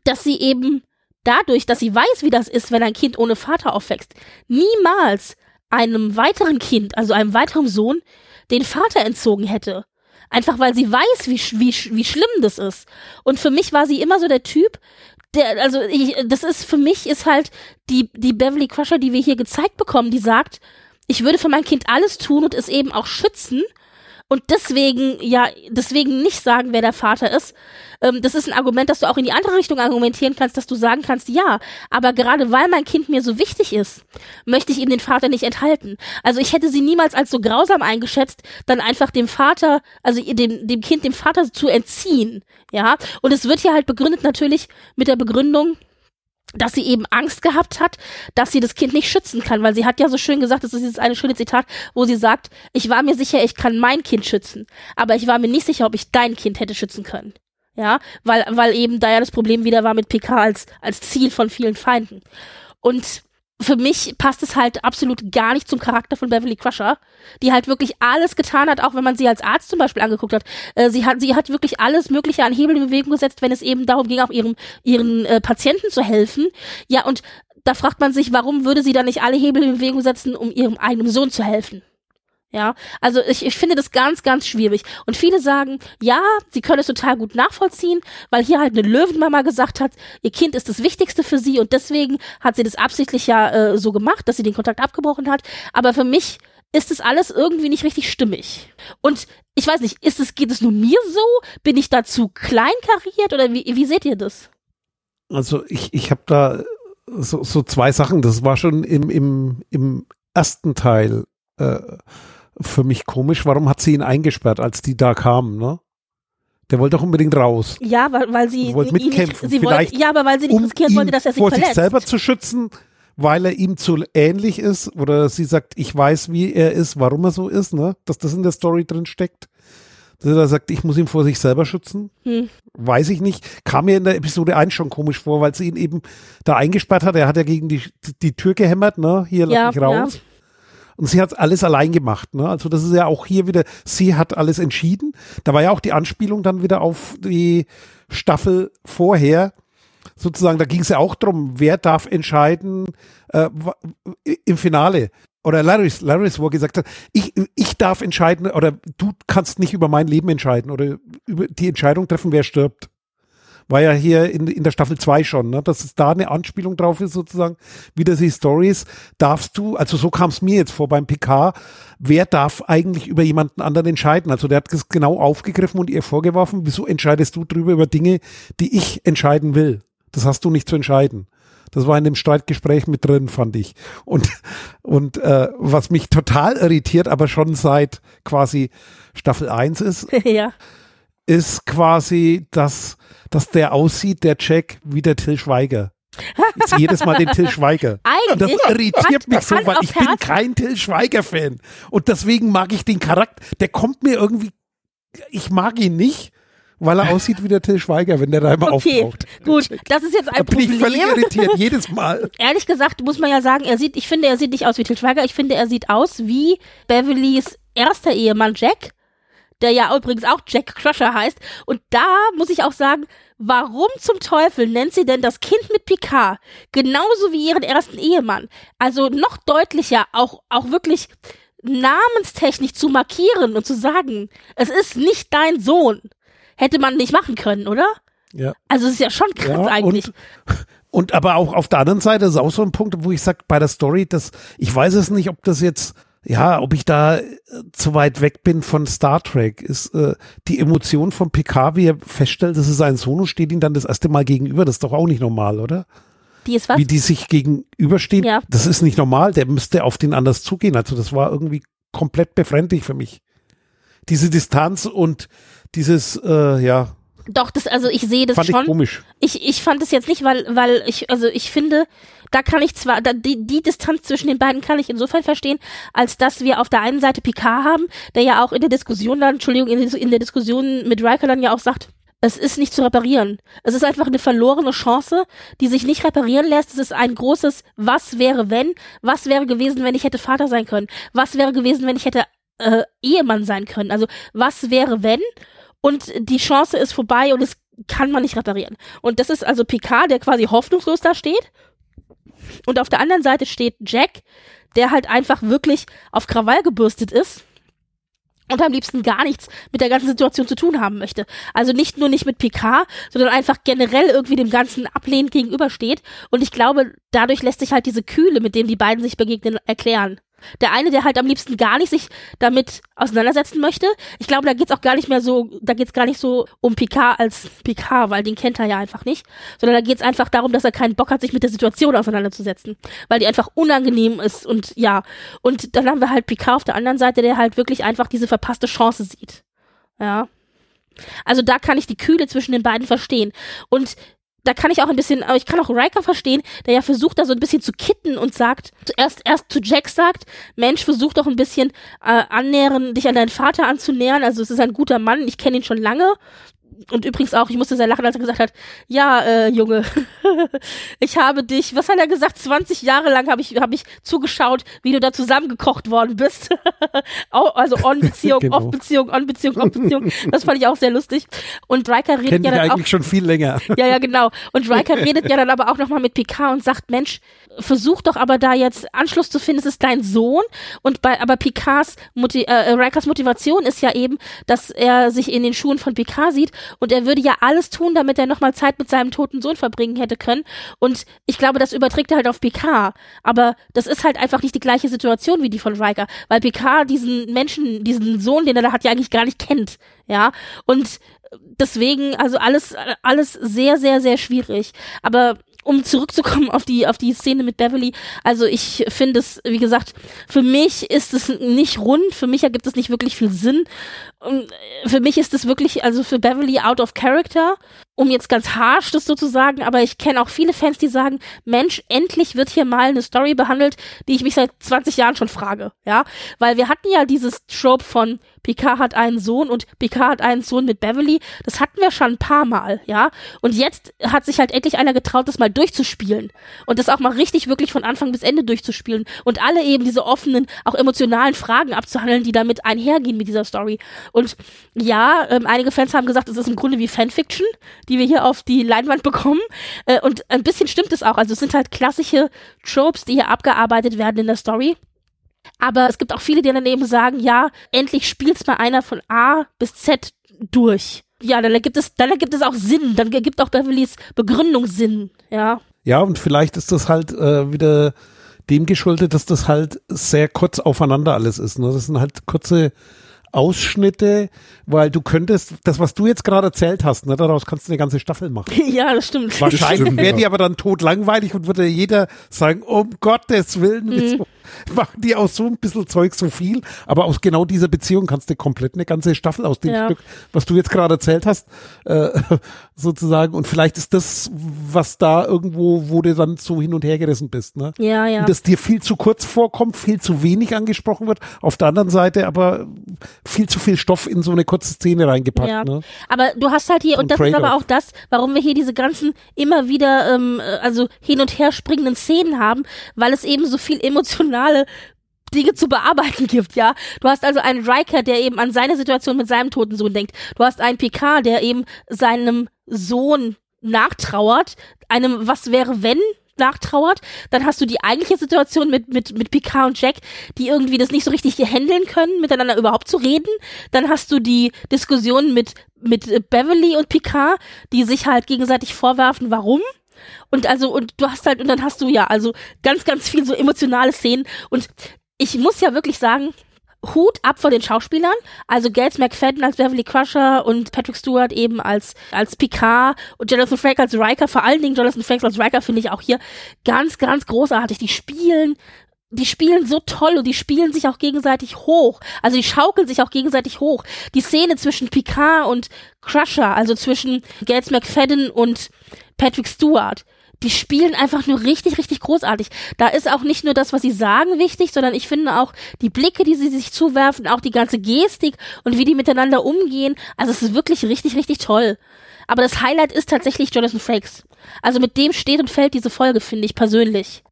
dass sie eben dadurch, dass sie weiß, wie das ist, wenn ein Kind ohne Vater aufwächst, niemals einem weiteren Kind, also einem weiteren Sohn, den Vater entzogen hätte. Einfach weil sie weiß, wie, wie, wie schlimm das ist. Und für mich war sie immer so der Typ, der, also ich, das ist für mich ist halt die, die Beverly Crusher, die wir hier gezeigt bekommen, die sagt, ich würde für mein Kind alles tun und es eben auch schützen und deswegen, ja, deswegen nicht sagen, wer der Vater ist. Ähm, das ist ein Argument, dass du auch in die andere Richtung argumentieren kannst, dass du sagen kannst, ja, aber gerade weil mein Kind mir so wichtig ist, möchte ich ihm den Vater nicht enthalten. Also ich hätte sie niemals als so grausam eingeschätzt, dann einfach dem Vater, also dem, dem Kind dem Vater zu entziehen. Ja, und es wird hier halt begründet natürlich mit der Begründung, dass sie eben Angst gehabt hat, dass sie das Kind nicht schützen kann, weil sie hat ja so schön gesagt, das ist jetzt eine schöne Zitat, wo sie sagt, ich war mir sicher, ich kann mein Kind schützen, aber ich war mir nicht sicher, ob ich dein Kind hätte schützen können. Ja, weil, weil eben da ja das Problem wieder war mit PK als, als Ziel von vielen Feinden. Und für mich passt es halt absolut gar nicht zum Charakter von Beverly Crusher, die halt wirklich alles getan hat, auch wenn man sie als Arzt zum Beispiel angeguckt hat. Äh, sie hat, sie hat wirklich alles Mögliche an Hebel in Bewegung gesetzt, wenn es eben darum ging, auch ihrem, ihren äh, Patienten zu helfen. Ja, und da fragt man sich, warum würde sie dann nicht alle Hebel in Bewegung setzen, um ihrem eigenen Sohn zu helfen? Ja, also ich, ich finde das ganz, ganz schwierig. Und viele sagen, ja, sie können es total gut nachvollziehen, weil hier halt eine Löwenmama gesagt hat, ihr Kind ist das Wichtigste für sie und deswegen hat sie das absichtlich ja äh, so gemacht, dass sie den Kontakt abgebrochen hat. Aber für mich ist das alles irgendwie nicht richtig stimmig. Und ich weiß nicht, ist es, geht es nur mir so? Bin ich da zu kleinkariert oder wie, wie seht ihr das? Also ich, ich habe da so, so zwei Sachen. Das war schon im, im, im ersten Teil äh, für mich komisch. Warum hat sie ihn eingesperrt, als die da kamen, ne? Der wollte doch unbedingt raus. Ja, weil, weil sie wollte ihn mitkämpfen. Nicht, sie wollte, ja, aber weil sie nicht um riskieren wollte, dass er sich vor verletzt. sich selber zu schützen, weil er ihm zu ähnlich ist oder sie sagt, ich weiß, wie er ist, warum er so ist, ne? Dass das in der Story drin steckt. Dass er sagt, ich muss ihn vor sich selber schützen. Hm. Weiß ich nicht. Kam mir in der Episode 1 schon komisch vor, weil sie ihn eben da eingesperrt hat. Er hat ja gegen die, die Tür gehämmert, ne? Hier, lass Ja, mich raus. Und sie hat alles allein gemacht. Ne? Also das ist ja auch hier wieder, sie hat alles entschieden. Da war ja auch die Anspielung dann wieder auf die Staffel vorher. Sozusagen, da ging es ja auch drum, wer darf entscheiden äh, im Finale. Oder Larrys, Larrys, wo er gesagt hat, ich, ich darf entscheiden oder du kannst nicht über mein Leben entscheiden oder über die Entscheidung treffen, wer stirbt. War ja hier in, in der Staffel 2 schon, ne? dass es da eine Anspielung drauf ist, sozusagen, wieder die Stories, darfst du, also so kam es mir jetzt vor beim PK, wer darf eigentlich über jemanden anderen entscheiden? Also der hat das genau aufgegriffen und ihr vorgeworfen, wieso entscheidest du drüber über Dinge, die ich entscheiden will? Das hast du nicht zu entscheiden. Das war in dem Streitgespräch mit drin, fand ich. Und, und äh, was mich total irritiert, aber schon seit quasi Staffel 1 ist, ja. Ist quasi, dass, dass der aussieht, der Jack, wie der Till Schweiger. Sehe jedes Mal den Till Schweiger. Und das Eigentlich irritiert mich so, weil ich bin kein Till Schweiger-Fan. Und deswegen mag ich den Charakter, der kommt mir irgendwie, ich mag ihn nicht, weil er aussieht wie der Till Schweiger, wenn der da immer Okay, auftaucht. gut, das ist jetzt Da ein bin ich völlig Problem. irritiert, jedes Mal. Ehrlich gesagt muss man ja sagen, er sieht, ich finde, er sieht nicht aus wie Til Schweiger, ich finde, er sieht aus wie Beverlys erster Ehemann Jack, der ja übrigens auch Jack Crusher heißt. Und da muss ich auch sagen, warum zum Teufel nennt sie denn das Kind mit Picard genauso wie ihren ersten Ehemann? Also noch deutlicher, auch, auch wirklich namenstechnisch zu markieren und zu sagen, es ist nicht dein Sohn. Hätte man nicht machen können, oder? Ja. Also es ist ja schon krass Ja, eigentlich. Und, und aber auch auf der anderen Seite ist auch so ein Punkt, wo ich sage, bei der Story, dass ich weiß es nicht, ob das jetzt, ja, ob ich da äh, zu weit weg bin von Star Trek, ist äh, die Emotion von Picard, wie er feststellt, das ist Sohn und steht ihm dann das erste Mal gegenüber. Das ist doch auch nicht normal, oder? Die ist was? Wie die sich gegenüberstehen, Ja. das ist nicht normal. Der müsste auf den anders zugehen. Also das war irgendwie komplett befremdlich für mich. Diese Distanz und dieses, äh, ja, Doch, das, also ich sehe das fand ich schon. komisch. Ich, ich fand es jetzt nicht, weil, weil ich, also ich finde, da kann ich zwar, da, die, die Distanz zwischen den beiden kann ich insofern verstehen, als dass wir auf der einen Seite Picard haben, der ja auch in der Diskussion dann, Entschuldigung, in, in der Diskussion mit Riker dann ja auch sagt, es ist nicht zu reparieren. Es ist einfach eine verlorene Chance, die sich nicht reparieren lässt. Es ist ein großes Was wäre wenn? Was wäre gewesen, wenn ich hätte Vater sein können? Was wäre gewesen, wenn ich hätte äh, Ehemann sein können? Also was wäre wenn? Und die Chance ist vorbei und es kann man nicht reparieren. Und das ist also Picard, der quasi hoffnungslos da steht. Und auf der anderen Seite steht Jack, der halt einfach wirklich auf Krawall gebürstet ist und am liebsten gar nichts mit der ganzen Situation zu tun haben möchte. Also nicht nur nicht mit Picard, sondern einfach generell irgendwie dem Ganzen ablehnend gegenübersteht. Und ich glaube, dadurch lässt sich halt diese Kühle, mit dem die beiden sich begegnen, erklären. Der eine, der halt am liebsten gar nicht sich damit auseinandersetzen möchte. Ich glaube, da geht's auch gar nicht mehr so, da geht's gar nicht so um Picard als Picard, weil den kennt er ja einfach nicht. Sondern da geht's einfach darum, dass er keinen Bock hat, sich mit der Situation auseinanderzusetzen. Weil die einfach unangenehm ist und ja. Und dann haben wir halt Picard auf der anderen Seite, der halt wirklich einfach diese verpasste Chance sieht. Ja. Also da kann ich die Kühle zwischen den beiden verstehen. Und da kann ich auch ein bisschen, aber ich kann auch Riker verstehen, der ja versucht, da so ein bisschen zu kitten und sagt, zuerst erst zu Jack sagt, Mensch, versuch doch ein bisschen äh, annähern, dich an deinen Vater anzunähern. Also es ist ein guter Mann, ich kenne ihn schon lange. Und übrigens auch, ich musste sehr lachen, als er gesagt hat, ja, äh, Junge, ich habe dich, was hat er gesagt, 20 Jahre lang habe ich, hab ich zugeschaut, wie du da zusammengekocht worden bist. also On-Beziehung, Genau. Off-Beziehung, On-Beziehung, Off-Beziehung. Das fand ich auch sehr lustig. Und Riker redet Kennt ja dann auch eigentlich schon viel länger. ja, ja, genau. Und Riker redet ja dann aber auch nochmal mit Picard und sagt, Mensch, versuch doch aber da jetzt Anschluss zu finden, es ist dein Sohn. Und bei, aber Picards, Moti äh, Rikers Motivation ist ja eben, dass er sich in den Schuhen von Picard sieht und er würde ja alles tun, damit er nochmal Zeit mit seinem toten Sohn verbringen hätte können. Und ich glaube, das überträgt er halt auf Picard. Aber das ist halt einfach nicht die gleiche Situation wie die von Riker, weil Picard diesen Menschen, diesen Sohn, den er da hat, ja eigentlich gar nicht kennt. Ja. Und deswegen, also alles, alles sehr, sehr, sehr schwierig. Aber um zurückzukommen auf die, auf die Szene mit Beverly, also ich finde es, wie gesagt, für mich ist es nicht rund, für mich ergibt es nicht wirklich viel Sinn. Und für mich ist es wirklich, also für Beverly out of character, um jetzt ganz harsch das so zu sagen, aber ich kenne auch viele Fans, die sagen, Mensch, endlich wird hier mal eine Story behandelt, die ich mich seit 20 Jahren schon frage, ja, weil wir hatten ja dieses Trope von Picard hat einen Sohn und Picard hat einen Sohn mit Beverly, das hatten wir schon ein paar Mal, ja, und jetzt hat sich halt endlich einer getraut, das mal durchzuspielen und das auch mal richtig wirklich von Anfang bis Ende durchzuspielen und alle eben diese offenen, auch emotionalen Fragen abzuhandeln, die damit einhergehen mit dieser Story und ja, ähm, einige Fans haben gesagt, es ist im Grunde wie Fanfiction, die wir hier auf die Leinwand bekommen. Äh, und ein bisschen stimmt es auch. Also es sind halt klassische Tropes, die hier abgearbeitet werden in der Story. Aber es gibt auch viele, die daneben sagen, ja, endlich spielt's mal einer von A bis Z durch. Ja, dann ergibt es, dann ergibt es auch Sinn. Dann ergibt auch Beverlys Begründung Sinn. Ja. Ja, und vielleicht ist das halt äh, wieder dem geschuldet, dass das halt sehr kurz aufeinander alles ist. Ne? Das sind halt kurze Ausschnitte, weil du könntest, das, was du jetzt gerade erzählt hast, ne, daraus kannst du eine ganze Staffel machen. ja, das stimmt. Wahrscheinlich wäre die aber dann totlangweilig und würde jeder sagen, um Gottes Willen, wieso machen die aus so ein bisschen Zeug so viel? Aber aus genau dieser Beziehung kannst du komplett eine ganze Staffel aus dem Ja. Stück, was du jetzt gerade erzählt hast, äh, sozusagen. Und vielleicht ist das, was da irgendwo, wo du dann so hin und her gerissen bist, ne? Ja, ja. Und das dir viel zu kurz vorkommt, viel zu wenig angesprochen wird. Auf der anderen Seite aber viel zu viel Stoff in so eine kurze Szene reingepackt, Ja. ne? Aber du hast halt hier, ein und das ist aber auch das, warum wir hier diese ganzen immer wieder, ähm, äh, also hin und her springenden Szenen haben, weil es eben so viel emotionale Dinge zu bearbeiten gibt, ja. Du hast also einen Riker, der eben an seine Situation mit seinem toten Sohn denkt. Du hast einen Picard, der eben seinem Sohn nachtrauert, einem Was wäre wenn nachtrauert. Dann hast du die eigentliche Situation mit, mit, mit Picard und Jack, die irgendwie das nicht so richtig handeln können, miteinander überhaupt zu reden. Dann hast du die Diskussion mit, mit Beverly und Picard, die sich halt gegenseitig vorwerfen, warum. Und also, und du hast halt, und dann hast du ja, also ganz, ganz viel so emotionale Szenen. Und ich muss ja wirklich sagen, Hut ab vor den Schauspielern. Also Gates McFadden als Beverly Crusher und Patrick Stewart eben als, als Picard und Jonathan Frakes als Riker. Vor allen Dingen Jonathan Frakes als Riker finde ich auch hier ganz, ganz großartig. Die spielen die spielen so toll und die spielen sich auch gegenseitig hoch. Also die schaukeln sich auch gegenseitig hoch. Die Szene zwischen Picard und Crusher, also zwischen Gates McFadden und Patrick Stewart, die spielen einfach nur richtig, richtig großartig. Da ist auch nicht nur das, was sie sagen, wichtig, sondern ich finde auch die Blicke, die sie sich zuwerfen, auch die ganze Gestik und wie die miteinander umgehen. Also es ist wirklich richtig, richtig toll. Aber das Highlight ist tatsächlich Jonathan Frakes. Also mit dem steht und fällt diese Folge, finde ich persönlich.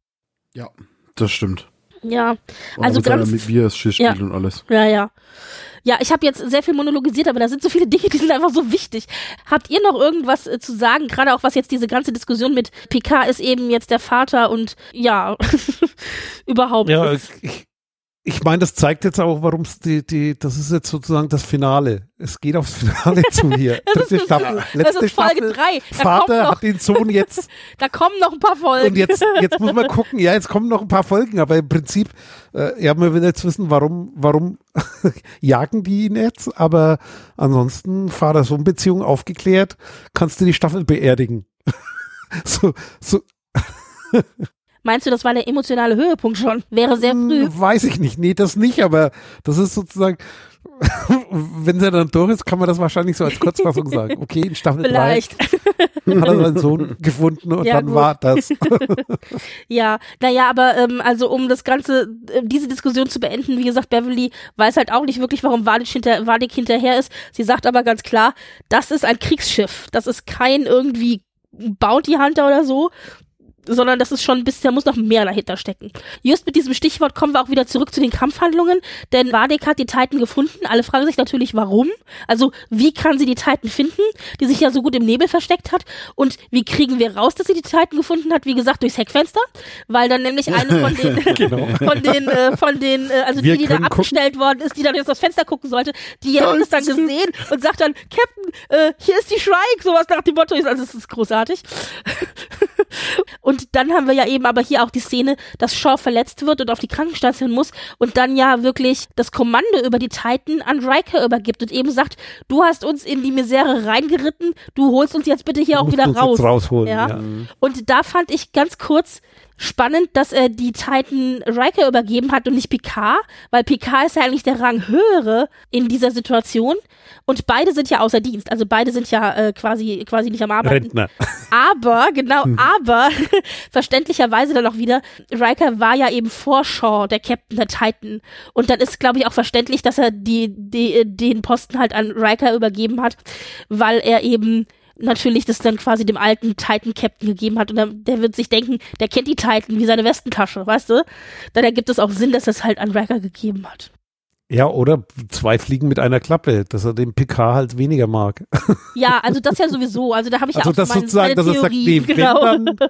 Ja, das stimmt. Ja, Und also ganz, mit er es Schiss Ja. und alles. ja, ja. Ja, ich habe jetzt sehr viel monologisiert, aber da sind so viele Dinge, die sind einfach so wichtig. Habt ihr noch irgendwas äh, zu sagen? Gerade auch was jetzt diese ganze Diskussion mit Picard ist eben jetzt der Vater und ja, überhaupt. Ja, ich, ich meine, das zeigt jetzt auch, warum es die, die, das ist jetzt sozusagen das Finale. Es geht aufs Finale zu hier. Das Dritte ist- Staffel, das letzte ist Folge Staffel. drei. Da Vater kommt noch- hat den Sohn jetzt Da kommen noch ein paar Folgen. und jetzt, jetzt muss man gucken, ja, jetzt kommen noch ein paar Folgen, aber im Prinzip, äh, ja, man will jetzt wissen, warum, warum jagen die ihn jetzt, aber ansonsten Vater-Sohn-Beziehung aufgeklärt, kannst du die Staffel beerdigen. so, so, Meinst du, das war der emotionale Höhepunkt schon? Wäre sehr früh. Hm, Weiß ich nicht. Nee, das nicht, aber das ist sozusagen, wenn sie dann durch ist, kann man das wahrscheinlich so als Kurzfassung sagen. Okay, in Staffel 3 Vielleicht. hat er seinen Sohn gefunden und Ja, dann gut. war das. Ja, naja, aber ähm, also um das Ganze, äh, diese Diskussion zu beenden, wie gesagt, Beverly weiß halt auch nicht wirklich, warum Vadik, hinter, Vadik hinterher ist. Sie sagt aber ganz klar, das ist ein Kriegsschiff. Das ist kein irgendwie Bounty Hunter oder so. Sondern das ist schon ein bisschen, da muss noch mehr dahinter stecken. Just mit diesem Stichwort kommen wir auch wieder zurück zu den Kampfhandlungen, denn Vadik hat die Titan gefunden. Alle fragen sich natürlich, warum. Also, wie kann sie die Titan finden, die sich ja so gut im Nebel versteckt hat? Und wie kriegen wir raus, dass sie die Titan gefunden hat? Wie gesagt, durchs Heckfenster, weil dann nämlich eine von den, von den, äh, von den, äh, also Wir die, die da abgestellt worden ist, die dann jetzt das Fenster gucken sollte, die hat es dann gesehen und sagt dann, Captain, äh, hier ist die Shrike, sowas nach dem Motto also es ist großartig. und dann haben wir ja eben aber hier auch die Szene, dass Shaw verletzt wird und auf die Krankenstation muss und dann ja wirklich das Kommando über die Titan an Riker übergibt und eben sagt, du hast uns in die Misere reingeritten, du holst uns jetzt bitte hier auch wieder raus. Rausholen. Ja. Ja. Und da fand ich ganz kurz spannend, dass er die Titan Riker übergeben hat und nicht Picard, weil Picard ist ja eigentlich der Rang höhere in dieser Situation und beide sind ja außer Dienst, also beide sind ja äh, quasi quasi nicht am Arbeiten. Rentner. Aber, genau, aber verständlicherweise dann auch wieder, Riker war ja eben vor Shaw der Captain der Titan. Und dann ist, glaube ich, auch verständlich, dass er die, die, den Posten halt an Riker übergeben hat, weil er eben natürlich das dann quasi dem alten Titan-Captain gegeben hat und der, der wird sich denken, der kennt die Titan wie seine Westentasche, weißt du? Dann ergibt es auch Sinn, dass er es halt an Riker gegeben hat. Ja, oder zwei Fliegen mit einer Klappe, dass er den Picard halt weniger mag. Ja, also das ja sowieso. Also da habe ich Also ja auch das so meine, sozusagen, meine dass er sagt, nee, genau. wenn, dann,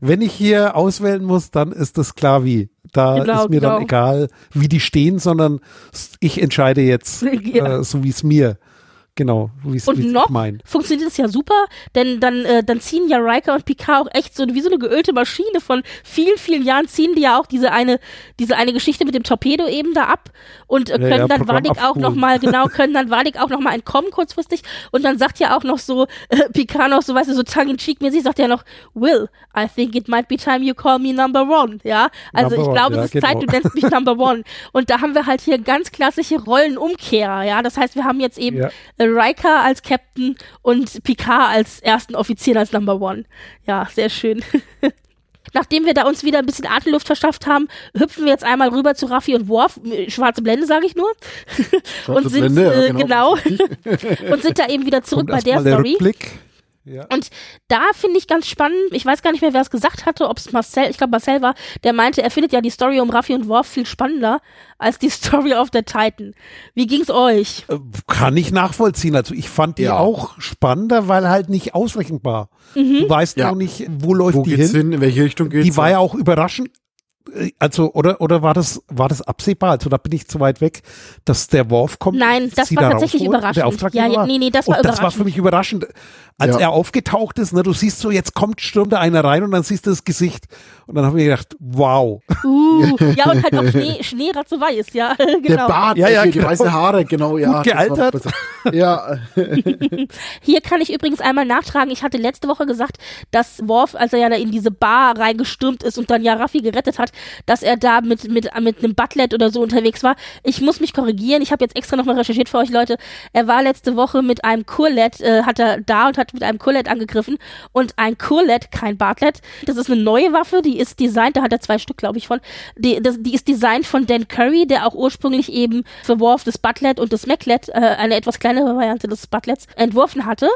wenn ich hier auswählen muss, dann ist das klar wie. Da Genau, ist mir genau. dann egal, wie die stehen, sondern ich entscheide jetzt, Ja. äh, so wie es mir, genau, wie es noch mein. funktioniert es ja super, denn dann, äh, dann ziehen ja Riker und Picard auch echt so wie so eine geölte Maschine von vielen, vielen Jahren ziehen die ja auch diese eine, diese eine Geschichte mit dem Torpedo eben da ab und äh, Ja, können ja, dann Programm Vadik auch abspulen. noch mal genau, können dann Vadik auch noch mal entkommen kurzfristig und dann sagt ja auch noch so, äh, Picard noch so, weißt du, so tongue in cheek mäßig sagt ja noch, Will, I think it might be time you call me number one, ja, also Number ich one, glaube, ja, es ist genau. Zeit, du nennst mich number one und da haben wir halt hier ganz klassische Rollenumkehr, ja, das heißt, wir haben jetzt eben Ja. äh, Riker als Captain und Picard als ersten Offizier als Number One. Ja, sehr schön. Nachdem wir da uns wieder ein bisschen Atemluft verschafft haben, hüpfen wir jetzt einmal rüber zu Raffi und Worf. Schwarze Blende, sage ich nur. und sind, Blende, äh, genau, richtig. und sind da eben wieder zurück Kommt bei der Story. Rückblick. Ja. Und da finde ich ganz spannend, ich weiß gar nicht mehr, wer es gesagt hatte, ob es Marcel, ich glaube Marcel war, der meinte, er findet ja die Story um Raffi und Worf viel spannender als die Story of the Titan. Wie ging's euch? Äh, Kann ich nachvollziehen. Also ich fand die Ja. auch spannender, weil halt nicht ausrechenbar. Du weißt Ja. noch nicht, wo läuft Wo die geht's hin. hin? In welche Richtung geht's? Die war ja auch überraschend. Äh, Also, oder, oder war das, war das absehbar? Also, da bin ich zu weit weg, dass der Worf kommt. Nein, das war da tatsächlich rausholt, überraschend. Der Auftraggeber Ja, ja, nee, nee, das und war das war überraschend. für mich überraschend. Als Ja. er aufgetaucht ist, ne, du siehst so, jetzt kommt, stürmt da einer rein und dann siehst du das Gesicht. Und dann habe ich gedacht, wow. Uh, ja, und halt auch Schnee, Schneeratze weiß, ja, Der genau. Bart, Ja, ja, die, genau. weißen Haare, genau, ja. Gut gealtert. Ja, Hier kann ich übrigens einmal nachtragen, ich hatte letzte Woche gesagt, dass Worf, als er ja da in diese Bar reingestürmt ist und dann ja Raffi gerettet hat, dass er da mit, mit, mit einem Butlet oder so unterwegs war. Ich muss mich korrigieren, ich habe jetzt extra nochmal recherchiert für euch Leute. Er war letzte Woche mit einem Kurlet, äh, hat er da und hat mit einem Kurlet angegriffen und ein Kurlet, kein Bartlett, das ist eine neue Waffe, die ist designt, da hat er zwei Stück, glaube ich, von, die, das, die ist designt von Dan Curry, der auch ursprünglich eben für Worf das Butlet und das Maclet, äh, eine etwas kleinere Variante des Butlets, entworfen hatte.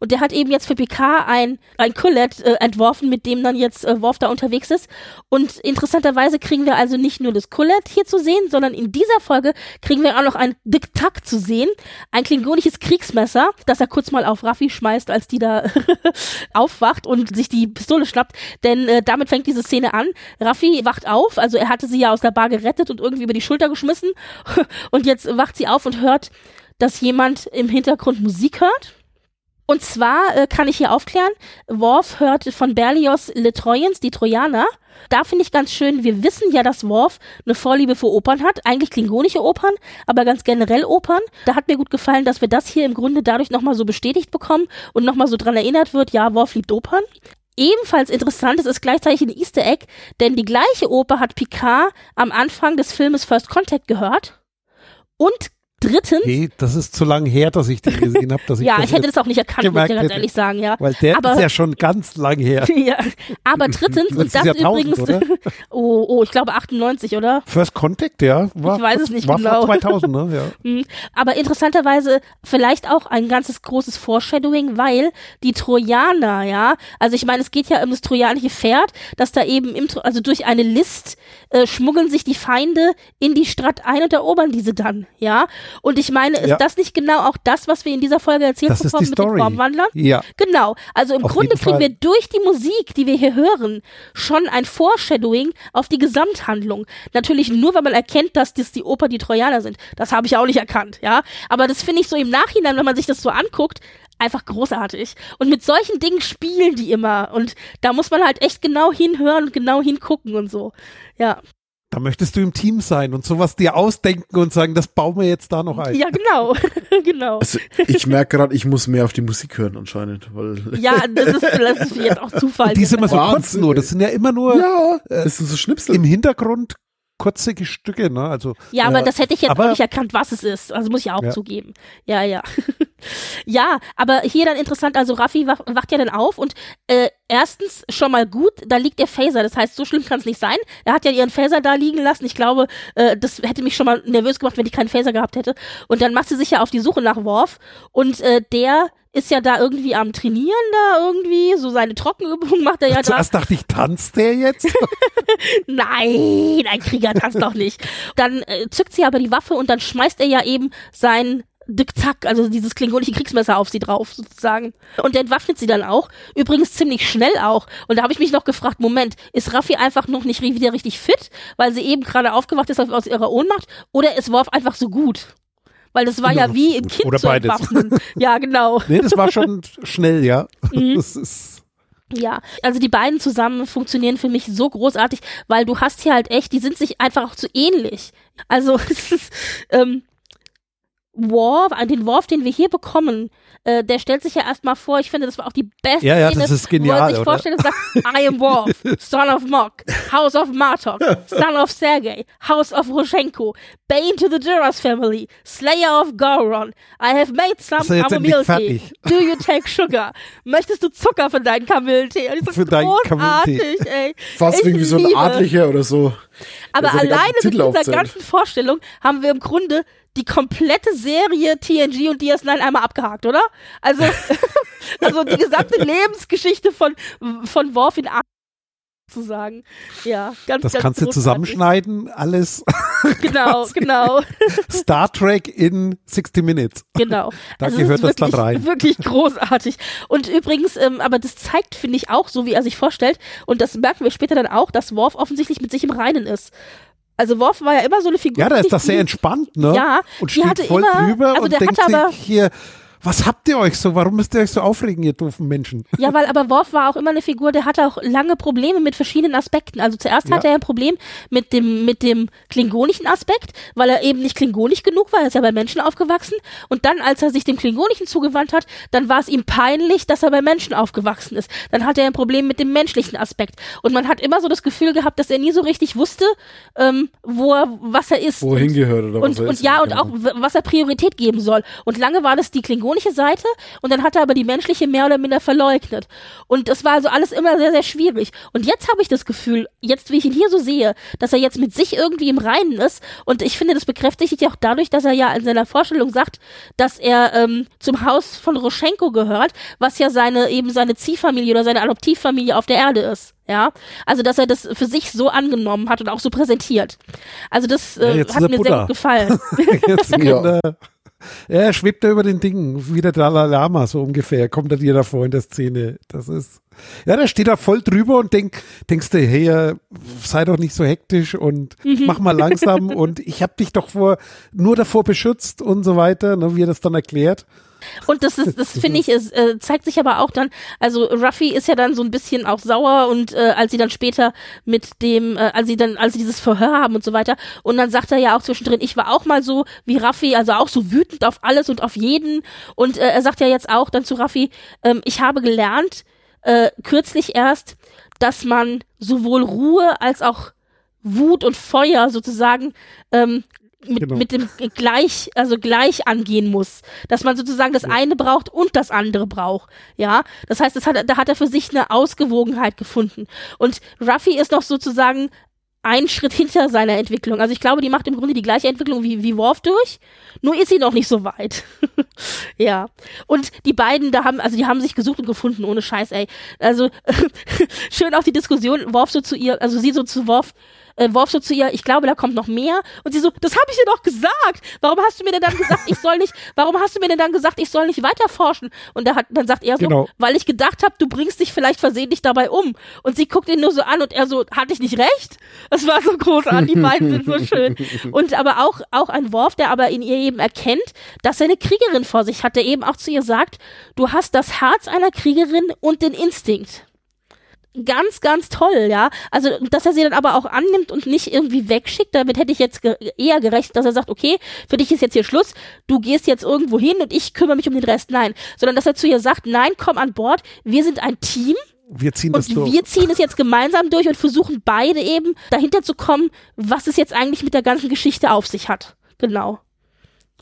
Und der hat eben jetzt für Picard ein, ein Collet äh, entworfen, mit dem dann jetzt äh, Worf da unterwegs ist. Und interessanterweise kriegen wir also nicht nur das Collet hier zu sehen, sondern in dieser Folge kriegen wir auch noch ein Diktak zu sehen. Ein klingonisches Kriegsmesser, das er kurz mal auf Raffi schmeißt, als die da aufwacht und sich die Pistole schnappt. Denn äh, damit fängt diese Szene an. Raffi wacht auf, also er hatte sie ja aus der Bar gerettet und irgendwie über die Schulter geschmissen. und jetzt wacht sie auf und hört, dass jemand im Hintergrund Musik hört. Und zwar äh, kann ich hier aufklären, Worf hört von Berlioz Le Troyens, die Trojaner. Da finde ich ganz schön, wir wissen ja, dass Worf eine Vorliebe für Opern hat, eigentlich klingonische Opern, aber ganz generell Opern. Da hat mir gut gefallen, dass wir das hier im Grunde dadurch nochmal so bestätigt bekommen und nochmal so dran erinnert wird, ja, Worf liebt Opern. ebenfalls interessant, es ist gleichzeitig ein Easter Egg, denn die gleiche Oper hat Picard am Anfang des Filmes First Contact gehört. Und drittens, Hey, das ist zu lang her, dass ich den gesehen habe, dass ich ja, das ich hätte das auch nicht erkannt, muss ich ganz ehrlich sagen, ja. Weil der aber- ist ja schon ganz lang her. ja. Aber drittens, und das übrigens, oh, oh, ich glaube 98, oder? First Contact, ja. War, Ich weiß es nicht war genau. vor 2000, ne? Ja. Hm. Aber interessanterweise vielleicht auch ein ganzes großes Foreshadowing, weil die Trojaner, ja, also ich meine, es geht ja um das trojanische Pferd, dass da eben im, also durch eine List äh, schmuggeln sich die Feinde in die Stadt ein und erobern diese dann, ja. Und ich meine, ist Ja. das nicht genau auch das, was wir in dieser Folge erzählt Das bekommen mit den. Formwandlern? Ja. Genau. Also im Auf Grunde kriegen Fall. wir durch die Musik, die wir hier hören, schon ein Foreshadowing auf die Gesamthandlung. Natürlich nur, wenn man erkennt, dass das die Oper die Trojaner sind. Das habe ich auch nicht erkannt, ja. Aber das finde ich so im Nachhinein, wenn man sich das so anguckt, einfach großartig. Und mit solchen Dingen spielen die immer. Und da muss man halt echt genau hinhören und genau hingucken und so. Ja, Da möchtest du im Team sein und sowas dir ausdenken und sagen, das bauen wir jetzt da noch ein. ja genau. genau. Also ich merke gerade, ich muss mehr auf die Musik hören anscheinend, weil Ja, das ist, das ist jetzt auch Zufall. Und die sind immer so Wahnsinn, kurz nur. Das sind ja immer nur ja, das sind so Schnipsel. im Hintergrund kurze Stücke, ne? Also Ja, aber Ja, das hätte ich jetzt aber- auch nicht erkannt, was es ist. Also muss ich auch Ja. zugeben. Ja, ja. ja, aber hier dann interessant, also Raffi wach, wacht ja dann auf und äh, erstens schon mal gut, da liegt der Phaser. Das heißt, so schlimm kann es nicht sein. Er hat ja ihren Phaser da liegen lassen. Ich glaube, äh, das hätte mich schon mal nervös gemacht, wenn ich keinen Phaser gehabt hätte. Und dann macht sie sich ja auf die Suche nach Worf und äh, der ist ja da irgendwie am Trainieren da irgendwie, so seine Trockenübung macht er ja da. zuerst dachte ich, tanzt der jetzt? Nein, ein Krieger tanzt doch nicht. Dann äh, zückt sie aber die Waffe und dann schmeißt er ja eben sein Dick-Zack, also dieses klingonische Kriegsmesser auf sie drauf, sozusagen. Und der entwaffnet sie dann auch. Übrigens ziemlich schnell auch. Und da habe ich mich noch gefragt, Moment, ist Raffi einfach noch nicht wieder richtig fit, weil sie eben gerade aufgewacht ist aus ihrer Ohnmacht? Oder ist Worf einfach so gut? Weil das war ja wie ein Kind Oder zu beides. entwaffnen. Ja, genau. nee, das war schon schnell, ja. Mhm. Das ist Ja, also die beiden zusammen funktionieren für mich so großartig, weil du hast hier halt echt, die sind sich einfach auch zu ähnlich. Also es ist, ähm, Worf, an den Worf, den wir hier bekommen, äh, der stellt sich ja erstmal vor, ich finde, das war auch die beste Ja, ja, Szene, das ist wo er genial, sich oder? vorstellt und sagt, I am Worf, son of Mok, House of Martok, son of Sergei, House of Roshenko, Bane to the Duras family, Slayer of Gauron, I have made some fertig? Do you take sugar? Möchtest du Zucker für deinen Kamillentee? Und ich so, Für deinen großartig, ey. Fast ich irgendwie so ein liebe. Adlicher oder so. Aber alleine mit dieser ganzen Vorstellung haben wir im Grunde die komplette Serie TNG und DS9 einmal abgehakt, oder? Also, also die gesamte Lebensgeschichte von, von Worf in A zu sagen. Ja, ganz, das ganz kannst du zusammenschneiden, alles Genau, genau, Star Trek in 60 Minutes. genau. Da Also gehört das dann wirklich, rein. Wirklich großartig. Und übrigens, ähm, aber das zeigt, finde ich, auch, so wie er sich vorstellt, und das merken wir später dann auch, dass Worf offensichtlich mit sich im Reinen ist. Also Worf war ja immer so eine Figur. Ja, da ist das sehr entspannt, ne? Ja, und steht hatte voll immer- drüber also und der denkt sich hier, was habt ihr euch so? Warum müsst ihr euch so aufregen, ihr doofen Menschen? Ja, weil aber Worf war auch immer eine Figur, der hatte auch lange Probleme mit verschiedenen Aspekten. Also zuerst Ja. hatte er ein Problem mit dem, mit dem klingonischen Aspekt, weil er eben nicht klingonisch genug war, er ist ja bei Menschen aufgewachsen. Und dann, als er sich dem klingonischen zugewandt hat, dann war es ihm peinlich, dass er bei Menschen aufgewachsen ist. Dann hatte er ein Problem mit dem menschlichen Aspekt. Und man hat immer so das Gefühl gehabt, dass er nie so richtig wusste, ähm, wo er, was er ist. Wohin und, gehört oder und, was er und ist. ja, und auch was er Priorität geben soll. Und lange war das die klingonische Seite und dann hat er aber die menschliche mehr oder minder verleugnet. Und das war also alles immer sehr, sehr schwierig. Und jetzt habe ich das Gefühl, jetzt wie ich ihn hier so sehe, dass er jetzt mit sich irgendwie im Reinen ist. Und ich finde, das bekräftigt sich auch dadurch, dass er ja in seiner Vorstellung sagt, dass er ähm, zum Haus von Roschenko gehört, was ja seine eben seine Ziehfamilie oder seine Adoptivfamilie auf der Erde ist. Ja, also dass er das für sich so angenommen hat und auch so präsentiert. Also das Ja, äh, ist hat mir sehr Buddha. gut gefallen. Jetzt Ja. Er, er schwebt da über den Dingen, wie der Dalai Lama, so ungefähr, kommt er dir da vor in der Szene. Das ist, ja, der steht da voll drüber und denk, denkst du, hey, äh, sei doch nicht so hektisch und Mhm. mach mal langsam und ich hab dich doch vor, nur davor beschützt und so weiter, ne, wie er das dann erklärt. Und das ist, das finde ich, es äh, zeigt sich aber auch dann, also Ruffy ist ja dann so ein bisschen auch sauer und äh, als sie dann später mit dem, äh, als sie dann, als sie dieses Verhör haben und so weiter, und dann sagt er ja auch zwischendrin, ich war auch mal so wie Ruffy, also auch so wütend auf alles und auf jeden. Und äh, er sagt ja jetzt auch dann zu Ruffy, ähm, ich habe gelernt, äh, kürzlich erst, dass man sowohl Ruhe als auch Wut und Feuer sozusagen ähm, mit, Genau. mit dem gleich, also gleich angehen muss. Dass man sozusagen das eine braucht und das andere braucht. Ja. Das heißt, das hat, da hat er für sich eine Ausgewogenheit gefunden. Und Ruffy ist noch sozusagen einen Schritt hinter seiner Entwicklung. Also ich glaube, die macht im Grunde die gleiche Entwicklung wie, wie Worf durch, nur ist sie noch nicht so weit. ja. Und die beiden, da haben, also die haben sich gesucht und gefunden, ohne Scheiß, ey. Also schön auch die Diskussion, Worf so zu ihr, also sie so zu Worf, äh, Worf so zu ihr, ich glaube, da kommt noch mehr. Und sie so, das habe ich dir doch gesagt. Warum hast du mir denn dann gesagt, ich soll nicht, warum hast du mir denn dann gesagt, ich soll nicht weiter forschen? Und da hat, dann sagt er so, Genau. weil ich gedacht habe, du bringst dich vielleicht versehentlich dabei um. Und sie guckt ihn nur so an und er so, hatte ich nicht recht? Das war so großartig, die beiden sind so schön. Und aber auch, auch ein Worf, der aber in ihr eben erkennt, dass er eine Kriegerin vor sich hat, der eben auch zu ihr sagt, du hast das Herz einer Kriegerin und den Instinkt ganz, ganz toll, ja. Also, dass er sie dann aber auch annimmt und nicht irgendwie wegschickt, damit hätte ich jetzt ge eher gerechnet, dass er sagt, okay, für dich ist jetzt hier Schluss, du gehst jetzt irgendwo hin und ich kümmere mich um den Rest. Nein, sondern dass er zu ihr sagt, nein, komm an Bord, wir sind ein Team Wir ziehen das und durch. wir ziehen es jetzt gemeinsam durch und versuchen beide eben dahinter zu kommen, was es jetzt eigentlich mit der ganzen Geschichte auf sich hat. Genau.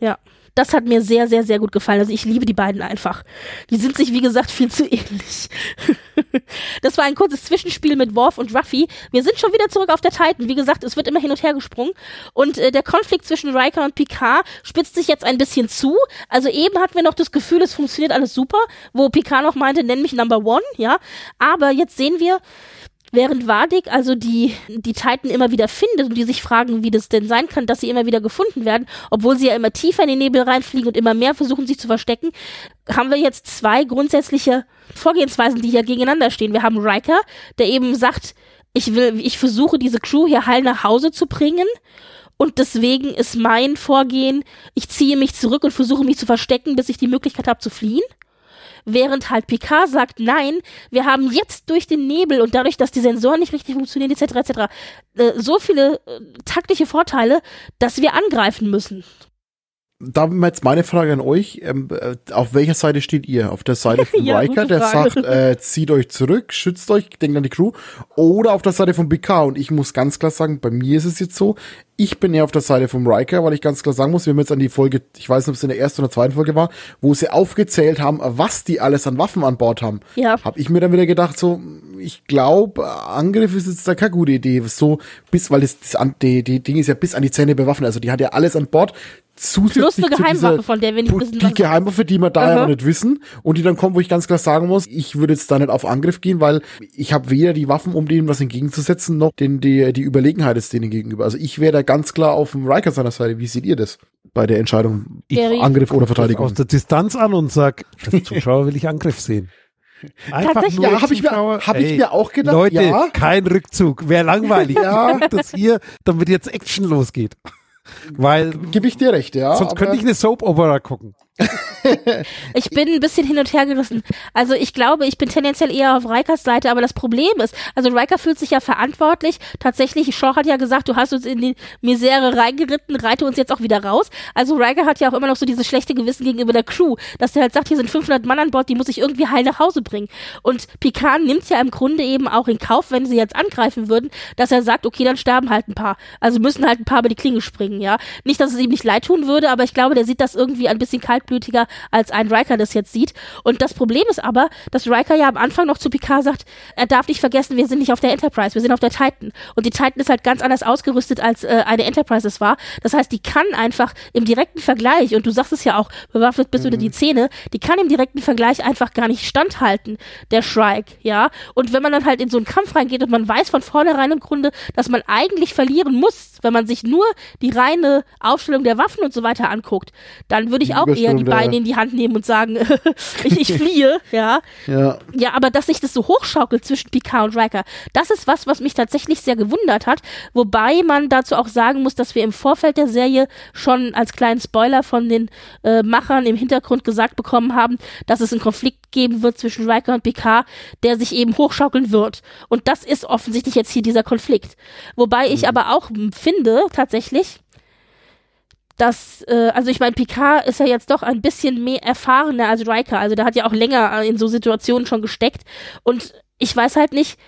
Ja. Das hat mir sehr, sehr, sehr gut gefallen. Also ich liebe die beiden einfach. Die sind sich, wie gesagt, viel zu ähnlich. das war ein kurzes Zwischenspiel mit Worf und Ruffy. Wir sind schon wieder zurück auf der Titan. Wie gesagt, es wird immer hin und her gesprungen. Und äh, der Konflikt zwischen Riker und Picard spitzt sich jetzt ein bisschen zu. Also eben hatten wir noch das Gefühl, es funktioniert alles super, wo Picard noch meinte, nenn mich Number One, ja. Aber jetzt sehen wir, Während Vadik also die, die Titan immer wieder findet und die sich fragen, wie das denn sein kann, dass sie immer wieder gefunden werden, obwohl sie ja immer tiefer in den Nebel reinfliegen und immer mehr versuchen, sich zu verstecken, haben wir jetzt zwei grundsätzliche Vorgehensweisen, die hier gegeneinander stehen. Wir haben Riker, der eben sagt, ich will, ich versuche diese Crew hier heil nach Hause zu bringen. Und deswegen ist mein Vorgehen, ich ziehe mich zurück und versuche mich zu verstecken, bis ich die Möglichkeit habe zu fliehen während halt Picard sagt, nein, wir haben jetzt durch den Nebel und dadurch, dass die Sensoren nicht richtig funktionieren, etc., etc., äh, so viele äh, taktische Vorteile, dass wir angreifen müssen. Da jetzt meine Frage an euch. Ähm, äh, auf welcher Seite steht ihr? Auf der Seite von Ja, Riker, der sagt, äh, zieht euch zurück, schützt euch, denkt an die Crew. Oder auf der Seite von Picard. Und ich muss ganz klar sagen, bei mir ist es jetzt so, ich bin eher auf der Seite vom Riker, weil ich ganz klar sagen muss, wir haben jetzt an die Folge, ich weiß nicht, ob es in der ersten oder zweiten Folge war, wo sie aufgezählt haben, was die alles an Waffen an Bord haben. Ja. Hab ich mir dann wieder gedacht, so, ich glaube, Angriff ist jetzt da keine gute Idee. So, bis, weil das, das an- die, die Ding ist ja bis an die Zähne bewaffnet. Also die hat ja alles an Bord. Zusätzlich Plus eine Geheimwaffe, von der wir nicht wissen, Die Geheimwaffe, die wir da ja Aha. noch nicht wissen und die dann kommen, wo ich ganz klar sagen muss, ich würde jetzt da nicht auf Angriff gehen, weil ich habe weder die Waffen, um denen was entgegenzusetzen, noch den, die, die Überlegenheit ist denen gegenüber. Also ich wäre da ganz klar auf dem Riker seiner Seite. Wie seht ihr das bei der Entscheidung Gary? Angriff oder aus Verteidigung? der Distanz an und sag, als Zuschauer will ich Angriff sehen. Einfach nur Ja, hab ich mir- hab ich mir auch gedacht, Leute, ja. kein Rückzug, wäre langweilig. Ja. Ich das hier, damit jetzt Action losgeht. Weil Gebe ich dir recht, ja. sonst könnte ich eine Soap-Opera gucken. Ich bin ein bisschen hin und her gerissen. Also ich glaube, ich bin tendenziell eher auf Rikers Seite, aber das Problem ist, also Riker fühlt sich ja verantwortlich. Tatsächlich, Shaw hat ja gesagt, du hast uns in die Misere reingeritten, reite uns jetzt auch wieder raus. Also Riker hat ja auch immer noch so dieses schlechte Gewissen gegenüber der Crew, dass er halt sagt, hier sind 500 Mann an Bord, die muss ich irgendwie heil nach Hause bringen. Und Picard nimmt ja im Grunde eben auch in Kauf, wenn sie jetzt angreifen würden, dass er sagt, okay, dann sterben halt ein paar. Also müssen halt ein paar über die Klinge springen, ja. Nicht, dass es ihm nicht leid tun würde, aber ich glaube, der sieht das irgendwie ein bisschen kaltblütiger, als ein Riker das jetzt sieht. Und das Problem ist aber, dass Riker ja am Anfang noch zu Picard sagt, er darf nicht vergessen, wir sind nicht auf der Enterprise, wir sind auf der Titan. Und die Titan ist halt ganz anders ausgerüstet, als äh, eine Enterprise es war. Das heißt, die kann einfach im direkten Vergleich, und du sagst es ja auch, bewaffnet bis unter die Zähne, die kann im direkten Vergleich einfach gar nicht standhalten, der Shrike, ja. Und wenn man dann halt in so einen Kampf reingeht und man weiß von vornherein im Grunde, dass man eigentlich verlieren muss, wenn man sich nur die reine Aufstellung der Waffen und so weiter anguckt, dann würde ich auch eher die Beine in die Hand nehmen und sagen, ich, ich fliehe, ja. Ja. Ja, aber dass sich das so hochschaukelt zwischen Picard und Riker, das ist was, was mich tatsächlich sehr gewundert hat. Wobei man dazu auch sagen muss, dass wir im Vorfeld der Serie schon als kleinen Spoiler von den äh, Machern im Hintergrund gesagt bekommen haben, dass es einen Konflikt geben wird zwischen Riker und Picard, der sich eben hochschaukeln wird. Und das ist offensichtlich jetzt hier dieser Konflikt. Wobei ich aber auch finde, tatsächlich, dass, äh, also ich meine, Picard ist ja jetzt doch ein bisschen mehr erfahrener als Riker. Also der hat ja auch länger in so Situationen schon gesteckt. Und ich weiß halt nicht,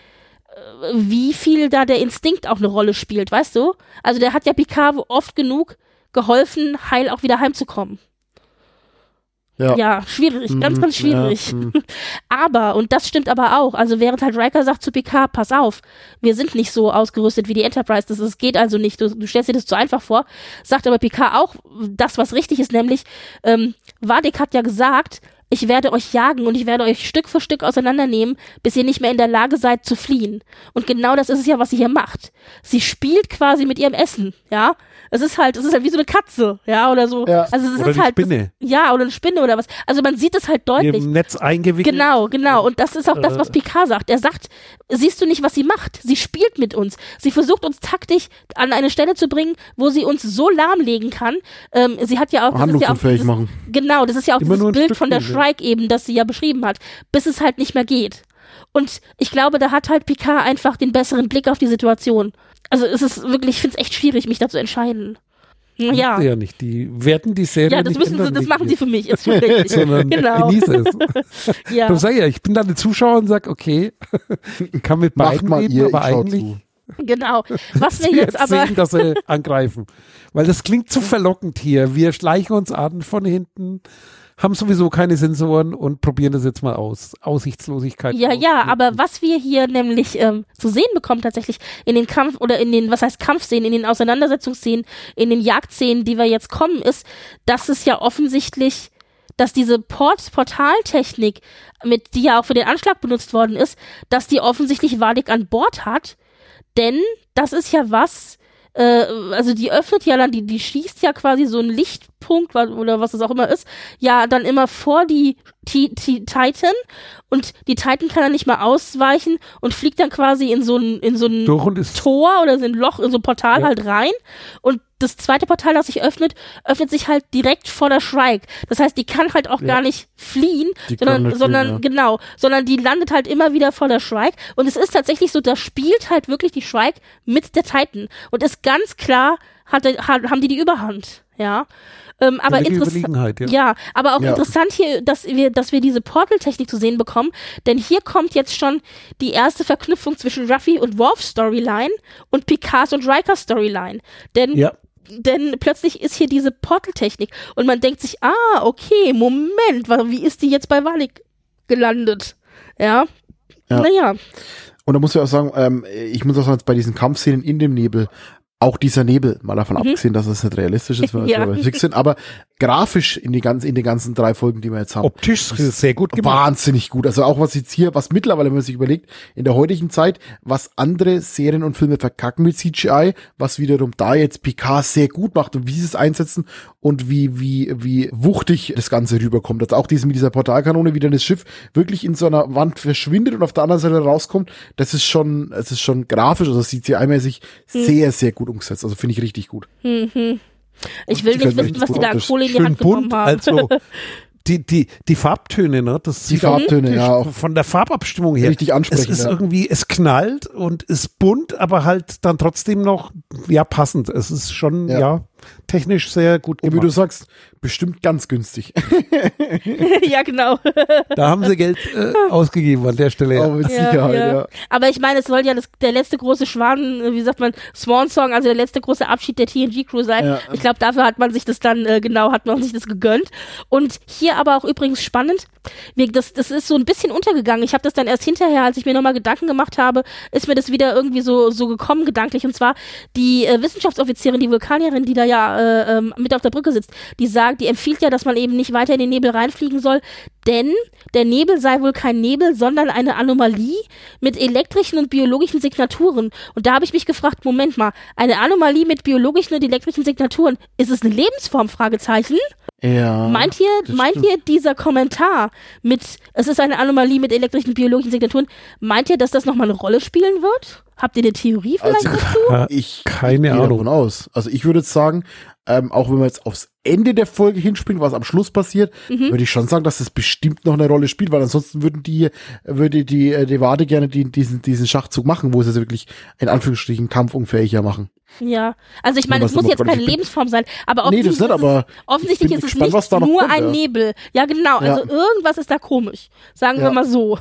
äh, wie viel da der Instinkt auch eine Rolle spielt, weißt du? Also der hat ja Picard oft genug geholfen, heil auch wieder heimzukommen. Ja. Ja, schwierig, ganz, Mhm, ganz schwierig. ja, mhm. aber, und das stimmt aber auch, also während halt Riker sagt zu Picard, pass auf, wir sind nicht so ausgerüstet wie die Enterprise, das, das geht also nicht, du, du stellst dir das zu einfach vor, sagt aber Picard auch das, was richtig ist, nämlich, ähm, Vadik hat ja gesagt, ich werde euch jagen und ich werde euch Stück für Stück auseinandernehmen, bis ihr nicht mehr in der Lage seid zu fliehen. Und genau das ist es ja, was sie hier macht. Sie spielt quasi mit ihrem Essen, ja. Es ist halt, es ist halt wie so eine Katze, ja, oder so. Ja. Also es Oder ist die halt, Spinne. ja, oder eine Spinne oder was. Also man sieht es halt deutlich. Im Netz eingewickelt. Genau, genau. Und das ist auch das, was Äh. Picard sagt. Er sagt, siehst du nicht, was sie macht? Sie spielt mit uns. Sie versucht uns taktisch an eine Stelle zu bringen, wo sie uns so lahmlegen kann. Ähm, sie hat ja auch, das ist ja auch dieses, machen. genau, das ist ja auch Immer dieses Bild Stück von der Käse. Shrike eben, das sie ja beschrieben hat, bis es halt nicht mehr geht. Und ich glaube, da hat halt Picard einfach den besseren Blick auf die Situation. Also es ist wirklich, ich finde es echt schwierig, mich da zu entscheiden. Ja. Ja. ja nicht. Die werden die Serie Ja, das nicht müssen sie, ändern, das machen sie für mich, ist schon richtig. Sondern genau. genieße es. Ja. Du sag ja, ich bin dann der Zuschauer und sag, okay, kann mit Macht beiden mal reden, ihr, ich aber eigentlich zu. Genau. Was wir wir jetzt aber. sehen, dass sie angreifen. Weil das klingt zu verlockend hier. Wir schleichen uns an von hinten, haben sowieso keine Sensoren und probieren das jetzt mal aus. Aussichtslosigkeit. Ja, aus. ja, aber was wir hier nämlich ähm, zu sehen bekommen tatsächlich in den Kampf oder in den, was heißt Kampfszenen, in den Auseinandersetzungsszenen, in den Jagdszenen, die wir jetzt kommen, ist, dass es ja offensichtlich, dass diese Port Portaltechnik, mit die ja auch für den Anschlag benutzt worden ist, dass die offensichtlich Vadik an Bord hat, denn das ist ja was, äh, also die öffnet ja dann, die, die schießt ja quasi so einen Lichtpunkt oder was es auch immer ist, ja dann immer vor die Ti- Ti- Titan und die Titan kann dann nicht mal ausweichen und fliegt dann quasi in so ein, in so ein Tor oder so ein Loch, in so ein Portal Ja. halt rein und das zweite Portal, das sich öffnet, öffnet sich halt direkt vor der Shrike. Das heißt, die kann halt auch Ja. gar nicht fliehen, Die sondern, nicht fliehen, sondern ja. genau, sondern die landet halt immer wieder vor der Shrike. Und es ist tatsächlich so, da spielt halt wirklich die Shrike mit der Titan. Und ist ganz klar, hat, hat, haben die die Überhand. Ja. Ähm, aber interessant. Ja. Ja, aber auch Ja. interessant hier, dass wir, dass wir diese Portal-Technik zu sehen bekommen, denn hier kommt jetzt schon die erste Verknüpfung zwischen Ruffy und Worf Storyline und Picards und Riker Storyline. Denn, Ja. Denn plötzlich ist hier diese Portal-Technik und man denkt sich, ah, okay, Moment, wie ist die jetzt bei Walik gelandet? Ja. Ja. Naja, Und da muss ich auch sagen, ähm, ich muss auch sagen, bei diesen Kampfszenen in dem Nebel, auch dieser Nebel, mal davon abgesehen, dass es nicht realistisch ist, weil wir Ja. bei Physik sind, aber grafisch in, die ganzen, in den ganzen drei Folgen, die wir jetzt haben. Optisch sehr gut gemacht. Wahnsinnig gut. Also auch was jetzt hier, was mittlerweile, wenn man sich überlegt, in der heutigen Zeit, was andere Serien und Filme verkacken mit CGI, was wiederum da jetzt Picard sehr gut macht und wie sie es einsetzen und wie, wie, wie wuchtig das Ganze rüberkommt. Also auch diese mit dieser Portalkanone, wie dann das Schiff wirklich in so einer Wand verschwindet und auf der anderen Seite rauskommt, das ist schon, es ist schon grafisch, also CGI-mäßig sehr, sehr gut umgesetzt. Also finde ich richtig gut. ich will nicht wissen, was die gut da an. Kohle in die Hand bunt, genommen haben. also die, die, die Farbtöne, ne? Das Die Farbtöne, ja, auch von der Farbabstimmung her. richtig Es ansprechend. ist ja. irgendwie, es knallt und ist bunt, aber halt dann trotzdem noch, ja, passend. Es ist schon, Ja. ja, technisch sehr gut Und wie du gemacht. sagst, bestimmt ganz günstig. ja, genau. Da haben sie Geld äh, ausgegeben an der Stelle. Aber Ja. mit Sicherheit, ja. Aber ich meine, es soll ja das, der letzte große Schwan, äh, wie sagt man, Swan Song, also der letzte große Abschied der TNG Crew sein. Ja. Ich glaube, dafür hat man sich das dann, äh, genau, hat man sich das gegönnt. Und hier aber auch übrigens spannend, wir, das, das ist so ein bisschen untergegangen. Ich habe das dann erst hinterher, als ich mir nochmal Gedanken gemacht habe, ist mir das wieder irgendwie so, so gekommen, gedanklich. Und zwar die äh, Wissenschaftsoffizierin, die Vulkanierin, die da ja äh, ähm, mit auf der Brücke sitzt, die sagt, die empfiehlt ja, dass man eben nicht weiter in den Nebel reinfliegen soll, denn der Nebel sei wohl kein Nebel, sondern eine Anomalie mit elektrischen und biologischen Signaturen. Und da habe ich mich gefragt, Moment mal, eine Anomalie mit biologischen und elektrischen Signaturen, ist es eine Lebensform? Fragezeichen. Ja. meint ihr, meint stimmt. ihr dieser Kommentar mit, es ist eine Anomalie mit elektrischen biologischen Signaturen, meint ihr, dass das nochmal eine Rolle spielen wird? Habt ihr eine Theorie vielleicht Also, dazu? Ich Keine Ahnung. davon aus. Also ich würde jetzt sagen, ähm, auch wenn wir jetzt aufs Ende der Folge hinspringen, was am Schluss passiert, Mhm. würde ich schon sagen, dass das bestimmt noch eine Rolle spielt, weil ansonsten würden die, würde die, äh, die Wade gerne die, diesen, diesen Schachzug machen, wo sie es wirklich in Anführungsstrichen kampfunfähiger machen. Ja, also ich meine, es muss jetzt keine Lebensform sein, aber Nee, das offensichtlich, nicht, aber ist, es, offensichtlich ist es gespannt, nicht da noch nur kommt, ein ja. Nebel. Ja, genau, Ja. also irgendwas ist da komisch. Sagen wir Ja. mal so.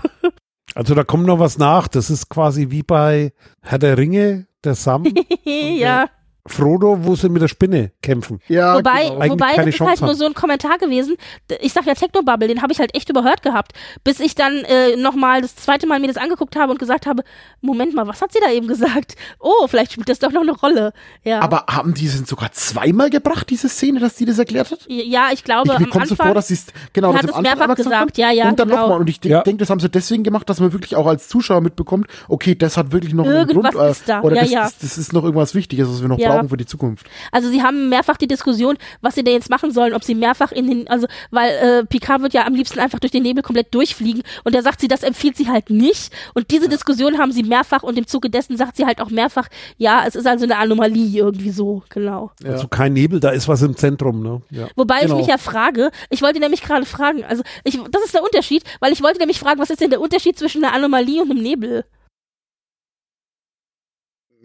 Also da kommt noch was nach. Das ist quasi wie bei Herr der Ringe, der Sam, ja. Frodo, wo sie mit der Spinne kämpfen. Ja, Wobei, genau. Wobei das ist Chance halt nur haben. so ein Kommentar gewesen. Ich sag ja Technobubble, den habe ich halt echt überhört gehabt, bis ich dann äh, nochmal das zweite Mal mir das angeguckt habe und gesagt habe, Moment mal, was hat sie da eben gesagt? Oh, vielleicht spielt das doch noch eine Rolle. Ja, Aber haben die es sogar zweimal gebracht, diese Szene, dass die das erklärt hat? ja ich glaube, Ich, mir am kommt so Anfang, vor, dass sie es genau Sie das hat am mehrfach gesagt, hat ja, ja, und dann genau. nochmal. Und ich Ja. denke, das haben sie deswegen gemacht, dass man wirklich auch als Zuschauer mitbekommt, okay, das hat wirklich noch Irgendwas einen Grund. ist da, Oder ja, das, ja. Das, das ist noch irgendwas Wichtiges, was wir noch Ja. Brauchen für die Zukunft. also sie haben mehrfach die Diskussion, was sie denn jetzt machen sollen, ob sie mehrfach in den, also, weil äh, Picard wird ja am liebsten einfach durch den Nebel komplett durchfliegen und da sagt sie, das empfiehlt sie halt nicht und diese Diskussion haben sie mehrfach und im Zuge dessen sagt sie halt auch mehrfach, ja, es ist also eine Anomalie irgendwie so, genau. Ja. Also kein Nebel, da ist was im Zentrum. Ne? Ja. Wobei Genau. ich mich ja frage, ich wollte nämlich gerade fragen, also ich, das ist der Unterschied, weil ich wollte nämlich fragen, was ist denn der Unterschied zwischen einer Anomalie und einem Nebel?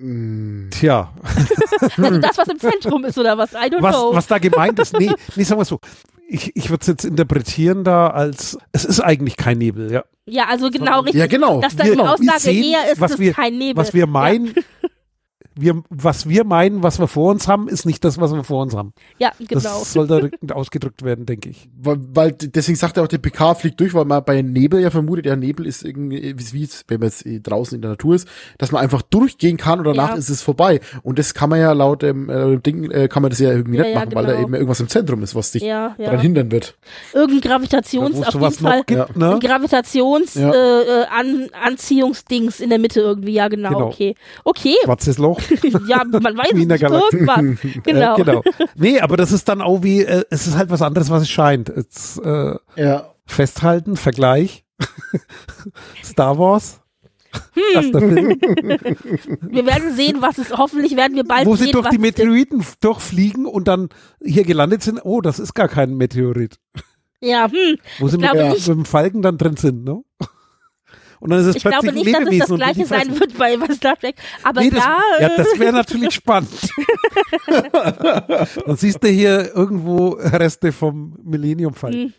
Mm. Tja, Also das, was im Zentrum ist oder was? I don't was, know. was da gemeint ist, nee, nee sagen wir so. Ich, ich würde es jetzt interpretieren da als, es ist eigentlich kein Nebel, ja. Ja, also genau richtig. Ja, genau. Dass da Wir- die wir Aussage sehen, eher ist, was wir- ist kein Nebel. Was wir meinen, wir, was wir meinen, was wir vor uns haben, ist nicht das, was wir vor uns haben. Ja, genau. Das soll da ausgedrückt werden, denke ich. Weil, weil deswegen sagt er auch, der PK fliegt durch, weil man bei Nebel ja vermutet, ja, Nebel ist irgendwie, wie, wie es, wenn man jetzt eh draußen in der Natur ist, dass man einfach durchgehen kann und danach Ja. ist es vorbei. Und das kann man ja laut dem äh, Ding, äh, kann man das ja irgendwie Ja, nicht ja, machen, weil da genau. eben irgendwas im Zentrum ist, was dich ja, daran hindern wird. Irgendein Gravitations, auf jeden Fall. gibt, Ja. ne? Ein Gravitations Ja. äh, äh, An Anziehungsdings in der Mitte irgendwie, ja genau, Genau. okay. Okay, Schwarzes Loch. ja, man weiß Wie in der es nicht, Galaxie. irgendwas. Genau. Äh, genau. Nee, aber das ist dann auch wie, äh, es ist halt was anderes, was es scheint. Jetzt, äh, Ja. festhalten, Vergleich. Star Wars. Hm. Wir werden sehen, was es, hoffentlich werden wir bald wo sehen, sie durch was die. Meteoriten durchfliegen und dann hier gelandet sind. Oh, das ist gar kein Meteorit. Ja, hm. Wo sie mit, glaube mit dem Falken dann drin sind, ne? Und dann ist es Ich plötzlich glaube ein nicht, dass es Lebewesen das gleiche sein wird bei, bei Star Trek. Aber Nee, das, da, ja, äh, das wäre natürlich spannend. Dann siehst du hier irgendwo Reste vom Millennium Falken.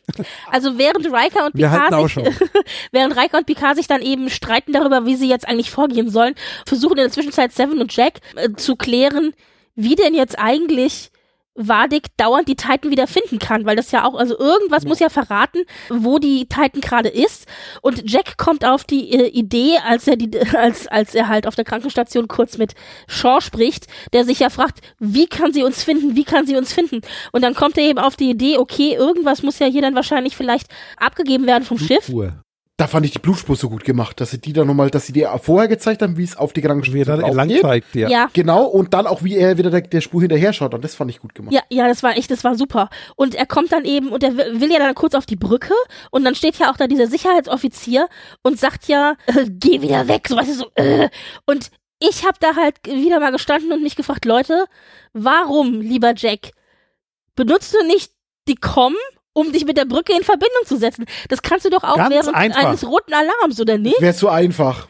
also während Riker und Picard sich, während Riker und Picard sich dann eben streiten darüber, wie sie jetzt eigentlich vorgehen sollen, versuchen in der Zwischenzeit Seven und Jack äh, zu klären, wie denn jetzt eigentlich Vadik dauernd die Titan wieder finden kann, weil das ja auch, also irgendwas muss ja verraten, wo die Titan gerade ist. Und Jack kommt auf die äh, Idee, als er die, als, als er halt auf der Krankenstation kurz mit Shaw spricht, der sich ja fragt, wie kann sie uns finden, wie kann sie uns finden? Und dann kommt er eben auf die Idee, okay, irgendwas muss ja hier dann wahrscheinlich vielleicht abgegeben werden vom Schiff. Uhr. Da fand ich die Blutspur so gut gemacht, dass sie die dann nochmal, dass sie dir vorher gezeigt haben, wie es auf die Wie er Krankenstation dann lang zeigt, ja. Ja. Genau, und dann auch, wie er wieder der, der Spur hinterher schaut. Und das fand ich gut gemacht. Ja, ja, das war echt, das war super. Und er kommt dann eben und er will will ja dann kurz auf die Brücke und dann steht ja auch da dieser Sicherheitsoffizier und sagt ja, äh, geh wieder weg, so weißt du so. Äh. Und ich habe da halt wieder mal gestanden und mich gefragt, Leute, warum, lieber Jack, benutzt du nicht die Com, um dich mit der Brücke in Verbindung zu setzen? Das kannst du doch auch Ganz während einfach. eines roten Alarms, oder nicht? Wäre so einfach.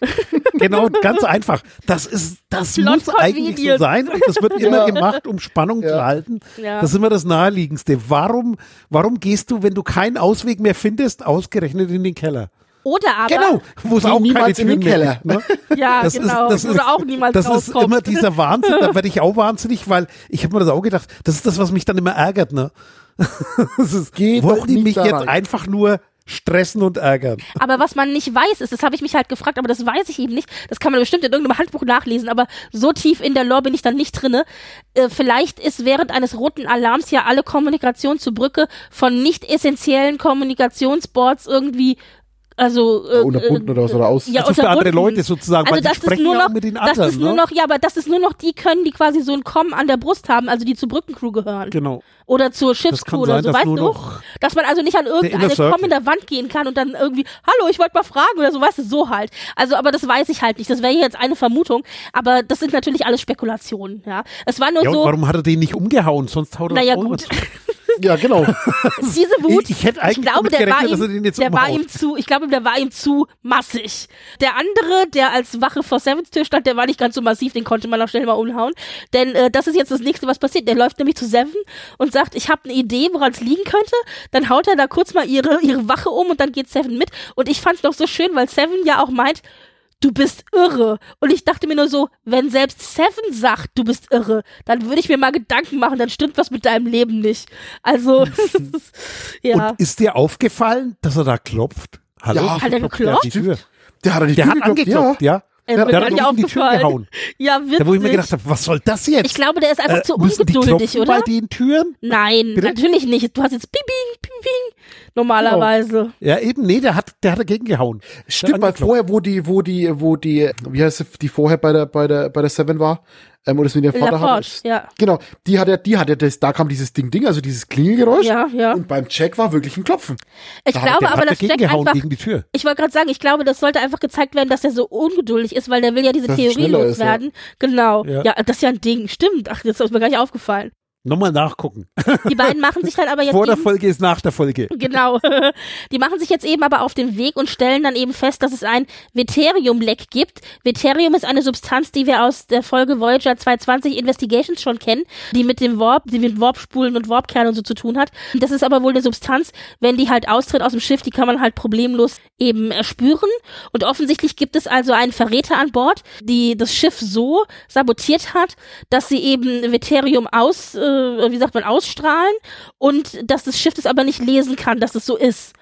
Genau, ganz einfach. Das ist, das Plot muss eigentlich so sein und das wird immer Ja. gemacht, um Spannung zu Ja. halten. Ja. Das ist immer das Naheliegendste. Warum, warum gehst du, wenn du keinen Ausweg mehr findest, ausgerechnet in den Keller? Oder aber, Genau, wo es auch keine niemals in den mehr Keller. gibt, ne? ja, Das genau, ist, das ist, oder auch niemals das ist immer dieser Wahnsinn, da werde ich auch wahnsinnig, weil ich habe mir das auch gedacht, das ist das, was mich dann immer ärgert, ne? Das ist, Geh wollen doch die mich jetzt rein. einfach nur stressen und ärgern? Aber was man nicht weiß, ist, das habe ich mich halt gefragt, aber das weiß ich eben nicht. Das kann man bestimmt in irgendeinem Handbuch nachlesen, aber so tief in der Lore bin ich dann nicht drinne. Äh, vielleicht ist während eines roten Alarms ja alle Kommunikation zur Brücke von nicht essentiellen Kommunikationsboards irgendwie Also äh, Unterbunden oder was oder aus. ja, also für andere. Leute sozusagen, Also weil die das ist sprechen nur ja auch noch, mit den das anderen. ist nur ne? noch, ja, aber das ist nur noch die können, die quasi so ein Kommen an der Brust haben, also die zur Brückencrew gehören Genau. oder zur Schiffscrew oder so, dass weißt du? noch Dass man also nicht an irgendeine Inner Circle. Komm in der Wand gehen kann und dann irgendwie, hallo, ich wollte mal fragen oder so, weißt du, so halt. Also, aber das weiß ich halt nicht. Das wäre jetzt eine Vermutung, aber das sind natürlich alles Spekulationen, ja. Es war nur Ja, und so, warum hat er den nicht umgehauen? Sonst haut er naja gut. Ja, genau. diese Wut, Ich- ich hätte eigentlich glaube, der war ihm, der war ihm zu, ich glaube, der war ihm zu massig. Der andere, der als Wache vor Sevens Tür stand, der war nicht ganz so massiv, den konnte man auch schnell mal umhauen. Denn äh, das ist jetzt das nächste, was passiert. Der läuft nämlich zu Seven und sagt, ich habe eine Idee, woran es liegen könnte. Dann haut er da kurz mal ihre, ihre Wache um und dann geht Seven mit. Und ich fand's doch so schön, weil Seven ja auch meint, du bist irre. Und ich dachte mir nur so, wenn selbst Seven sagt, du bist irre, dann würde ich mir mal Gedanken machen, dann stimmt was mit deinem Leben nicht. Also, ja. Und ist dir aufgefallen, dass er da klopft? Hallo? Ja. Hat er die geklopft? Tür? Der hat er nicht Der hat angeklopft, ja. Äh, der gar hat in die Tür gehauen. Ja, wirklich. Da wo ich mir gedacht habe, was soll das jetzt? ich glaube, der ist einfach Äh, zu die ungeduldig, klopfen oder? bei den Türen? Nein, Bitte? natürlich nicht. Du hast jetzt ping, ping, ping. Normalerweise. Ja, eben, nee, der hat, der hat dagegen gehauen. Stimmt, weil vorher, wo die, wo die, wo die, wie heißt sie, die vorher bei der, bei der, bei der Seven war, ähm, und es mit ihrem Vater hat. ja. Genau, die hat ja, die hat ja das, da kam dieses Ding, Ding, also dieses Klingelgeräusch. Ja, ja. Und beim Check war wirklich ein Klopfen. Ich Da hat- glaube der aber, Jack gehauen einfach. gegen die Tür. Ich wollte gerade sagen, ich glaube, das sollte einfach gezeigt werden, dass er so ungeduldig ist, weil der will ja diese Dass Theorie ist, ja. loswerden. Genau. Ja. Ja. das ist ja ein Ding. Stimmt. Ach, das ist mir gar nicht aufgefallen. Nochmal nachgucken. Die beiden machen sich dann aber jetzt Vor der Folge ist nach der Folge. Genau. Die machen sich jetzt eben aber auf den Weg und stellen dann eben fest, dass es ein Veterium-Leck gibt. Veterium ist eine Substanz, die wir aus der Folge Voyager 220 Investigations schon kennen, die mit dem Warp, die mit Warpspulen und Warpkernen und so zu tun hat. Das ist aber wohl eine Substanz, wenn die halt austritt aus dem Schiff, die kann man halt problemlos eben erspüren. Und offensichtlich gibt es also einen Verräter an Bord, die das Schiff so sabotiert hat, dass sie eben Veterium aus, äh, wie sagt man, ausstrahlen und dass das Schiff das aber nicht lesen kann, dass es so ist.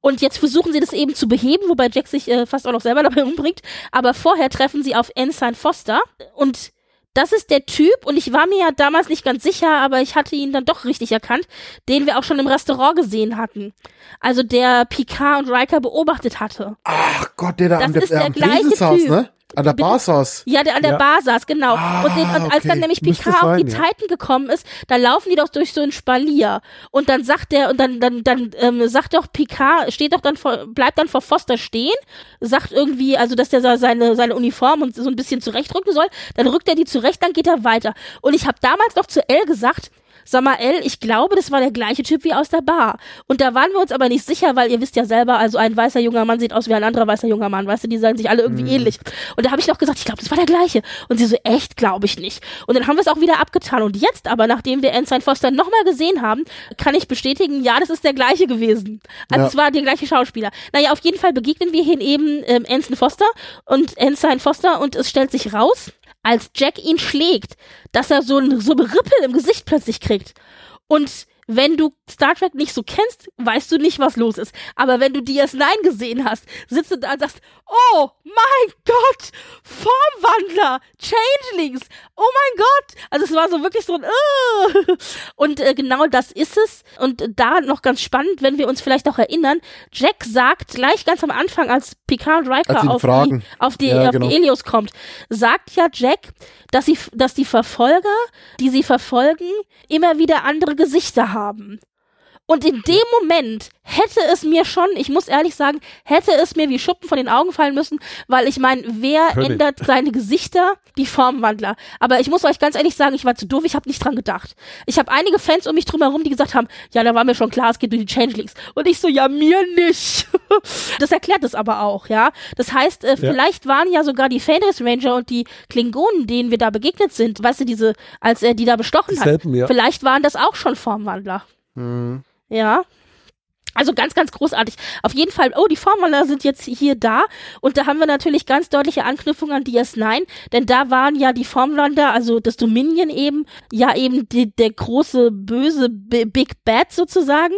Und jetzt versuchen sie das eben zu beheben, wobei Jack sich äh, fast auch noch selber dabei umbringt. Aber vorher treffen sie auf Ensign Foster und das ist der Typ, und ich war mir ja damals nicht ganz sicher, aber ich hatte ihn dann doch richtig erkannt, den wir auch schon im Restaurant gesehen hatten. Also der Picard und Riker beobachtet hatte. Ach Gott, der da Das der, ist äh, der am gleiche Typ. ne? An der? Bar saß. Ja, der an der Ja. Bar saß, genau. und, den, und als okay. dann nämlich Müsste Picard auf die sein, ja. Titan gekommen ist, da laufen die doch durch so ein Spalier. Und dann sagt der, und dann, dann, dann ähm, sagt doch Picard, steht doch dann vor, bleibt dann vor Foster stehen, sagt irgendwie, also dass der seine, seine Uniform und so ein bisschen zurechtrücken soll, dann rückt er die zurecht, dann geht er weiter. Und ich habe damals noch zu Elle gesagt, Elle, ich glaube, das war der gleiche Typ wie aus der Bar. Und da waren wir uns aber nicht sicher, weil ihr wisst ja selber, also ein weißer junger Mann sieht aus wie ein anderer weißer junger Mann, weißt du, die sahen sich alle irgendwie ähnlich. Und da habe ich noch gesagt, ich glaube, das war der gleiche. Und sie so, echt, glaube ich nicht. Und dann haben wir es auch wieder abgetan. Und jetzt aber, nachdem wir Ensign Foster nochmal gesehen haben, kann ich bestätigen, ja, das ist der gleiche gewesen. Also Ja. es war der gleiche Schauspieler. Naja, auf jeden Fall begegnen wir hier eben ähm, Ensign Foster und Ensign Foster und es stellt sich raus, als Jack ihn schlägt, dass er so ein so ein Rippel im Gesicht plötzlich kriegt. Und wenn du Star Trek nicht so kennst, weißt du nicht, was los ist. Aber wenn du DS9 gesehen hast, sitzt du da und sagst, oh mein Gott, Formwandler, Changelings, oh mein Gott. Also es war so wirklich so ein äh. Und äh, genau das ist es. Und da noch ganz spannend, wenn wir uns vielleicht auch erinnern, Jack sagt gleich ganz am Anfang, als Picard Riker auf die, auf die, Ja, auf genau. die Helios kommt, sagt ja Jack, dass sie, dass die Verfolger, die sie verfolgen, immer wieder andere Gesichter haben. Und in dem Moment hätte es mir schon, ich muss ehrlich sagen, hätte es mir wie Schuppen von den Augen fallen müssen, weil ich meine, wer Natürlich. ändert seine Gesichter? Die Formwandler. Aber ich muss euch ganz ehrlich sagen, ich war zu doof, ich habe nicht dran gedacht. Ich habe einige Fans um mich drum herum, die gesagt haben, ja, da war mir schon klar, es geht durch die Changelings. Und ich so, ja, mir nicht. das erklärt es aber auch, ja. Das heißt, äh, vielleicht waren ja sogar die Fenris Ranger und die Klingonen, denen wir da begegnet sind, weißt du, diese, als er die da bestochen hat, Dieselben, ja. vielleicht waren das auch schon Formwandler. Ja. Also ganz, ganz großartig. Auf jeden Fall, oh, die Formwandler sind jetzt hier da. Und da haben wir natürlich ganz deutliche Anknüpfungen an DS9, denn da waren ja die Formwandler, also das Dominion eben, ja eben die, der große, böse B Big Bad sozusagen.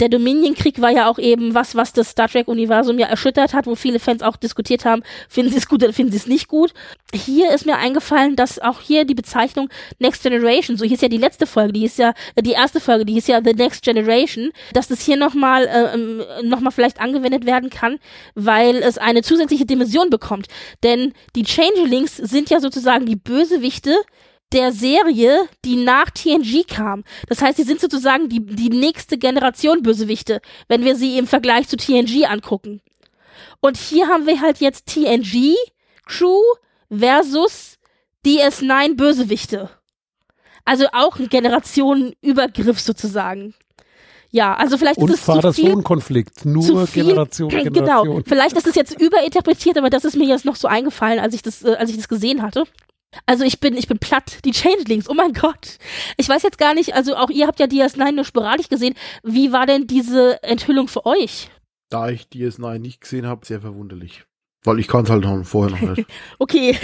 Der Dominion-Krieg war ja auch eben was, was das Star Trek-Universum ja erschüttert hat, wo viele Fans auch diskutiert haben, finden sie es gut oder finden sie es nicht gut. Hier ist mir eingefallen, dass auch hier die Bezeichnung Next Generation, so hieß ja die letzte Folge, die hieß ja, die erste Folge, die hieß ja The Next Generation, dass das hier nochmal nochmal äh, ähm, noch vielleicht angewendet werden kann, weil es eine zusätzliche Dimension bekommt. Denn die Changelings sind ja sozusagen die Bösewichte der Serie, die nach TNG kam. Das heißt, sie sind sozusagen die, die nächste Generation Bösewichte, wenn wir sie im Vergleich zu TNG angucken. Und hier haben wir halt jetzt TNG Crew versus DS9 Bösewichte. Also auch ein Generationenübergriff sozusagen. Ja, also vielleicht Und ist es zu viel, Vater-Sohn-Konflikt. Nur zu viel- Generation, Generation. Genau. Vielleicht ist es jetzt überinterpretiert, aber das ist mir jetzt noch so eingefallen, als ich das, äh, als ich das gesehen hatte. Also ich bin, ich bin platt. Die Changelings, oh mein Gott. Ich weiß jetzt gar nicht, also auch ihr habt ja DS9 nur sporadisch gesehen. Wie war denn diese Enthüllung für euch? Da ich DS9 nicht gesehen habe, sehr verwunderlich. Weil ich kann es halt noch vorher noch nicht. Okay,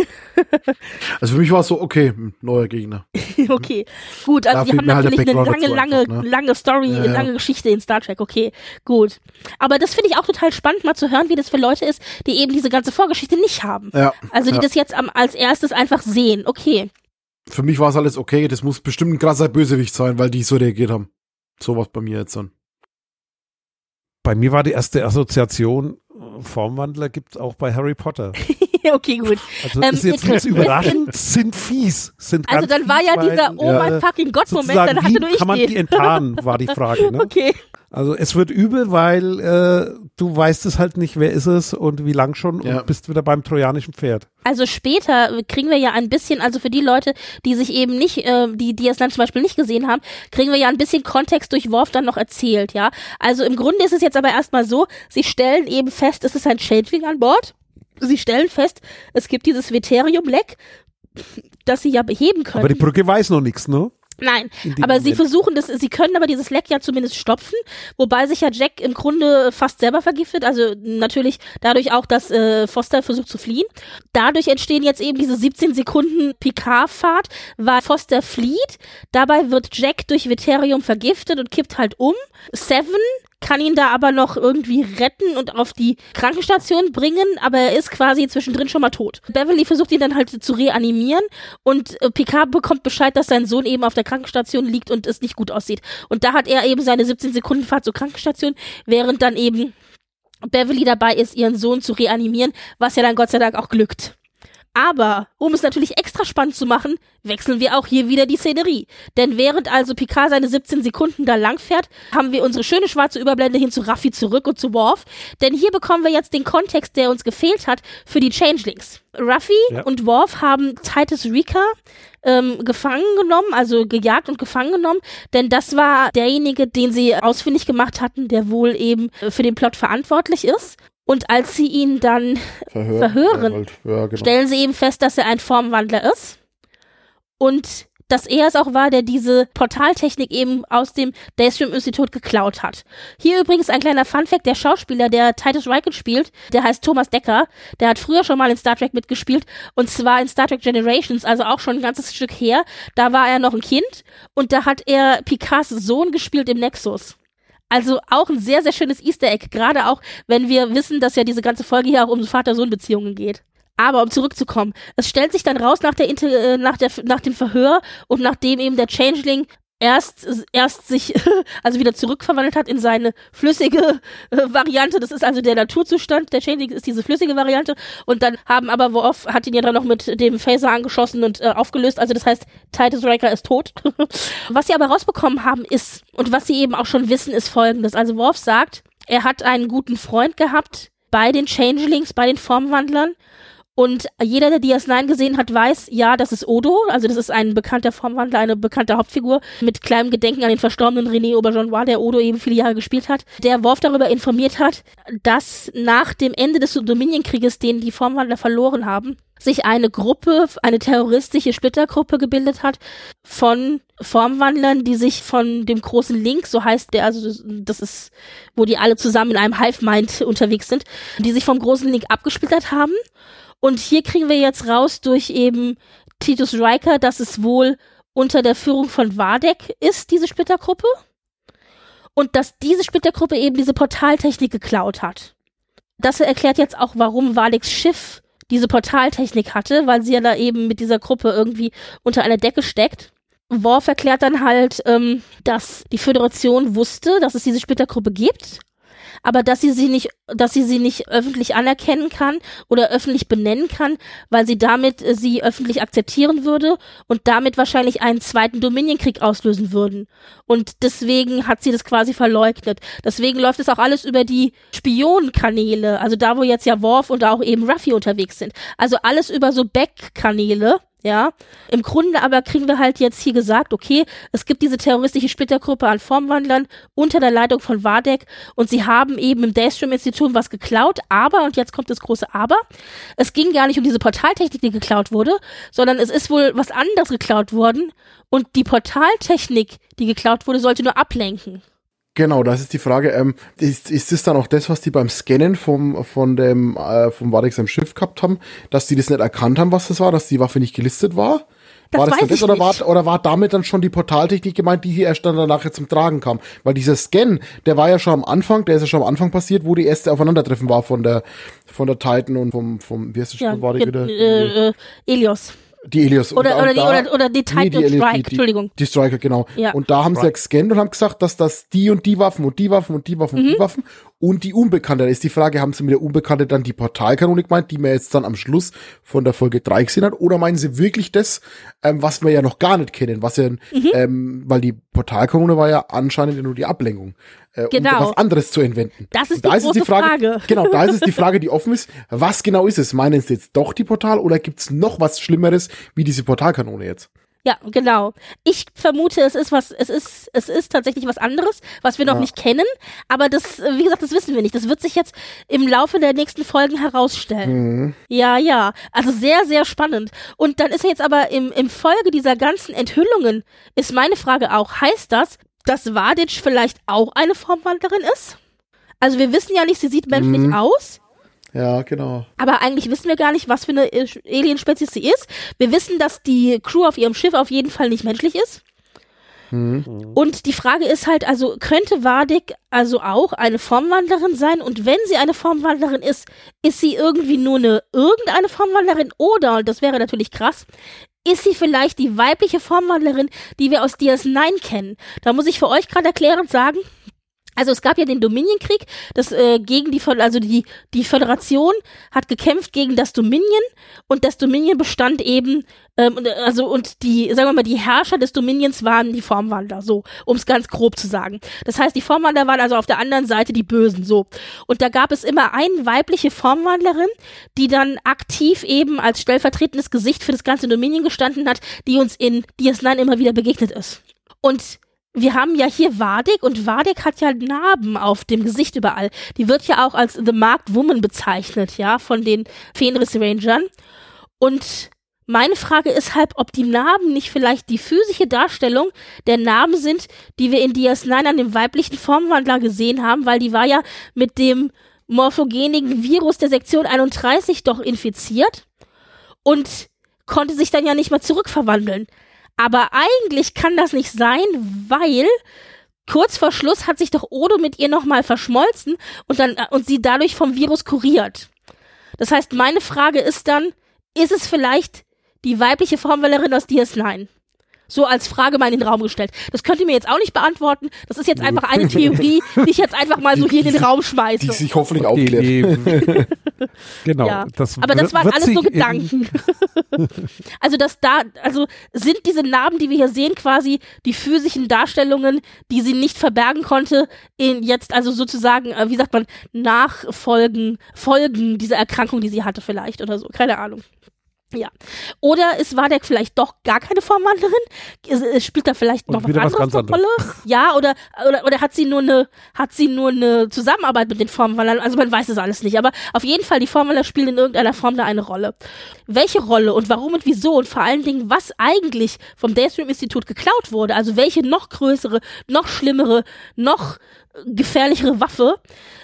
Also für mich war es so, okay, neuer Gegner. okay. Gut, Da also wir fehlt haben halt natürlich eine Background lange, lange, einfach, ne? lange Story, Ja, ja. lange Geschichte in Star Trek, okay. Gut. Aber das finde ich auch total spannend, mal zu hören, wie das für Leute ist, die eben diese ganze Vorgeschichte nicht haben. Ja. Also die ja. das jetzt am, als erstes einfach sehen. Okay. Für mich war es alles okay. Das muss bestimmt ein krasser Bösewicht sein, weil die so reagiert haben. Sowas bei mir jetzt dann. Bei mir war die erste Assoziation, Formwandler gibt es auch bei Harry Potter. okay, gut. Also Ähm, ist jetzt nichts überraschend, sind fies. Sind Also dann war ja dieser Oh ja, mein fucking Gott-Moment, dann hatte nur ich kann man die enttarnen, war die Frage. Ne? Okay. Also es wird übel, weil äh, du weißt es halt nicht, wer ist es und wie lang schon Ja. und bist wieder beim trojanischen Pferd. Also später kriegen wir ja ein bisschen, also für die Leute, die sich eben nicht, äh, die, die es dann zum Beispiel nicht gesehen haben, kriegen wir ja ein bisschen Kontext durch Worf dann noch erzählt, ja. Also im Grunde ist es jetzt aber erstmal so, sie stellen eben fest, es ist ein Changeling an Bord. Sie stellen fest, es gibt dieses Veterium-Leck, das sie ja beheben können. Aber die Brücke weiß noch nichts, ne? Nein, aber sie Moment. versuchen das, sie können aber dieses Leck ja zumindest stopfen, wobei sich ja Jack im Grunde fast selber vergiftet, also natürlich dadurch auch, dass äh, Foster versucht zu fliehen. Dadurch entstehen jetzt eben diese 17 Sekunden Picard-Fahrt, weil Foster flieht, dabei wird Jack durch Veterium vergiftet und kippt halt um. Seven kann ihn da aber noch irgendwie retten und auf die Krankenstation bringen, aber er ist quasi zwischendrin schon mal tot. Beverly versucht ihn dann halt zu reanimieren und äh, Picard bekommt Bescheid, dass sein Sohn eben auf der Krankenstation liegt und es nicht gut aussieht. Und da hat er eben seine 17 Sekunden Fahrt zur Krankenstation, während dann eben Beverly dabei ist, ihren Sohn zu reanimieren, was ja dann Gott sei Dank auch glückt. Aber, um es natürlich extra spannend zu machen, wechseln wir auch hier wieder die Szenerie. Denn während also Picard seine 17 Sekunden da langfährt, haben wir unsere schöne schwarze Überblende hin zu Raffi zurück und zu Worf. Denn hier bekommen wir jetzt den Kontext, der uns gefehlt hat, für die Changelings. Raffi Ja. und Worf haben Titus Rika ähm, gefangen genommen, also gejagt und gefangen genommen, denn das war derjenige, den sie ausfindig gemacht hatten, der wohl eben äh, für den Plot verantwortlich ist. Und als sie ihn dann Verhören. Verhören. Ja, genau. stellen sie eben fest, dass er ein Formwandler ist und dass er es auch war, der diese Portaltechnik eben aus dem Daystream-Institut geklaut hat. Hier übrigens ein kleiner Funfact, der Schauspieler, der Titus Riken spielt, der heißt Thomas Decker, der hat früher schon mal in Star Trek mitgespielt und zwar in Star Trek Generations, also auch schon ein ganzes Stück her. Da war er noch ein Kind und da hat er Picards Sohn gespielt im Nexus. Also auch ein sehr, sehr schönes Easter Egg, gerade auch, wenn wir wissen, dass ja diese ganze Folge hier auch um Vater-Sohn-Beziehungen geht. Aber um zurückzukommen, es stellt sich dann raus nach, der, Inter äh, nach, der, nach dem Verhör und nachdem eben der Changeling erst, erst sich also wieder zurückverwandelt hat in seine flüssige äh, Variante. Das ist also der Naturzustand. Der Changeling ist diese flüssige Variante. Und dann haben aber Worf hat ihn ja dann noch mit dem Phaser angeschossen und äh, aufgelöst. Also das heißt, Titus Riker ist tot. was sie aber rausbekommen haben ist, und was sie eben auch schon wissen, ist folgendes. Also Worf sagt, er hat einen guten Freund gehabt bei den Changelings, bei den Formwandlern. Und jeder, der DS9 gesehen hat, weiß, ja, das ist Odo. Also das ist ein bekannter Formwandler, eine bekannte Hauptfigur mit kleinem Gedenken an den verstorbenen René Auberjonois, der Odo eben viele Jahre gespielt hat, der Worf darüber informiert hat, dass nach dem Ende des Dominion-Krieges, den die Formwandler verloren haben, sich eine Gruppe, eine terroristische Splittergruppe gebildet hat von Formwandlern, die sich von dem großen Link, so heißt der, also das- das ist, wo die alle zusammen in einem Hive-Mind unterwegs sind, die sich vom großen Link abgesplittert haben. Und hier kriegen wir jetzt raus durch eben Titus Riker, dass es wohl unter der Führung von Vardek ist, diese Splittergruppe. Und dass diese Splittergruppe eben diese Portaltechnik geklaut hat. Das erklärt jetzt auch, warum Vardeks Schiff diese Portaltechnik hatte, weil sie ja da eben mit dieser Gruppe irgendwie unter einer Decke steckt. Worf erklärt dann halt, ähm, dass die Föderation wusste, dass es diese Splittergruppe gibt aber dass sie sie nicht, dass sie sie nicht öffentlich anerkennen kann oder öffentlich benennen kann, weil sie damit äh, sie öffentlich akzeptieren würde und damit wahrscheinlich einen zweiten Dominionkrieg auslösen würden. Und deswegen hat sie das quasi verleugnet. Deswegen läuft es auch alles über die Spionenkanäle, also da, wo jetzt ja Worf und auch eben Ruffy unterwegs sind. Also alles über so Backkanäle ja. Im Grunde aber kriegen wir halt jetzt hier gesagt, okay, es gibt diese terroristische Splittergruppe an Formwandlern unter der Leitung von Wadek und sie haben eben im Daystream-Institut was geklaut, aber, und jetzt kommt das große Aber, es ging gar nicht um diese Portaltechnik, die geklaut wurde, sondern es ist wohl was anderes geklaut worden und die Portaltechnik, die geklaut wurde, sollte nur ablenken. Genau, das ist die Frage. Ähm, ist, ist das dann auch das, was die beim Scannen vom, von dem, äh, vom Wadex am Schiff gehabt haben, dass die das nicht erkannt haben, was das war, dass die Waffe nicht gelistet war? Das war das weiß das ich oder nicht. war, oder war damit dann schon die Portaltechnik gemeint, die hier erst dann danach zum Tragen kam? Weil dieser Scan, der war ja schon am Anfang, der ist ja schon am Anfang passiert, wo die erste Aufeinandertreffen war von der, von der Titan und vom, vom, wie heißt das Ja, Spiel, war die wieder? äh, äh, Elios. Die Elios. Und Oder, oder, die, da- oder, oder die Titan Nee, die Elios, Strike, die, die, Entschuldigung. Die Striker, genau. Ja. Und da haben sie ja gescannt und haben gesagt, dass das die und die Waffen und die Waffen und die Waffen und Mhm. die Waffen und die Unbekannte. Da ist die Frage, haben sie mit der Unbekannte dann die Portalkanone gemeint, die man jetzt dann am Schluss von der Folge 3 gesehen hat? Oder meinen sie wirklich das, ähm, was wir ja noch gar nicht kennen? Was ja, Mhm. ähm, weil die Portalkanone war ja anscheinend ja nur die Ablenkung. Äh, Genau. Um was anderes zu entwenden. Das ist da die es große Frage. Genau, da ist es die Frage, die offen ist. Was genau ist es? Meinen sie jetzt doch die Portal oder gibt's noch was Schlimmeres wie diese Portalkanone jetzt? Ja, genau. Ich vermute, es ist was, es ist, es ist tatsächlich was anderes, was wir noch Ja. nicht kennen. Aber das, wie gesagt, das wissen wir nicht. Das wird sich jetzt im Laufe der nächsten Folgen herausstellen. Mhm. Ja, ja. Also sehr, sehr spannend. Und dann ist ja jetzt aber im, im Folge dieser ganzen Enthüllungen, ist meine Frage auch, heißt das, dass Vadic vielleicht auch eine Formwandlerin ist? Also wir wissen ja nicht, sie sieht menschlich Mhm. aus. Ja, genau. Aber eigentlich wissen wir gar nicht, was für eine Alienspezies sie ist. Wir wissen, dass die Crew auf ihrem Schiff auf jeden Fall nicht menschlich ist. Und die Frage ist halt, also könnte Vadik also auch eine Formwandlerin sein? Und wenn sie eine Formwandlerin ist, ist sie irgendwie nur eine irgendeine Formwandlerin? Oder, und das wäre natürlich krass, ist sie vielleicht die weibliche Formwandlerin, die wir aus DS9 kennen? Da muss ich für euch gerade erklärend sagen, also es gab ja den Dominion-Krieg, das äh, gegen die, also die die Föderation hat gekämpft gegen das Dominion und das Dominion bestand eben, ähm, äh, also und die, sagen wir mal, die Herrscher des Dominions waren die Formwandler, so, um es ganz grob zu sagen. Das heißt, die Formwandler waren also auf der anderen Seite die Bösen, so. Und da gab es immer eine weibliche Formwandlerin, die dann aktiv eben als stellvertretendes Gesicht für das ganze Dominion gestanden hat, die uns in DS9 immer wieder begegnet ist. Und wir haben ja hier Vadik und Vadik hat ja Narben auf dem Gesicht überall. Die wird ja auch als The Marked Woman bezeichnet, ja, von den Fenris Rangern. Und meine Frage ist halt, ob die Narben nicht vielleicht die physische Darstellung der Narben sind, die wir in DS9 an dem weiblichen Formwandler gesehen haben, weil die war ja mit dem morphogenigen Virus der Sektion 31 doch infiziert und konnte sich dann ja nicht mehr zurückverwandeln. Aber eigentlich kann das nicht sein, weil kurz vor Schluss hat sich doch Odo mit ihr nochmal verschmolzen und dann und sie dadurch vom Virus kuriert. Das heißt, meine Frage ist dann, ist es vielleicht die weibliche Formwellerin aus DS9? So als Frage mal in den Raum gestellt. Das könnt ihr mir jetzt auch nicht beantworten. Das ist jetzt einfach eine Theorie, die ich jetzt einfach mal so hier in den Raum Die schmeiße. sich hoffentlich Die, aufklärt. die, genau. Ja, das Aber das waren alles so Gedanken. also das da, also sind diese Narben, die wir hier sehen, quasi die physischen Darstellungen, die sie nicht verbergen konnte, in jetzt also sozusagen, äh, wie sagt man, Nachfolgen, Folgen dieser Erkrankung, die sie hatte vielleicht oder so, keine Ahnung. Ja. Oder ist Wadek vielleicht doch gar keine? Es- es Spielt da vielleicht noch was was anderes ganz eine Rolle? Ja, oder, oder, oder hat sie nur eine, hat sie nur eine Zusammenarbeit mit den Formwandlern? Also man weiß es alles nicht. Aber auf jeden Fall, die Formwandler spielen in irgendeiner Form da eine Rolle. Welche Rolle und warum und wieso und vor allen Dingen, was eigentlich vom Daystream-Institut geklaut wurde? Also welche noch größere, noch schlimmere, noch gefährlichere Waffe.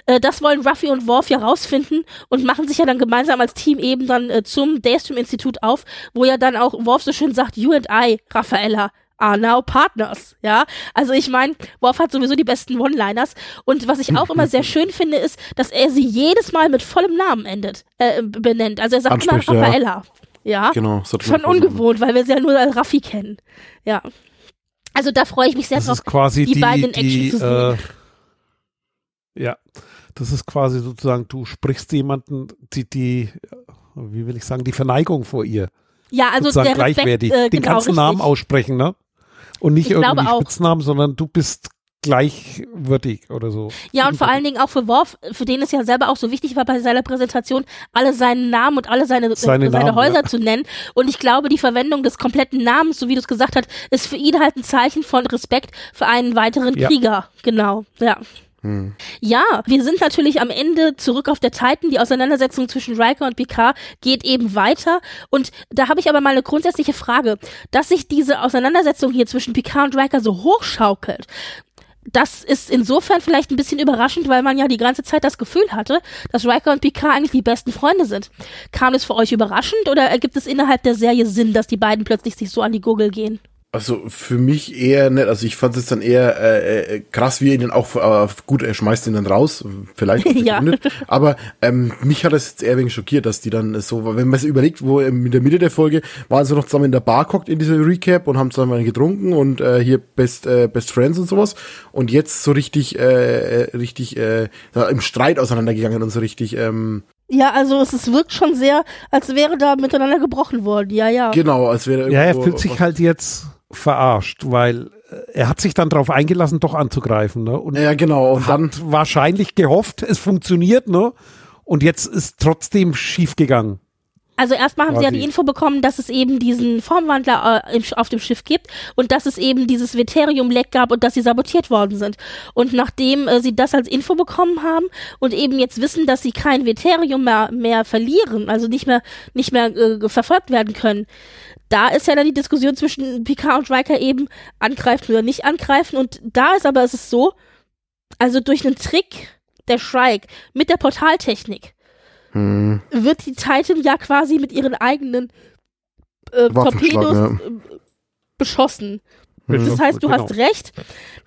Äh, das wollen Ruffy und Worf ja rausfinden und machen sich ja dann gemeinsam als Team eben dann äh, zum Daystream-Institut auf, wo ja dann auch Worf so schön sagt, you and I, Raffaella, are now partners, ja. Also ich meine, Worf hat sowieso die besten One-Liners und was ich auch immer sehr schön finde, ist, dass er sie jedes Mal mit vollem Namen endet, äh, benennt. Also er sagt immer Anspricht, ja. Raffaella, ja. Genau. so hat Schon ungewohnt, weil wir sie ja nur als Raffi kennen, ja. Also da freue ich mich sehr Das drauf. die die, beiden in die, Action zu äh, ja, das ist quasi sozusagen, du sprichst jemanden, die, die, wie will ich sagen, die Verneigung vor ihr. Ja, also sozusagen der Respekt, gleichwertig. äh, Den genau, ganzen richtig. Namen aussprechen, ne? Und nicht Ich irgendwie. Spitznamen, sondern du bist gleichwürdig oder so. Ja, und vor allen Dingen auch für Worf, für den es ja selber auch so wichtig war bei seiner Präsentation, alle seinen Namen und alle seine, Seine seine Namen, Häuser ja. zu nennen. Und ich glaube, die Verwendung des kompletten Namens, so wie du es gesagt hast, ist für ihn halt ein Zeichen von Respekt für einen weiteren Ja. Krieger. Genau, ja. Ja, wir sind natürlich am Ende zurück auf der Titan. Die Auseinandersetzung zwischen Riker und Picard geht eben weiter. Und da habe ich aber mal eine grundsätzliche Frage. Dass sich diese Auseinandersetzung hier zwischen Picard und Riker so hochschaukelt, das ist insofern vielleicht ein bisschen überraschend, weil man ja die ganze Zeit das Gefühl hatte, dass Riker und Picard eigentlich die besten Freunde sind. Kam es für euch überraschend oder ergibt es innerhalb der Serie Sinn, dass die beiden plötzlich sich so an die Gurgel gehen? Also für mich eher nicht. Also ich fand es dann ehr äh, äh, krass, wie er ihn dann auch äh, gut, er schmeißt ihn dann raus, vielleicht Ja. Aber ähm, mich hat das jetzt eher wegen schockiert, dass die dann so, wenn man es überlegt, wo in der Mitte der Folge waren sie noch zusammen in der Bar gehockt in dieser Recap und haben zusammen getrunken und äh, hier Best äh, Best Friends und sowas. Und jetzt so richtig, äh, äh, richtig äh, im Streit auseinandergegangen und so richtig. Ähm, Ja, also es, es wirkt schon sehr, als wäre da miteinander gebrochen worden. Ja, ja. genau, als wäre Ja, er irgendwo fühlt sich halt jetzt verarscht, weil äh, er hat sich dann darauf eingelassen, doch anzugreifen, ne? Und Ja, genau. Und dann hat wahrscheinlich gehofft, es funktioniert, ne? Und jetzt ist trotzdem schief gegangen. Also erstmal haben sie ja die Info bekommen, dass es eben diesen Formwandler äh, im, auf dem Schiff gibt und dass es eben dieses Veterium-Leck gab und dass sie sabotiert worden sind. Und nachdem äh, sie das als Info bekommen haben und eben jetzt wissen, dass sie kein Veterium mehr, mehr verlieren, also nicht mehr, nicht mehr äh, verfolgt werden können, da ist ja dann die Diskussion zwischen Picard und Riker eben angreifen oder nicht angreifen. Und da ist aber es ist so, also durch einen Trick der Shrike mit der Portaltechnik hm, wird die Titan ja quasi mit ihren eigenen äh, Torpedos schlagen, äh, beschossen. Mhm. Das heißt, du Genau. hast recht.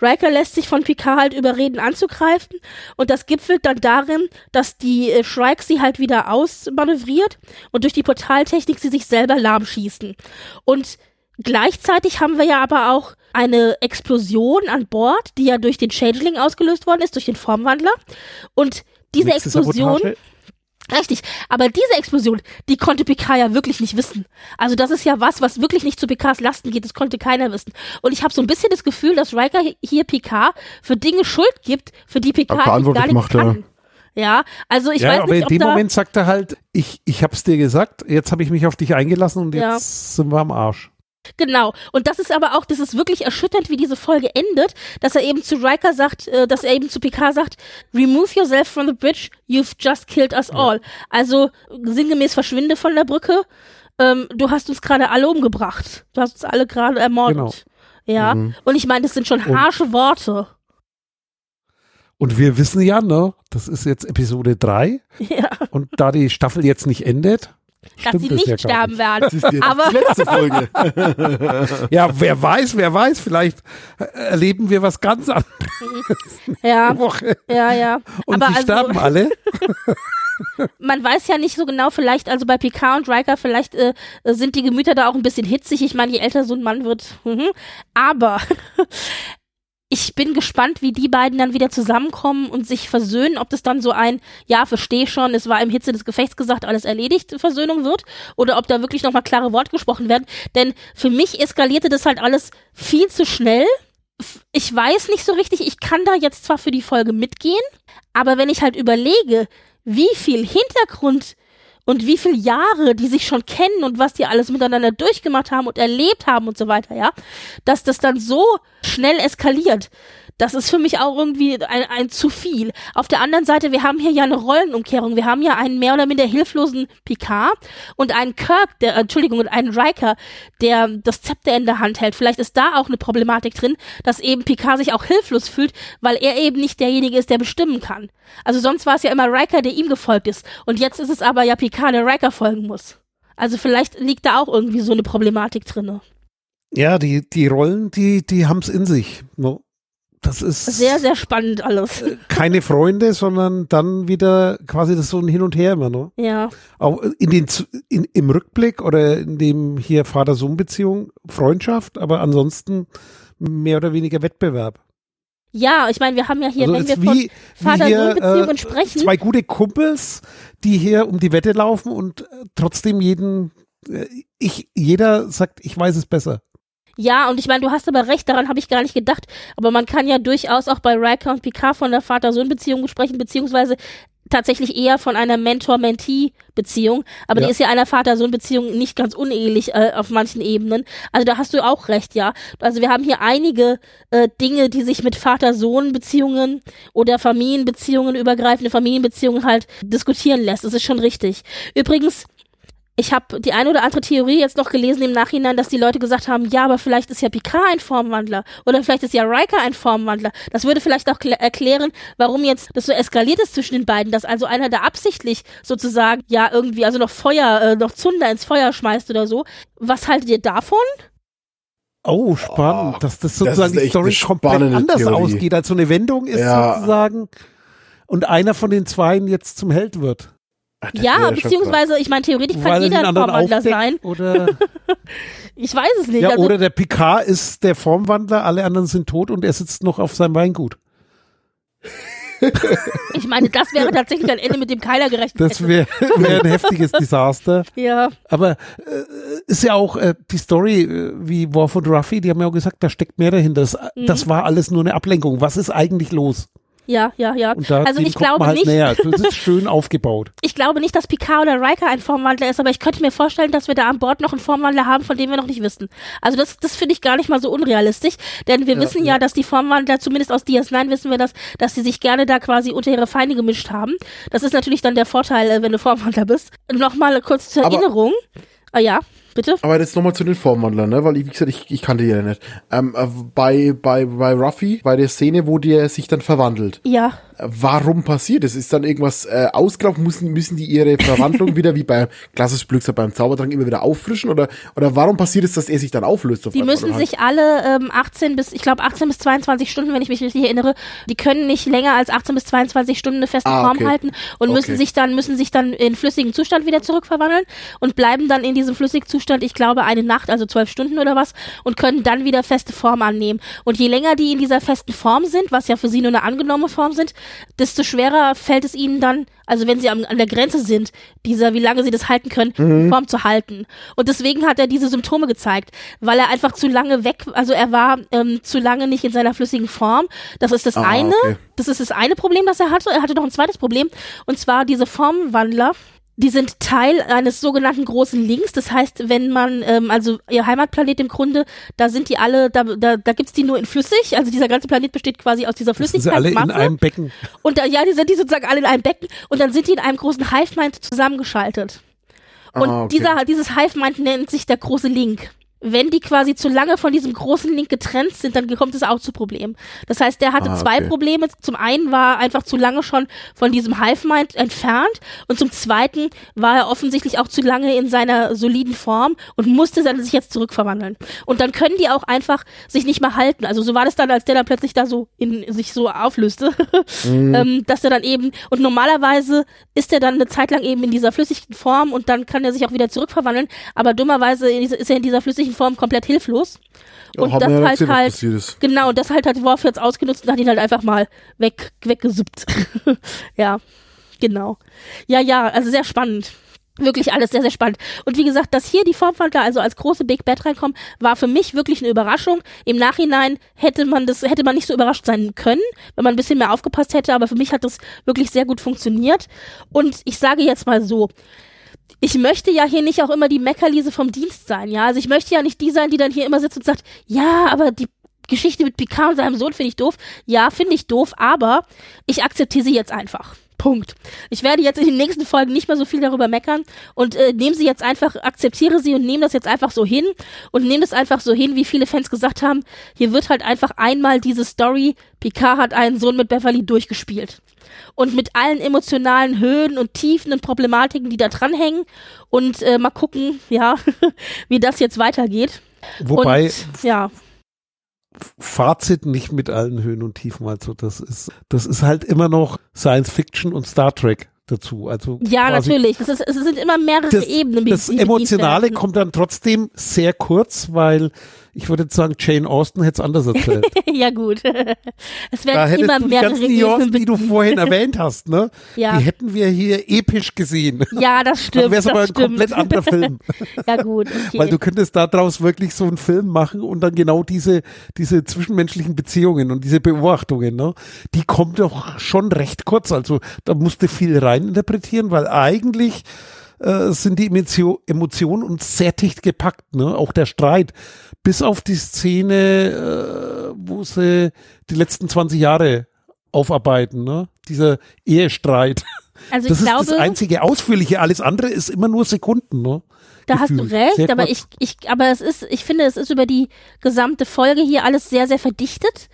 Riker lässt sich von Picard halt überreden anzugreifen und das gipfelt dann darin, dass die äh, Shrike sie halt wieder ausmanövriert und durch die Portaltechnik sie sich selber lahmschießen. Und gleichzeitig haben wir ja aber auch eine Explosion an Bord, die ja durch den Changeling ausgelöst worden ist, durch den Formwandler. Und diese Nächste Explosion Sabotage. Richtig, aber diese Explosion, die konnte Picard ja wirklich nicht wissen. Also das ist ja was, was wirklich nicht zu Picards Lasten geht, das konnte keiner wissen. Und ich habe so ein bisschen das Gefühl, dass Riker hier Picard für Dinge Schuld gibt, für die Picard Aber eigentlich gar verantwortlich nichts macht, kann. Ja, also ich ja, weiß aber nicht, in ob dem Moment sagt er halt, ich, ich hab's dir gesagt, jetzt habe ich mich auf dich eingelassen und jetzt Ja. sind wir am Arsch. Genau. Und das ist aber auch, das ist wirklich erschütternd, wie diese Folge endet, dass er eben zu Riker sagt, äh, dass er eben zu Picard sagt, remove yourself from the bridge, you've just killed us all. Also sinngemäß verschwinde von der Brücke. Ähm, du hast uns gerade alle umgebracht. Du hast uns alle gerade ermordet. Ja. Mhm. Und ich meine, das sind schon Und- harsche Worte. Und wir wissen ja, ne, das ist jetzt Episode 3 Ja. und da die Staffel jetzt nicht endet, Dass stimmt sie das nicht ja sterben nicht. werden. das ist die, Aber- die letzte Folge. Ja, wer weiß, wer weiß, vielleicht äh, erleben wir was ganz anderes Ja, die Woche ja, ja. und Aber sie also- sterben alle. man weiß ja nicht so genau, vielleicht, also bei Picard und Riker, vielleicht äh, sind die Gemüter da auch ein bisschen hitzig. Ich meine, je älter so ein Mann wird, mhm. aber ich bin gespannt, wie die beiden dann wieder zusammenkommen und sich versöhnen, ob das dann so ein, ja, verstehe schon, es war im Hitze des Gefechts gesagt, alles erledigt, Versöhnung wird, oder ob da wirklich nochmal klare Worte gesprochen werden. Denn für mich eskalierte das halt alles viel zu schnell. Ich weiß nicht so richtig, ich kann da jetzt zwar für die Folge mitgehen, aber wenn ich halt überlege, wie viel Hintergrund und wie viele Jahre die sich schon kennen und was die alles miteinander durchgemacht haben und erlebt haben und so weiter, ja, dass das dann so schnell eskaliert. Das ist für mich auch irgendwie ein, ein zu viel. Auf der anderen Seite, wir haben hier ja eine Rollenumkehrung. Wir haben ja einen mehr oder minder hilflosen Picard und einen Kirk, der, Entschuldigung, und einen Riker, der das Zepter in der Hand hält. Vielleicht ist da auch eine Problematik drin, dass eben Picard sich auch hilflos fühlt, weil er eben nicht derjenige ist, der bestimmen kann. Also sonst war es ja immer Riker, der ihm gefolgt ist. Und jetzt ist es aber ja Picard, der Riker folgen muss. Also vielleicht liegt da auch irgendwie so eine Problematik drinne. Ja, die, die Rollen, die, die haben's in sich. Das ist Sehr, sehr spannend alles. keine Freunde, sondern dann wieder quasi das so ein Hin und Her immer, ne? Ja. Auch in den, in, im Rückblick oder in dem hier Vater-Sohn-Beziehung Freundschaft, aber ansonsten mehr oder weniger Wettbewerb. Ja, ich meine, wir haben ja hier, Also wenn wir wie, von Vater-Sohn-Beziehungen äh, sprechen, Zwei gute Kumpels, die hier um die Wette laufen und äh, trotzdem jeden, äh, ich, jeder sagt, ich weiß es besser. Ja, und ich meine, du hast aber recht, daran habe ich gar nicht gedacht. Aber man kann ja durchaus auch bei Riker und Picard von der Vater-Sohn-Beziehung sprechen, beziehungsweise tatsächlich eher von einer Mentor-Mentee-Beziehung. Aber Ja. die ist ja einer Vater-Sohn-Beziehung nicht ganz unehelich äh, auf manchen Ebenen. Also da hast du auch recht, ja. Also wir haben hier einige äh, Dinge, die sich mit Vater-Sohn-Beziehungen oder Familienbeziehungen, übergreifende Familienbeziehungen halt diskutieren lässt. Das ist schon richtig. Übrigens, ich habe die eine oder andere Theorie jetzt noch gelesen im Nachhinein, dass die Leute gesagt haben, ja, aber vielleicht ist ja Picard ein Formwandler oder vielleicht ist ja Riker ein Formwandler. Das würde vielleicht auch kl- erklären, warum jetzt das so eskaliert ist zwischen den beiden, dass also einer da absichtlich sozusagen ja irgendwie also noch Feuer, äh, noch Zunder ins Feuer schmeißt oder so. Was haltet ihr davon? Oh, spannend, Oh, dass das das sozusagen ist die Story eine komplett anders Theorie. ausgeht, als so eine Wendung ist Ja. sozusagen und einer von den Zweien jetzt zum Held wird. Ach, Ja, beziehungsweise, ich meine, theoretisch kann er jeder ein Formwandler sein. oder, Ich weiß es nicht. ja, also, oder der Picard ist der Formwandler, alle anderen sind tot und er sitzt noch auf seinem Weingut. ich meine, das wäre tatsächlich ein Ende, mit dem keiner gerechnet Das wäre wär ein heftiges Desaster. Ja, Aber äh, ist ja auch äh, die Story äh, wie Worf und Ruffy, die haben ja auch gesagt, da steckt mehr dahinter. Das, Mhm. das war alles nur eine Ablenkung. Was ist eigentlich los? Ja, ja, ja. Und da also ich glaube halt nicht, näher. Das ist schön aufgebaut. ich glaube nicht, dass Picard oder Riker ein Formwandler ist, aber ich könnte mir vorstellen, dass wir da an Bord noch einen Formwandler haben, von dem wir noch nicht wissen. Also das, das finde ich gar nicht mal so unrealistisch, denn wir wissen ja, dass die Formwandler, zumindest aus DS9 wissen wir das, dass sie sich gerne da quasi unter ihre Feinde gemischt haben. Das ist natürlich dann der Vorteil, äh, wenn du Formwandler bist. Nochmal kurz zur Aber- Erinnerung. Ah ja, bitte? Aber jetzt nochmal zu den Formwandlern, ne? Weil, ich, wie gesagt, ich, ich kannte die ja nicht. Ähm, äh, bei, bei, bei Ruffy, bei der Szene, wo der sich dann verwandelt. Ja. Warum passiert es? Ist dann irgendwas äh, ausgelaufen? Müssen, müssen die ihre Verwandlung wieder, wie bei klassisch Glücksrad beim Zaubertrank, immer wieder auffrischen? Oder, oder warum passiert es, dass er sich dann auflöst? auf Die müssen halt- sich alle ähm, 18 bis, ich glaube 18 bis 22 Stunden, wenn ich mich richtig erinnere, die können nicht länger als 18 bis 22 Stunden eine feste Ah, Form okay. halten und müssen Okay. sich dann müssen sich dann in flüssigen Zustand wieder zurückverwandeln und bleiben dann in diesem flüssigen Zustand, ich glaube eine Nacht, also zwölf Stunden oder was, und können dann wieder feste Form annehmen. Und je länger die in dieser festen Form sind, was ja für sie nur eine angenommene Form sind, desto schwerer fällt es ihnen dann, also wenn sie am, an der Grenze sind, dieser, wie lange sie das halten können, Mhm. Form zu halten. Und deswegen hat er diese Symptome gezeigt, weil er einfach zu lange weg, also er war ähm, zu lange nicht in seiner flüssigen Form. Das ist das Ah, eine. okay. Das ist das eine Problem, das er hatte. Er hatte noch ein zweites Problem, und zwar diese Formwandler. Die sind Teil eines sogenannten großen Links. Das heißt, wenn man, ähm, also ihr Heimatplanet im Grunde, da sind die alle, da, da, da gibt's die nur in flüssig. Also dieser ganze Planet besteht quasi aus dieser Sind sie alle in Flüssigkeitsmasse. einem Becken. Und da, ja, die sind die sozusagen alle in einem Becken und dann sind die in einem großen Hive-Mind zusammengeschaltet. Und Ah, okay. dieser, dieses Hive-Mind nennt sich der große Link. Wenn die quasi zu lange von diesem großen Link getrennt sind, dann kommt es auch zu Problemen. Das heißt, der hatte Ah, zwei okay. Probleme. Zum einen war er einfach zu lange schon von diesem Hive-Mind entfernt und zum zweiten war er offensichtlich auch zu lange in seiner soliden Form und musste dann sich jetzt zurückverwandeln. Und dann können die auch einfach sich nicht mehr halten. Also so war das dann, als der dann plötzlich da so in sich so auflöste, ähm, dass er dann eben und normalerweise ist er dann eine Zeit lang eben in dieser flüssigen Form und dann kann er sich auch wieder zurückverwandeln. Aber dummerweise ist er in dieser flüssigen Form komplett hilflos. Und Haben das ja halt was halt. Genau, das halt hat Worf jetzt ausgenutzt und hat ihn halt einfach mal weg, weggesuppt. ja, genau. Ja, ja, also sehr spannend. Wirklich alles sehr, sehr spannend. Und wie gesagt, dass hier die Formwandler also als große Big Bad reinkommen, war für mich wirklich eine Überraschung. Im Nachhinein hätte man das, hätte man nicht so überrascht sein können, wenn man ein bisschen mehr aufgepasst hätte, aber für mich hat das wirklich sehr gut funktioniert. Und ich sage jetzt mal so, ich möchte ja hier nicht auch immer die Meckerliese vom Dienst sein, ja. Also ich möchte ja nicht die sein, die dann hier immer sitzt und sagt, ja, aber die Geschichte mit Picard und seinem Sohn finde ich doof. Ja, finde ich doof, aber ich akzeptiere sie jetzt einfach. Punkt. Ich werde jetzt in den nächsten Folgen nicht mehr so viel darüber meckern und äh, nehme sie jetzt einfach, akzeptiere sie und nehme das jetzt einfach so hin und nehme das einfach so hin, wie viele Fans gesagt haben. Hier wird halt einfach einmal diese Story, Picard hat einen Sohn mit Beverly durchgespielt. Und mit allen emotionalen Höhen und Tiefen und Problematiken, die da dranhängen. Und äh, mal gucken, ja, wie das jetzt weitergeht. Wobei und, ja, Fazit nicht mit allen Höhen und Tiefen. Also das ist, das ist halt immer noch Science Fiction und Star Trek dazu. Also ja, natürlich. Es, ist, es sind immer mehrere das, Ebenen. das Emotionale kommt dann trotzdem sehr kurz, weil ich würde jetzt sagen, Jane Austen hätte es anders erzählt. ja, gut. es werden immer mehrere ganzen Nuancen, die du vorhin erwähnt hast, ne? Ja. Die hätten wir hier episch gesehen. Ja, das stimmt. Dann wäre es aber ein stimmt. komplett anderer Film. ja, gut. Okay. Weil du könntest daraus wirklich so einen Film machen und dann genau diese, diese zwischenmenschlichen Beziehungen und diese Beobachtungen, ne? Die kommen doch schon recht kurz. Also da musst du viel reininterpretieren, weil eigentlich äh, sind die Emotio Emotionen uns sehr dicht gepackt, ne? Auch der Streit. Bis auf die Szene, äh, wo sie die letzten 20 Jahre aufarbeiten, ne? Dieser Ehestreit. also Das ich ist glaube, das einzige Ausführliche. Alles andere ist immer nur Sekunden, ne? Da hast du Gefühl. recht, Sehr aber kurz. ich, ich, aber es ist, ich finde, es ist über die gesamte Folge hier alles sehr, sehr verdichtet.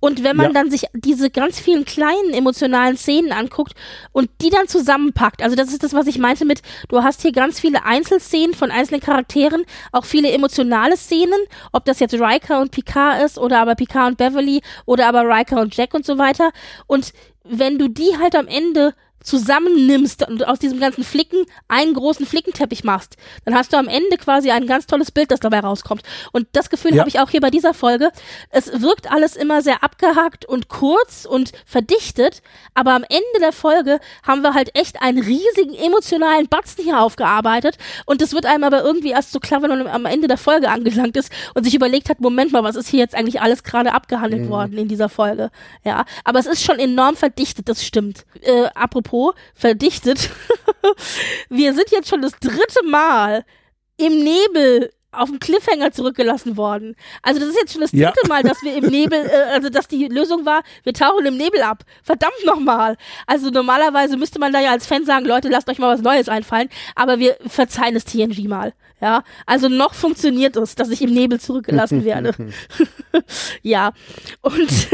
Und wenn man Ja. dann sich diese ganz vielen kleinen emotionalen Szenen anguckt und die dann zusammenpackt, also das ist das, was ich meinte mit, du hast hier ganz viele Einzelszenen von einzelnen Charakteren, auch viele emotionale Szenen, ob das jetzt Riker und Picard ist oder aber Picard und Beverly oder aber Riker und Jack und so weiter. Und wenn du die halt am Ende zusammennimmst und aus diesem ganzen Flicken einen großen Flickenteppich machst, dann hast du am Ende quasi ein ganz tolles Bild, das dabei rauskommt. Und das Gefühl Ja. habe ich auch hier bei dieser Folge. Es wirkt alles immer sehr abgehakt und kurz und verdichtet, aber am Ende der Folge haben wir halt echt einen riesigen emotionalen Batzen hier aufgearbeitet und das wird einem aber irgendwie erst so klar, wenn man am Ende der Folge angelangt ist und sich überlegt hat, Moment mal, was ist hier jetzt eigentlich alles gerade abgehandelt worden in dieser Folge? Ja, aber es ist schon enorm verdichtet, das stimmt. Äh, apropos verdichtet, wir sind jetzt schon das dritte Mal im Nebel auf dem Cliffhanger zurückgelassen worden. Also das ist jetzt schon das Ja. dritte Mal, dass wir im Nebel, äh, also dass die Lösung war, wir tauchen im Nebel ab. Verdammt nochmal. Also normalerweise müsste man da ja als Fan sagen, Leute, lasst euch mal was Neues einfallen, aber wir verzeihen es TNG mal. Ja, also noch funktioniert es, dass ich im Nebel zurückgelassen werde. ja. Und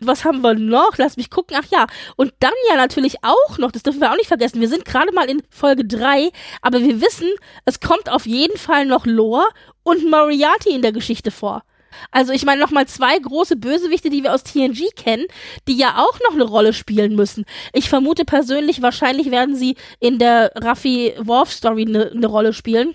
was haben wir noch? Lass mich gucken. Ach ja. Und dann ja natürlich auch noch, das dürfen wir auch nicht vergessen, wir sind gerade mal in Folge drei, aber wir wissen, es kommt auf jeden Fall noch Lore und Moriarty in der Geschichte vor. Also ich meine nochmal zwei große Bösewichte, die wir aus TNG kennen, die ja auch noch eine Rolle spielen müssen. Ich vermute persönlich, wahrscheinlich werden sie in der Raffi Worf Story eine ne Rolle spielen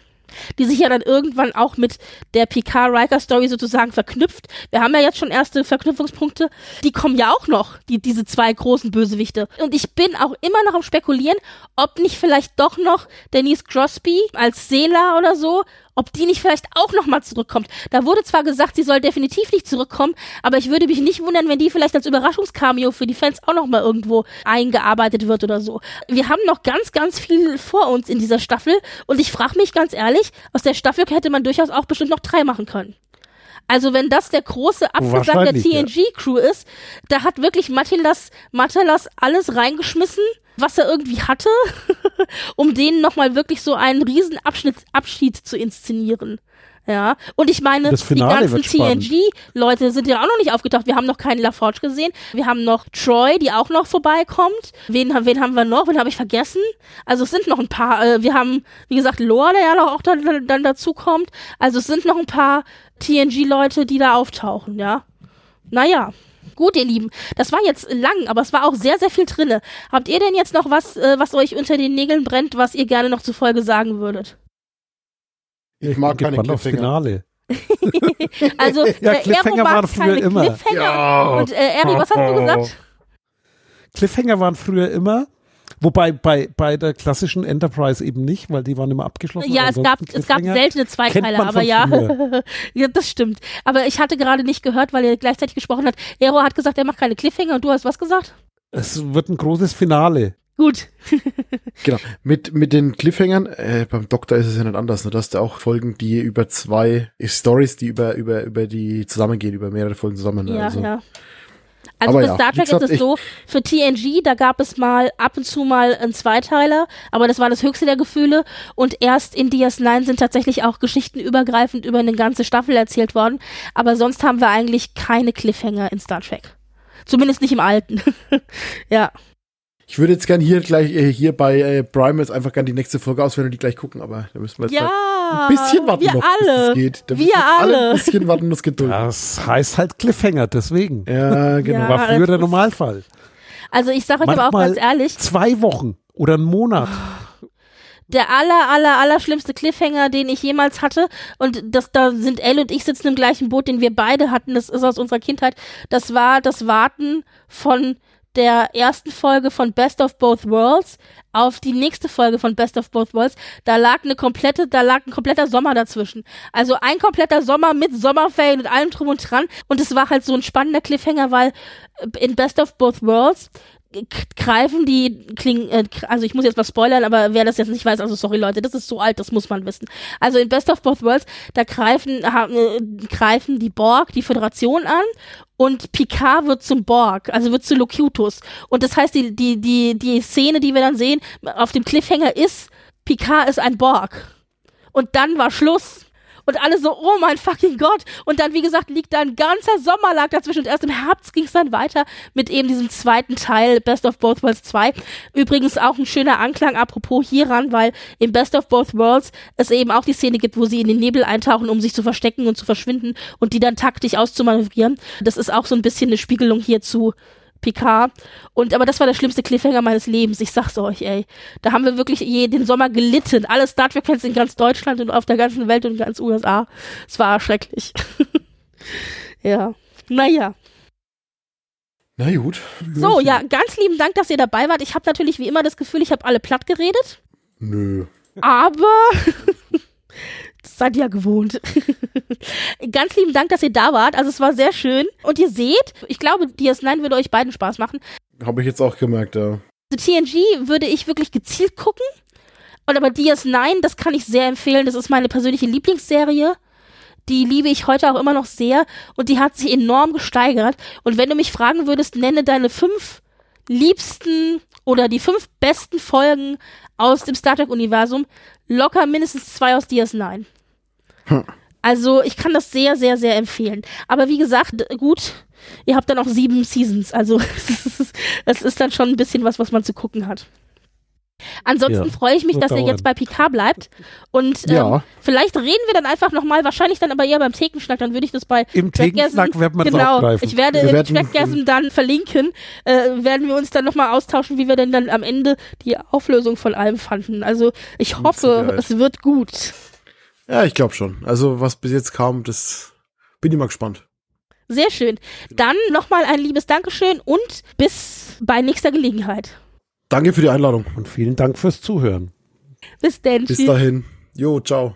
die sich ja dann irgendwann auch mit der Picard-Riker-Story sozusagen verknüpft. Wir haben ja jetzt schon erste Verknüpfungspunkte. Die kommen ja auch noch, die, diese zwei großen Bösewichte. Und ich bin auch immer noch am Spekulieren, ob nicht vielleicht doch noch Denise Crosby als Seela oder so, ob die nicht vielleicht auch noch mal zurückkommt. Da wurde zwar gesagt, sie soll definitiv nicht zurückkommen, aber ich würde mich nicht wundern, wenn die vielleicht als Überraschungscameo für die Fans auch noch mal irgendwo eingearbeitet wird oder so. Wir haben noch ganz, ganz viel vor uns in dieser Staffel und ich frage mich ganz ehrlich, aus der Staffel hätte man durchaus auch bestimmt noch drei machen können. Also wenn das der große Abgesang der Wahrscheinlich, ja. TNG-Crew ist, da hat wirklich Matilas, Matalas alles reingeschmissen, was er irgendwie hatte, um denen nochmal wirklich so einen riesen Abschnitt, Abschied zu inszenieren. Ja, und ich meine, die ganzen. TNG-Leute sind ja auch noch nicht aufgetaucht. Wir haben noch keinen LaForge gesehen. Wir haben noch Troy, die auch noch vorbeikommt. Wen, wen haben wir noch? Wen habe ich vergessen? Also es sind noch ein paar. Äh, wir haben, wie gesagt, Lore, der ja noch auch dann, dann dazu kommt. Also es sind noch ein paar TNG-Leute, die da auftauchen, ja. Naja. Gut, ihr Lieben, das war jetzt lang, aber es war auch sehr, sehr viel drinne. Habt ihr denn jetzt noch was, äh, was euch unter den Nägeln brennt, was ihr gerne noch zur Folge sagen würdet? Ich mag bin keine Cliffhanger. Finale. Also, Ja, äh, Cliffhanger Aero mag waren früher immer. Cliffhanger. Ja. Und äh, Eri, was hast du gesagt? Cliffhanger waren früher immer, wobei bei, bei der klassischen Enterprise eben nicht, weil die waren immer abgeschlossen. Ja, es gab, es gab seltene man aber ja. ja, das stimmt. Aber ich hatte gerade nicht gehört, weil er gleichzeitig gesprochen hat. Aero hat gesagt, er macht keine Cliffhanger und du hast was gesagt? Es wird ein großes Finale. Gut. Genau. Mit, mit den Cliffhangern, äh, beim Doktor ist es ja nicht anders. Ne? Du hast ja auch Folgen, die über zwei Stories, die über, über, über die zusammengehen, über mehrere Folgen zusammen. Ne? Ja, also, ja. Also Aber für ja, Star wie Trek gesagt, ist es so, für TNG, da gab es mal ab und zu mal einen Zweiteiler, aber das war das höchste der Gefühle und erst in DS9 sind tatsächlich auch Geschichten übergreifend über eine ganze Staffel erzählt worden, aber sonst haben wir eigentlich keine Cliffhanger in Star Trek. Zumindest nicht im alten. ja. Ich würde jetzt gern hier gleich, äh, hier bei äh, Prime jetzt einfach gern die nächste Folge auswählen und die gleich gucken, aber da müssen wir jetzt Ja. halt ein bisschen warten wir noch, alle. bis es geht. Da Wir jetzt alle. Ein bisschen warten, das Geduld. Ja, Das heißt halt Cliffhanger, deswegen. genau. Ja. War früher der Normalfall. Also ich sage euch aber auch ganz ehrlich, Zwei Wochen oder einen Monat. der aller, aller, aller schlimmste Cliffhanger, den ich jemals hatte. Und das, da sind Elle und ich sitzen im gleichen Boot, den wir beide hatten. Das ist aus unserer Kindheit. Das war das Warten von der ersten Folge von Best of Both Worlds auf die nächste Folge von Best of Both Worlds, da lag eine komplette, da lag ein kompletter Sommer dazwischen. Also ein kompletter Sommer mit Sommerferien und allem drum und dran. Und es war halt so ein spannender Cliffhanger, weil in Best of Both Worlds greifen die klingen, äh, also ich muss jetzt was spoilern, aber wer das jetzt nicht weiß, also sorry Leute, das ist so alt, das muss man wissen. Also in Best of Both Worlds, da greifen, äh, greifen die Borg die Föderation an und Picard wird zum Borg, also wird zu Locutus. Und das heißt, die, die, die, die Szene, die wir dann sehen, auf dem Cliffhanger ist, Picard ist ein Borg. Und dann war Schluss. Und alle so, oh mein fucking Gott. Und dann, wie gesagt, liegt da ein ganzer Sommer lag dazwischen. Und erst im Herbst ging es dann weiter mit eben diesem zweiten Teil, Best of Both Worlds 2. Übrigens auch ein schöner Anklang, apropos hieran, weil im Best of Both Worlds es eben auch die Szene gibt, wo sie in den Nebel eintauchen, um sich zu verstecken und zu verschwinden und die dann taktisch auszumanövrieren. Das ist auch so ein bisschen eine Spiegelung hierzu Picard. Und aber das war der schlimmste Cliffhanger meines Lebens. Ich sag's euch, ey. Da haben wir wirklich je, den Sommer gelitten. Alle Star Trek-Fans in ganz Deutschland und auf der ganzen Welt und ganz USA. Es war schrecklich. ja. Naja. Na gut. So, ja, ganz lieben Dank, dass ihr dabei wart. Ich habe natürlich wie immer das Gefühl, ich habe alle platt geredet. Nö. Aber seid ihr ja gewohnt. Ganz lieben Dank, dass ihr da wart. Also es war sehr schön. Und ihr seht, ich glaube, DS9 würde euch beiden Spaß machen. Habe ich jetzt auch gemerkt, ja. Also TNG würde ich wirklich gezielt gucken. Und aber DS9, das kann ich sehr empfehlen. Das ist meine persönliche Lieblingsserie. Die liebe ich heute auch immer noch sehr. Und die hat sich enorm gesteigert. Und wenn du mich fragen würdest, nenne deine fünf liebsten oder die fünf besten Folgen aus dem Star Trek-Universum, locker mindestens zwei aus DS9. Hm. Also ich kann das sehr, sehr, sehr empfehlen. Aber wie gesagt, gut, ihr habt dann auch sieben Seasons. Also es ist dann schon ein bisschen was, was man zu gucken hat. Ansonsten ja, freue ich mich, dass dauern. ihr jetzt bei Picard bleibt. Und ähm, ja. vielleicht reden wir dann einfach nochmal, wahrscheinlich dann aber eher beim Thekenschnack, dann würde ich das bei Im Thekenschnack werden wir Genau, aufgreifen. ich werde wir im Trackgasm dann verlinken, äh, werden wir uns dann nochmal austauschen, wie wir denn dann am Ende die Auflösung von allem fanden. Also ich hoffe, es wird gut. Ja, ich glaube schon. Also was bis jetzt kam, das bin ich mal gespannt. Sehr schön. Dann nochmal ein liebes Dankeschön und bis bei nächster Gelegenheit. Danke für die Einladung. Und vielen Dank fürs Zuhören. Bis denn. Bis dahin. Jo, ciao.